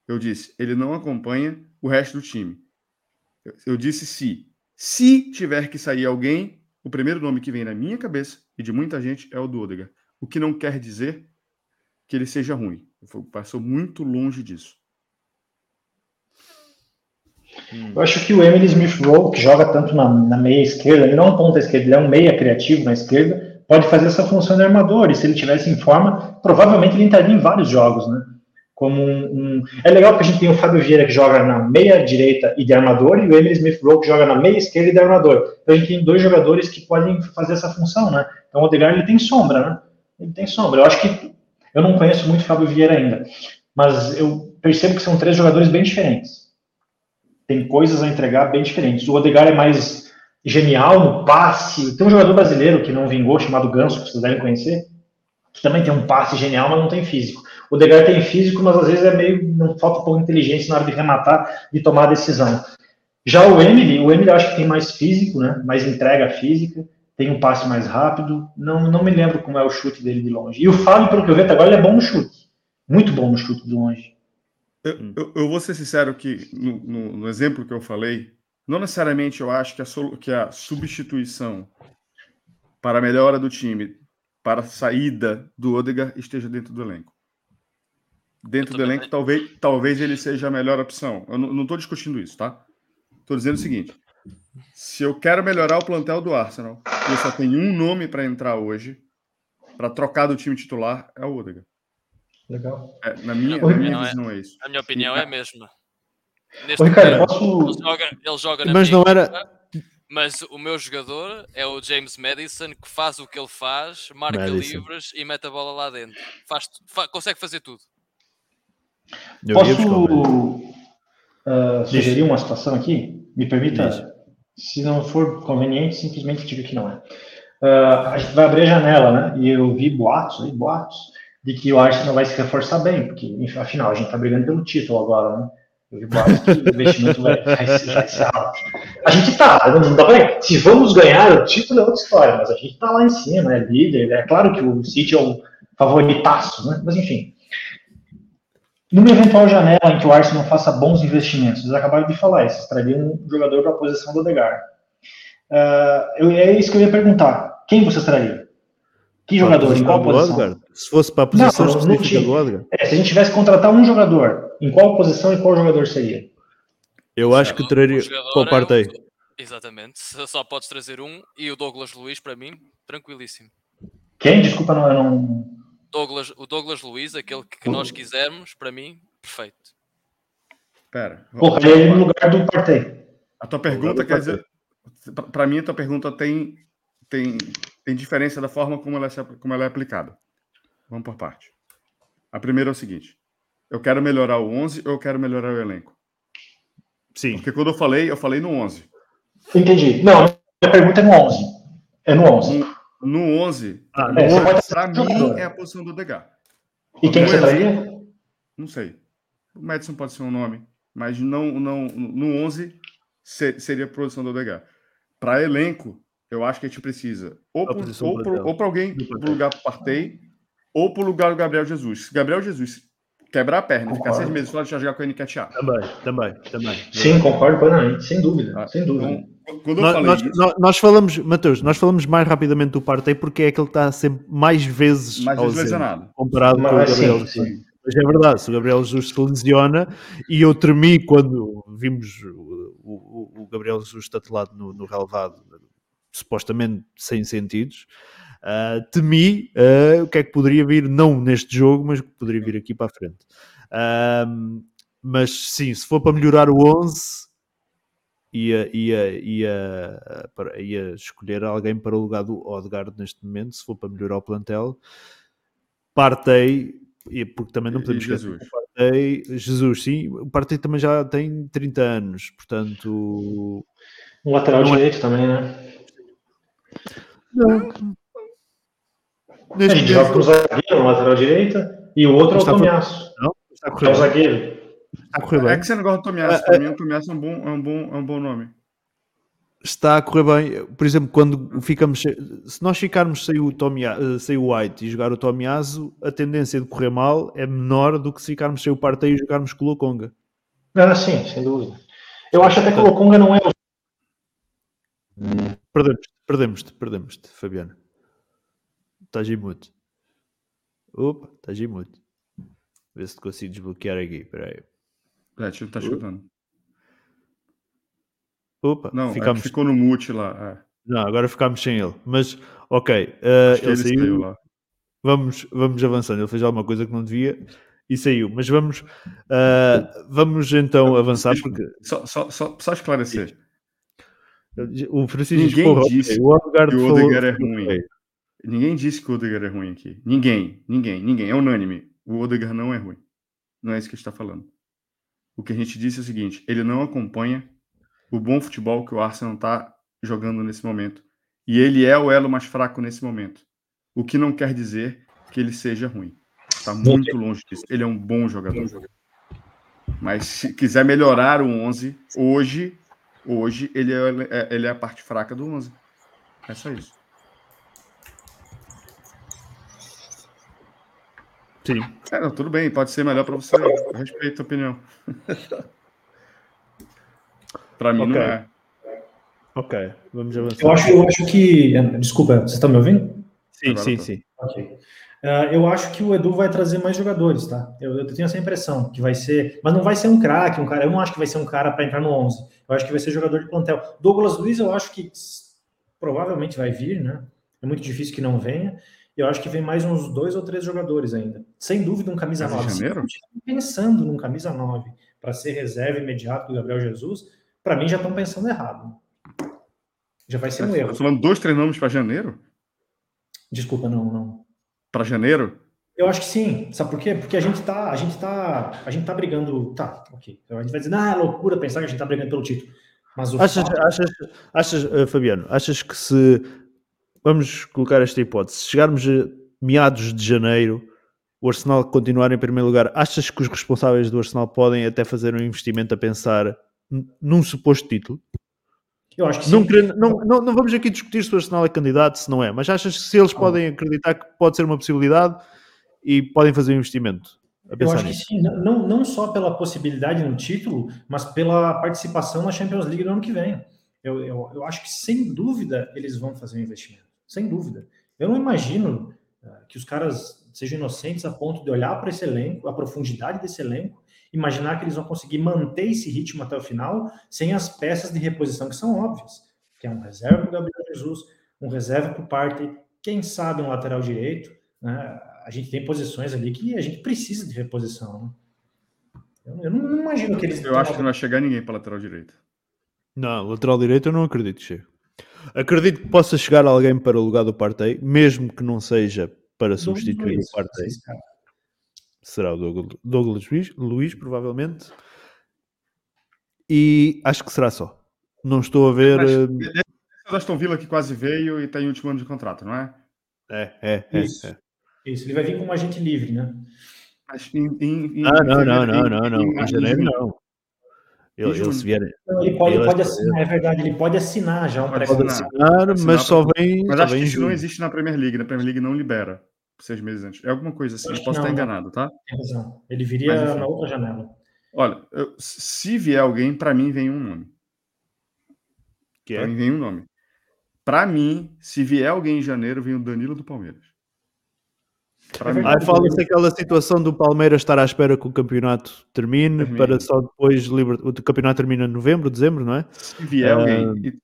Speaker 5: Eu disse, ele não acompanha o resto do time. Eu, eu disse se. Se tiver que sair alguém, o primeiro nome que vem na minha cabeça e de muita gente é o do Odegaard. O que não quer dizer que ele seja ruim. Passou muito longe disso.
Speaker 4: Hum. Eu acho que o Emily Smith Rowe, que joga tanto na, na meia esquerda, ele não é um ponta esquerda, ele é um meia criativo na esquerda, pode fazer essa função de armador. E se ele tivesse em forma, provavelmente ele entraria em vários jogos, né? como um, um, É legal porque a gente tem o Fábio Vieira que joga na meia direita e de armador, e o Emily Smith Rowe que joga na meia esquerda e de armador. Então a gente tem dois jogadores que podem fazer essa função, né? Então o Odegaard ele tem sombra, né? Ele tem sombra. Eu acho que. Eu não conheço muito o Fábio Vieira ainda, mas eu percebo que são três jogadores bem diferentes. Tem coisas a entregar bem diferentes. O Odegaard é mais genial no passe. Tem um jogador brasileiro que não vingou, chamado Ganso, que vocês devem conhecer, que também tem um passe genial, mas não tem físico. O Degar tem físico, mas às vezes é meio. Não falta um pouco de inteligência na hora de rematar, de tomar a decisão. Já o Emily, o Emily acho que tem mais físico, né? Mais entrega física, tem um passe mais rápido. Não, não me lembro como é o chute dele de longe. E o Fábio, pelo que eu vejo agora, ele é bom no chute. Muito bom no chute de longe.
Speaker 5: Eu, hum. eu, eu vou ser sincero que no, no, no, exemplo que eu falei, não necessariamente eu acho que a, que a substituição para a melhora do time, para a saída do Odegar esteja dentro do elenco dentro do elenco, talvez, talvez ele seja a melhor opção. Eu não estou discutindo isso, tá? Estou dizendo o seguinte: se eu quero melhorar o plantel do Arsenal, e eu só tenho um nome para entrar hoje, para trocar do time titular, é o Odegaard.
Speaker 4: Legal.
Speaker 5: É, na minha, na minha não é. visão é, é, isso. A
Speaker 2: minha opinião é a
Speaker 5: mesma. Neste
Speaker 2: momento, posso... ele joga, ele joga
Speaker 1: na mas não era... Equipa,
Speaker 2: mas o meu jogador é o James Madison, que faz o que ele faz, marca Madison. livres e mete a bola lá dentro. Faz, faz consegue fazer tudo.
Speaker 4: Eu Posso uh, sugerir Isso. uma situação aqui? Me permita? Isso. Se não for conveniente, simplesmente diga que não é. Uh, a gente vai abrir a janela, né? E eu vi boatos, aí, boatos, de que o Arsenal vai se reforçar bem, porque, afinal, a gente está brigando pelo título agora, né? Eu vi boatos que o investimento vai, vai, vai ser alto. A gente está, não dá Se vamos ganhar o título é outra história, mas a gente está lá em cima, é líder. É claro que o City é o favoritaço, né? Mas, enfim. Numa eventual janela em que o Arsenal faça bons investimentos, eles acabaram de falar isso, traria um jogador para a posição do Odegar. Uh, ah, é isso que eu ia perguntar. Quem você traria? Que pra jogador? Em qual posição?
Speaker 1: Se fosse para a posição não, específica do Odegar?
Speaker 4: É, se a gente tivesse que contratar um jogador, em qual posição e qual jogador seria?
Speaker 1: Eu acho que traria. Pô, é parte aí.
Speaker 2: Exatamente. Só podes trazer um e o Douglas Luiz, para mim, tranquilíssimo.
Speaker 4: Quem? Desculpa, não. não...
Speaker 2: Douglas, o Douglas Luiz, aquele que, que nós uhum. quisermos, para mim, perfeito.
Speaker 5: Espera. Colocaria ele é no lugar do Partey. A tua pergunta quer dizer. Para mim, a tua pergunta tem, tem, tem diferença da forma como ela, é, como ela é aplicada. Vamos por parte. A primeira é o seguinte: eu quero melhorar o 11 ou eu quero melhorar o elenco? Sim. Porque quando eu falei, eu falei no 11.
Speaker 4: Entendi. Não, a pergunta é no 11. É no 11. Um,
Speaker 5: no 11, ah, é, para mim, é a posição do
Speaker 4: DH. E quem você daria? Não
Speaker 5: sei. O Madison pode ser um nome, mas não, não, no 11 ser, seria a posição do DH. Para elenco, eu acho que a gente precisa ou para alguém para lugar do Partey, ou para o lugar do Gabriel Jesus. Gabriel Jesus quebrar a perna, concordo. ficar seis meses fora, já jogar
Speaker 1: com o NKTA.
Speaker 5: Também,
Speaker 4: também, também. Sim, concordo plenamente, sem dúvida, ah, sem dúvida. Então,
Speaker 1: quando nós, nós, isso... nós, falamos, Mateus, nós falamos mais rapidamente do Partey porque é que ele está sempre mais vezes, mais vezes comparado com o Gabriel. Sim, sim. Mas é verdade, se o Gabriel Jesus se lesiona e eu tremi quando vimos o, o, o Gabriel Jesus tatelado no, no relevado, supostamente sem sentidos. Uh, temi uh, o que é que poderia vir, não neste jogo, mas o que poderia vir aqui para a frente. Uh, mas sim, se for para melhorar o 11, ia, ia, ia, ia escolher alguém para o lugar do Odegaard neste momento, se for para melhorar o plantel. Partei, porque também não podemos esquecer Jesus. Partei, Jesus, sim, o Partei também já tem 30 anos,
Speaker 4: portanto... um lateral é direito é... também, né? Não. Neste a gente joga com o zagueiro, lateral direita, e o outro é o Tomiasso. Não, está correndo. É o zagueiro. Está a
Speaker 5: correr bem. É que você não gosta de Tomiazo é, Para é. mim, o Tomiasso é um bom, é um bom, é um bom nome.
Speaker 1: Está a correr bem. Por exemplo, quando ficamos. Se nós ficarmos sem o, Tomia, eh, sem o White e jogar o Tomiazo, a tendência de correr mal é menor do que se ficarmos sem o Partey e jogarmos com o Lokonga.
Speaker 4: Ah, sim, sem dúvida. Eu acho até que o Lokonga não é.
Speaker 1: Perdemos-te, perdemos-te, perdemos-te, Fabiano. Estás em mute. Opa, estás em mute. Vê se consigo desbloquear aqui. Espera
Speaker 5: aí. Gretchen é, não tá escutando. Opa, não, é ficamos... é ficou no mute lá.
Speaker 1: É. Não, agora ficámos sem ele. Mas, ok, uh, ele, ele, saiu. lá. Vamos, vamos avançando. Ele fez alguma coisa que não devia e saiu. Mas vamos, uh, vamos então avançar. Porque... Só, só, só, só esclarecer. O Francisco
Speaker 5: Ninguém disse que o Odegaard é ruim. Ninguém disse que o Odegaard é ruim aqui. Ninguém, ninguém, ninguém. É unânime. O Odegaard não é ruim. Não é isso que a gente está falando o que a gente disse é o seguinte: ele não acompanha o bom futebol que o Arsenal está jogando nesse momento. E ele é o elo mais fraco nesse momento. O que não quer dizer que ele seja ruim. Está muito longe disso. Ele é um bom jogador. Mas se quiser melhorar o 11, hoje, hoje ele é, ele é a parte fraca do 11. É só isso. Sim. É, não, tudo bem, pode ser melhor para você. Eu respeito a opinião.
Speaker 1: para mim okay. não é. Ok, vamos avançar.
Speaker 4: Eu acho, eu acho que. Desculpa, você está me ouvindo?
Speaker 1: Sim, Agora sim, tô. sim.
Speaker 4: Ok. Uh, eu acho que o Edu vai trazer mais jogadores, tá? Eu, eu, tenho essa impressão que vai ser, mas não vai ser um craque, um cara. Eu não acho que vai ser um cara para entrar no 11. Eu acho que vai ser jogador de plantel. Douglas Luiz, eu acho que provavelmente vai vir, né? É muito difícil que não venha eu acho que vem mais uns dois ou três jogadores ainda. Sem dúvida, um camisa 9. Janeiro? Pensando num camisa 9 para ser reserva imediato do Gabriel Jesus, para mim já estão pensando errado. Já vai ser um tá erro.
Speaker 5: Tá falando dois nomes para janeiro?
Speaker 4: Desculpa, não, não.
Speaker 5: Para janeiro?
Speaker 4: Eu acho que sim. Sabe por quê? Porque a gente tá, a gente tá, a gente tá brigando, tá, OK. Então a gente vai dizer, ah, é loucura pensar que a gente tá brigando pelo título.
Speaker 1: Mas o achas, fato... achas, achas, eh, Fabiano, achas que se vamos colocar esta hipótese. Se chegarmos a meados de janeiro, o Arsenal continuar em primeiro lugar, achas que os responsáveis do Arsenal podem até fazer um investimento a pensar num suposto título?
Speaker 4: Eu acho que
Speaker 1: não, querendo, não, não, não, vamos aqui discutir se o Arsenal é candidato, se não é, mas achas que se eles podem acreditar que pode ser uma possibilidade e podem fazer um investimento?
Speaker 4: Eu acho nisso. que sim, não, não só pela possibilidade no título, mas pela participação na Champions League no ano que vem. Eu, eu, eu acho que sem dúvida eles vão fazer um investimento sem dúvida. Eu não imagino ah, que os caras sejam inocentes a ponto de olhar para esse elenco, a profundidade desse elenco, imaginar que eles vão conseguir manter esse ritmo até o final sem as peças de reposição que são óbvias, que é um reserva para o Gabriel Jesus, um reserva para o Partey, quem sabe um lateral direito. Né? A gente tem posições ali que a gente precisa de reposição. Né? Eu, não, não imagino que eles...
Speaker 5: Eu acho que não vai chegar ninguém para lateral direito.
Speaker 1: Não, lateral direito eu não acredito, Chico. Acredito que possa chegar alguém para o lugar do Partey, mesmo que não seja para substituir Luiz, o Partey. Será o Douglas, Douglas Luiz, Luiz, provavelmente. E acho que será só. Não estou a ver. Eh, é,
Speaker 5: é Aston Villa que quase veio e tem o último ano de contrato, não
Speaker 1: é? É, é, é. é. Isso.
Speaker 4: É. Isso. Ele vai vir como agente livre, né? em, em,
Speaker 1: ah, não, não, não, não, não. Em janeiro não ele
Speaker 4: pode, ele pode assinar, é verdade, ele pode assinar já um pode assinar,
Speaker 1: assinar, mas só
Speaker 5: vem.
Speaker 1: Mas
Speaker 5: só acho vem que isso não existe na Premier League, na né? Premier League não libera seis meses antes. É alguma coisa assim, eu, posso não, estar né? enganado, tá?
Speaker 4: Tem razão. Ele viria mas, na outra janela.
Speaker 5: Olha, eu, se vier alguém, para mim vem um nome. Que é? pra mim vem um nome. Para mim, se vier alguém em janeiro, vem o Danilo do Palmeiras.
Speaker 1: Aí fala-se aquela situação do Palmeiras estar à espera que o campeonato termine, termine. para só depois o campeonato termina em novembro, dezembro, não é?
Speaker 5: Se vier uh... alguém. Ah.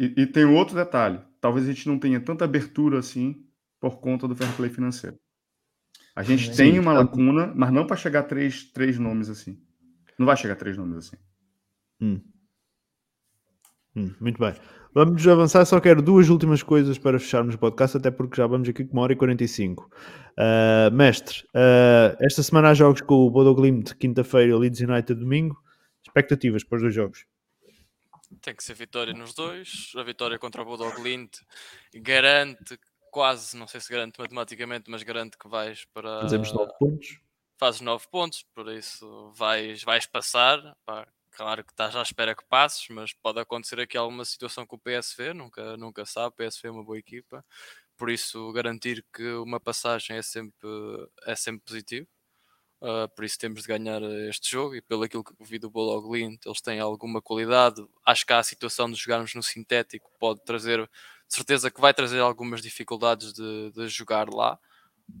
Speaker 5: E, e, tem outro detalhe: talvez a gente não tenha tanta abertura assim por conta do fair play financeiro. A gente Sim, tem uma lacuna, mas não para chegar a três, três nomes assim. Não vai chegar a três nomes assim.
Speaker 1: Hum. Hum, muito bem. Vamos avançar, só quero duas últimas coisas para fecharmos o podcast, até porque já vamos aqui com uma hora e 45. Uh, ah, mestre, uh, esta semana há jogos com o Bodoglimt, quinta-feira, Leeds United, domingo. Expectativas para os dois jogos?
Speaker 2: Tem que ser vitória nos dois. A vitória contra o Bodoglimt garante quase, não sei se garante matematicamente, mas garante que vais para...
Speaker 1: Fazemos 9 pontos.
Speaker 2: Fazes 9 pontos, por isso vais, vais passar, pá claro que estás à espera que passes, mas pode acontecer aqui alguma situação com o PSV, nunca, nunca sabe, o PSV é uma boa equipa, por isso garantir que uma passagem é sempre, é sempre positivo. Uh, por isso temos de ganhar este jogo e pelo aquilo que vi do Bologlint, eles têm alguma qualidade. Acho que há a situação de jogarmos no sintético pode trazer, certeza que vai trazer algumas dificuldades de, de jogar lá.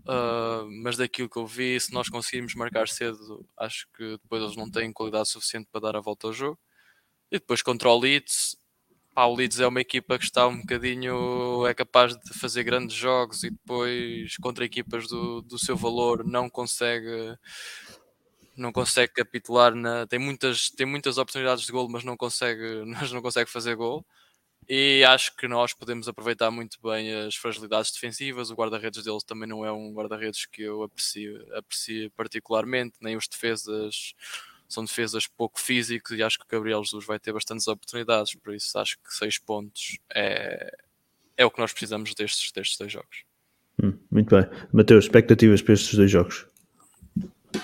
Speaker 2: Uh, mas daquilo que eu vi, se nós conseguirmos marcar cedo, acho que depois eles não têm qualidade suficiente para dar a volta ao jogo. E depois contra o Leeds, pá, o Leeds é uma equipa que está um bocadinho, é capaz de fazer grandes jogos e depois contra equipas do, do seu valor não consegue não consegue capitular na, tem muitas tem muitas oportunidades de gol mas não consegue mas não consegue fazer gol e acho que nós podemos aproveitar muito bem as fragilidades defensivas. O guarda-redes deles também não é um guarda-redes que eu aprecio, aprecio particularmente, nem os defesas são defesas pouco físicas e acho que o Gabriel Jesus vai ter bastantes oportunidades, por isso acho que seis pontos é, é o que nós precisamos destes, destes dois jogos.
Speaker 1: Hum, muito bem. Mateus, expectativas para estes dois jogos?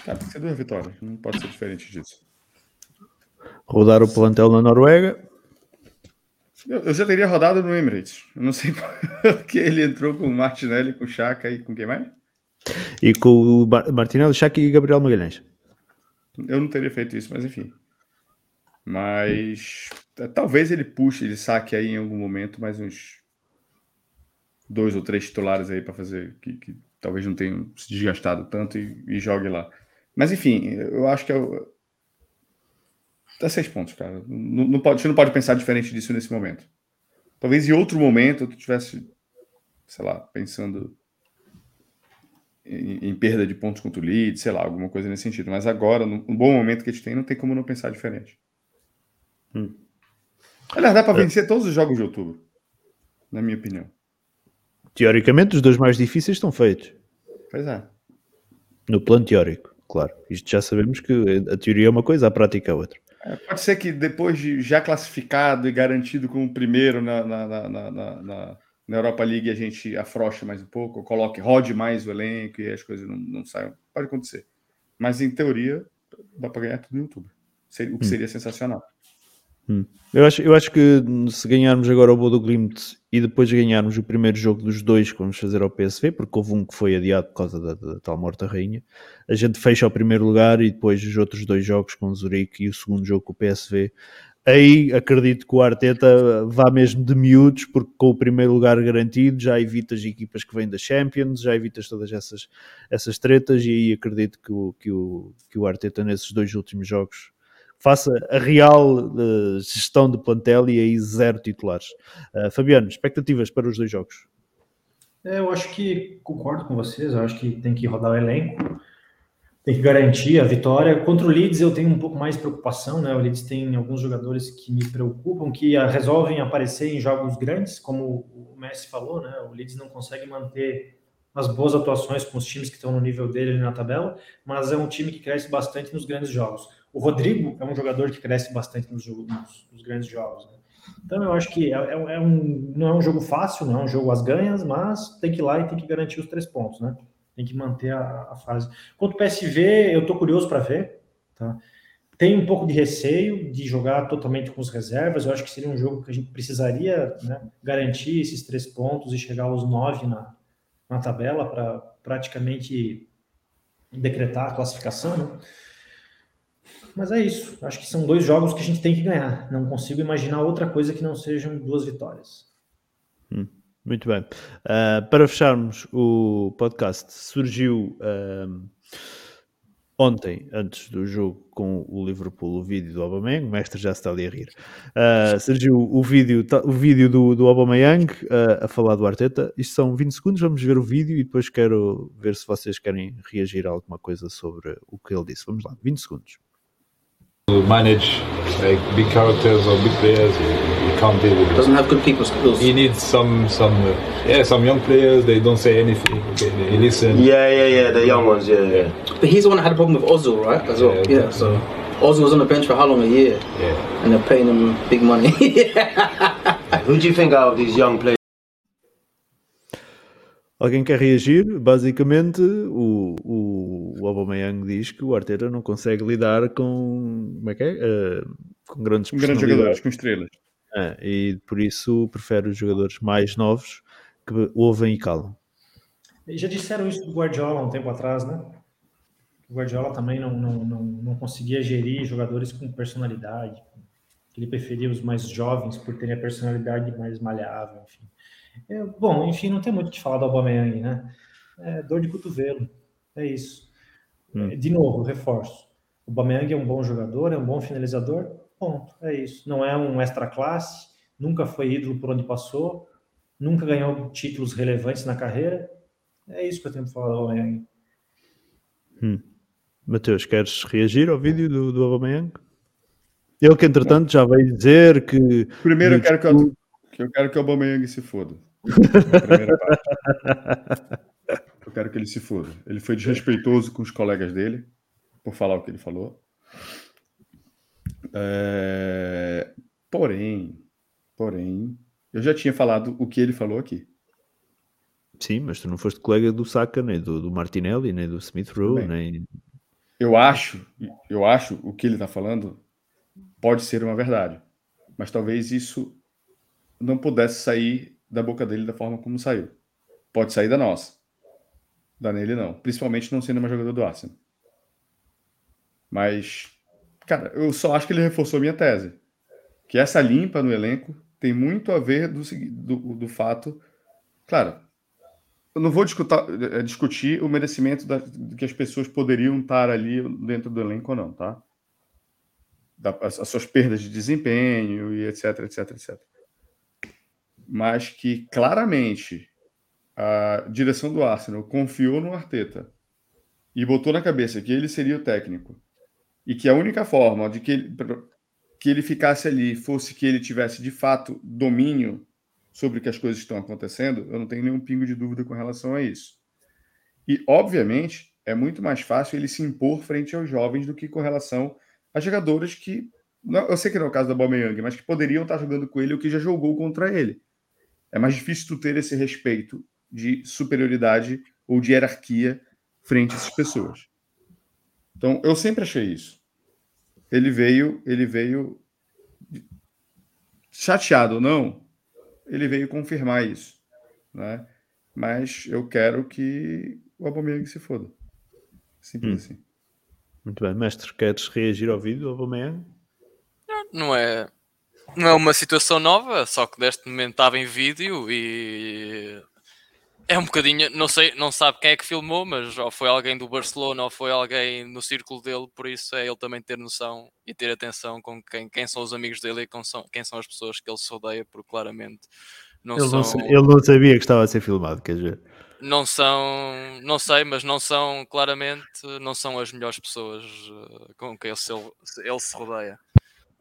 Speaker 5: Ah, tem que ser duas vitórias, não pode ser diferente disso.
Speaker 1: Rodar o plantel na Noruega.
Speaker 5: Eu já teria rodado no Emirates. Eu não sei porque ele entrou com o Martinelli, com o Chaka e com quem mais?
Speaker 1: E com o Martinelli, Chaka e Gabriel Magalhães.
Speaker 5: Eu não teria feito isso, mas enfim. Mas é, talvez ele puxe, ele saque aí em algum momento mais uns dois ou três titulares aí para fazer que, que, talvez não tenham se desgastado tanto e, e jogue lá. Mas enfim, eu acho que eu, é Dá seis pontos, cara. Não, não pode, você não pode pensar diferente disso nesse momento. Talvez em outro momento tu tivesse, sei lá, pensando em, em perda de pontos contra o lead, sei lá, alguma coisa nesse sentido. Mas agora, no, no bom momento que a gente tem, não tem como não pensar diferente. Hum. Aliás, dá para é. vencer todos os jogos de outubro, na minha opinião.
Speaker 1: Teoricamente, os dois mais difíceis estão feitos.
Speaker 5: Pois é.
Speaker 1: No plano teórico, claro. Isto já sabemos que a teoria é uma coisa, a prática é outra
Speaker 5: pode ser que depois de já classificado e garantido como primeiro na, na, na, na, na Europa League a gente afrouxe mais um pouco, coloque, rode mais o elenco e as coisas não, não saiam. Pode acontecer. Mas em teoria, dá para ganhar tudo no YouTube. O que hum. seria hum. sensacional.
Speaker 1: Hum. Eu, acho, eu acho que se ganharmos agora o Bodo Glimt e depois ganharmos o primeiro jogo dos dois que vamos fazer ao PSV, porque houve um que foi adiado por causa da, da, da tal morta rainha, a gente fecha o primeiro lugar e depois os outros dois jogos com o Zurique e o segundo jogo com o PSV. Aí acredito que o Arteta vá mesmo de miúdos, porque com o primeiro lugar garantido já evitas equipas que vêm da Champions, já evitas todas essas, essas tretas, e aí acredito que o, que, o, que o Arteta nesses dois últimos jogos faça a real uh, gestão de plantel e aí zero titulares. Uh, Fabiano, expectativas para os dois jogos?
Speaker 4: É, eu acho que concordo com vocês, eu acho que tem que rodar o elenco, tem que garantir a vitória. Contra o Leeds eu tenho um pouco mais de preocupação, né? O Leeds tem alguns jogadores que me preocupam, que ah, resolvem aparecer em jogos grandes, como o Messi falou, né? O Leeds não consegue manter as boas atuações com os times que estão no nível dele na tabela, mas é um time que cresce bastante nos grandes jogos. O Rodrigo é um jogador que cresce bastante nos, jogos, nos, nos grandes jogos. Né? Então eu acho que é, é, é, um, não é um jogo fácil, não é um jogo às ganhas, mas tem que ir lá e tem que garantir os três pontos, né? Tem que manter a, a fase. Quanto ao PSV, eu estou curioso para ver, tá? Tem um pouco de receio de jogar totalmente com as reservas. Eu acho que seria um jogo que a gente precisaria né, garantir esses três pontos e chegar aos nove na, na tabela para praticamente decretar a classificação. Né? Mas é isso. Acho que são dois jogos que a gente tem que ganhar. Não consigo imaginar outra coisa que não sejam duas vitórias.
Speaker 1: Hum, muito bem. Uh, para fecharmos o podcast, surgiu uh, ontem, antes do jogo com o Liverpool, o vídeo do Aubameyang. O mestre já está ali a rir. Uh, surgiu o vídeo, o vídeo do, do Aubameyang a falar do Arteta. Isto são 20 segundos. Vamos ver o vídeo e depois quero ver se vocês querem reagir a alguma coisa sobre o que ele disse. Vamos lá, 20 segundos.
Speaker 6: manage like big characters or big players. He, can't deal with.
Speaker 7: Doesn't have good people skills.
Speaker 6: He needs some some uh, yeah some young players. They don't say anything. He they listen.
Speaker 7: Yeah, yeah, yeah. The young ones. Yeah, yeah. But he's the one that had a problem with Ozil, right? As well. Yeah. yeah, yeah so Ozil was on the bench for how long? A year. Yeah. And they're paying him big money. Who do you think out of these young players?
Speaker 1: Alguém quer reagir? Basicamente, o, o, o Aubameyang diz que o Arteta não consegue lidar com, como é que é? Uh, com grandes,
Speaker 5: grandes jogadores, com estrelas.
Speaker 1: Ah, e por isso prefere os jogadores mais novos que ouvem e calam.
Speaker 4: Já disseram isso do Guardiola um tempo atrás, né? O Guardiola também não, não, não, não conseguia gerir jogadores com personalidade. Ele preferia os mais jovens por terem a personalidade mais malhável, enfim. É, bom, enfim, não tem muito o que falar do Aubameyang, né? É, dor de cotovelo, é isso. Hum. De novo, reforço. O Aubameyang é um bom jogador, é um bom finalizador, ponto, é isso. Não é um extra classe, nunca foi ídolo por onde passou, nunca ganhou títulos relevantes na carreira. É isso que eu tenho para falar do
Speaker 1: Aubameyang. Hum. Mateus, queres reagir ao vídeo do, do Aubameyang? eu que, entretanto, já veio dizer que...
Speaker 5: Primeiro, eu quero que eu que eu quero que o Aubameyang se foda. eu quero que ele se foda. Ele foi desrespeitoso com os colegas dele, por falar o que ele falou. É... Porém, porém, eu já tinha falado o que ele falou aqui.
Speaker 1: Sim, mas tu não foste colega do Saka, nem do, do Martinelli, nem do Smith Rowe, nem...
Speaker 5: Eu acho, eu acho o que ele está falando pode ser uma verdade, mas talvez isso não pudesse sair da boca dele da forma como saiu. Pode sair da nossa. Da nele não. Principalmente não sendo uma jogador do Arsenal. Mas, cara, eu só acho que ele reforçou minha tese. Que essa limpa no elenco tem muito a ver do, do, do fato. Claro, eu não vou discutar, eh, discutir o merecimento da, que as pessoas poderiam estar ali dentro do elenco ou não, tá? Da, as, as suas perdas de desempenho e etc, etc, etc mas que claramente a direção do Arsenal confiou no Arteta e botou na cabeça que ele seria o técnico e que a única forma de que ele, que ele ficasse ali fosse que ele tivesse de fato domínio sobre que as coisas estão acontecendo, eu não tenho nenhum pingo de dúvida com relação a isso. E, obviamente, é muito mais fácil ele se impor frente aos jovens do que com relação a jogadores que, eu sei que não é o caso da Bomeyang, mas que poderiam estar jogando com ele ou que já jogou contra ele é mais difícil tu ter esse respeito de superioridade ou de hierarquia frente a essas pessoas. Então, eu sempre achei isso. Ele veio, ele veio chateado ou não, ele veio confirmar isso, né? Mas eu quero que o Aubameyang se foda. Simples hum. assim.
Speaker 1: Muito bem, mestre, queres reagir ao vídeo do Aubameyang?
Speaker 2: Não, não é não é uma situação nova, só que deste momento estava em vídeo e é um bocadinho, não sei, não sabe quem é que filmou, mas ou foi alguém do Barcelona ou foi alguém no círculo dele, por isso é ele também ter noção e ter atenção com quem, quem são os amigos dele e com, são, quem são as pessoas que ele se odeia, porque claramente
Speaker 1: não ele são. Não, ele não sabia que estava a ser filmado, quer dizer.
Speaker 2: Não são, não sei, mas não são, claramente, não são as melhores pessoas eh, com quem ele se, ele se rodeia.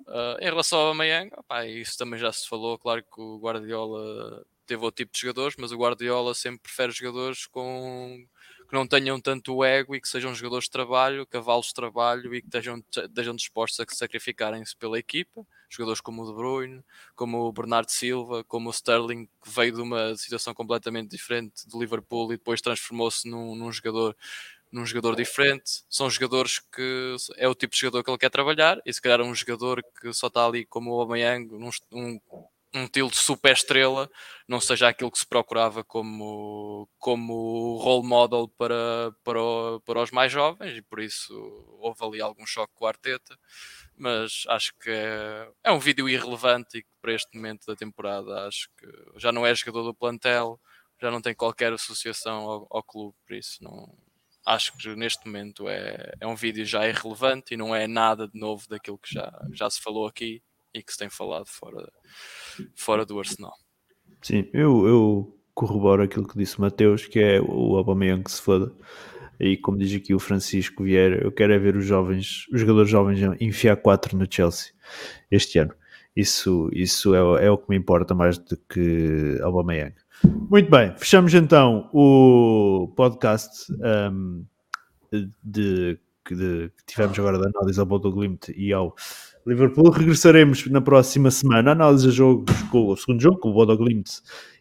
Speaker 2: Uh, em relação ao Amayang, isso também já se falou, claro que o Guardiola teve outro tipo de jogadores, mas o Guardiola sempre prefere jogadores com que não tenham tanto ego e que sejam jogadores de trabalho, cavalos de trabalho e que estejam, estejam dispostos a sacrificarem-se pela equipa. Jogadores como o De Bruyne, como o Bernardo Silva, como o Sterling, que veio de uma situação completamente diferente do Liverpool e depois transformou-se num, num jogador num jogador diferente. São jogadores que é o tipo de jogador que ele quer trabalhar. E se calhar um jogador que só está ali como o Aubameyang, num, um, um tiro de super estrela, não seja aquilo que se procurava como, como role model para, para, o, para os mais jovens. E por isso houve ali algum choque com o Arteta. Mas acho que é, é um vídeo irrelevante e que para este momento da temporada acho que já não é jogador do plantel. Já não tem qualquer associação ao, ao clube, por isso não, acho que neste momento é, é um vídeo já irrelevante e não é nada de novo daquilo que já, já se falou aqui e que se tem falado fora, fora do Arsenal.
Speaker 1: Sim, eu, eu corroboro aquilo que disse o Mateus, que é o Aubameyang que se foda. E como diz aqui o Francisco Vieira, eu quero é ver os jovens, os jogadores jovens enfiar 4 no Chelsea este ano. Isso, isso é, é o que me importa mais do que Aubameyang. Muito bem, fechamos então o podcast um, de, de, que tivemos agora da análise ao Bodo Glimt e ao Liverpool. Regressaremos na próxima semana, análise a jogos com o segundo jogo, com o Bodo Glimt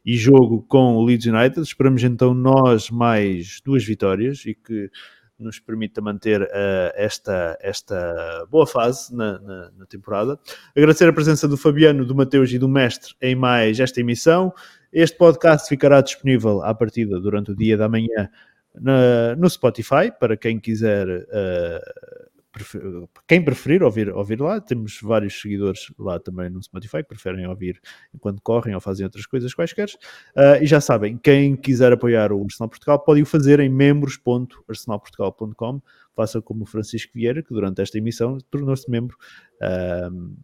Speaker 1: e jogo com o Leeds United. Esperamos então nós mais duas vitórias e que nos permita manter uh, esta, esta boa fase na, na, na, temporada. Agradecer a presença do Fabiano, do Mateus e do Mestre em mais esta emissão. Este podcast ficará disponível à partida durante o dia da manhã na, no Spotify, para quem quiser, uh, prefer, quem preferir ouvir, ouvir lá. Temos vários seguidores lá também no Spotify que preferem ouvir enquanto correm ou fazem outras coisas quaisquer. Uh, e já sabem, quem quiser apoiar o Arsenal Portugal pode o fazer em membros.arsenalportugal.com faça como Francisco Vieira, que durante esta emissão tornou-se membro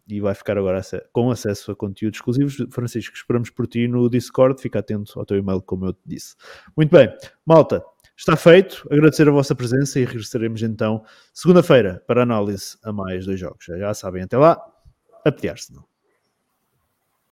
Speaker 1: e vai ficar agora com acesso a conteúdos exclusivos. Francisco, esperamos por ti no Discord, fica atento ao teu e-mail, como eu te disse. Muito bem, malta, está feito. Agradecer a vossa presença e regressaremos então segunda-feira para análise a mais dois jogos. Já sabem, até lá, a se não.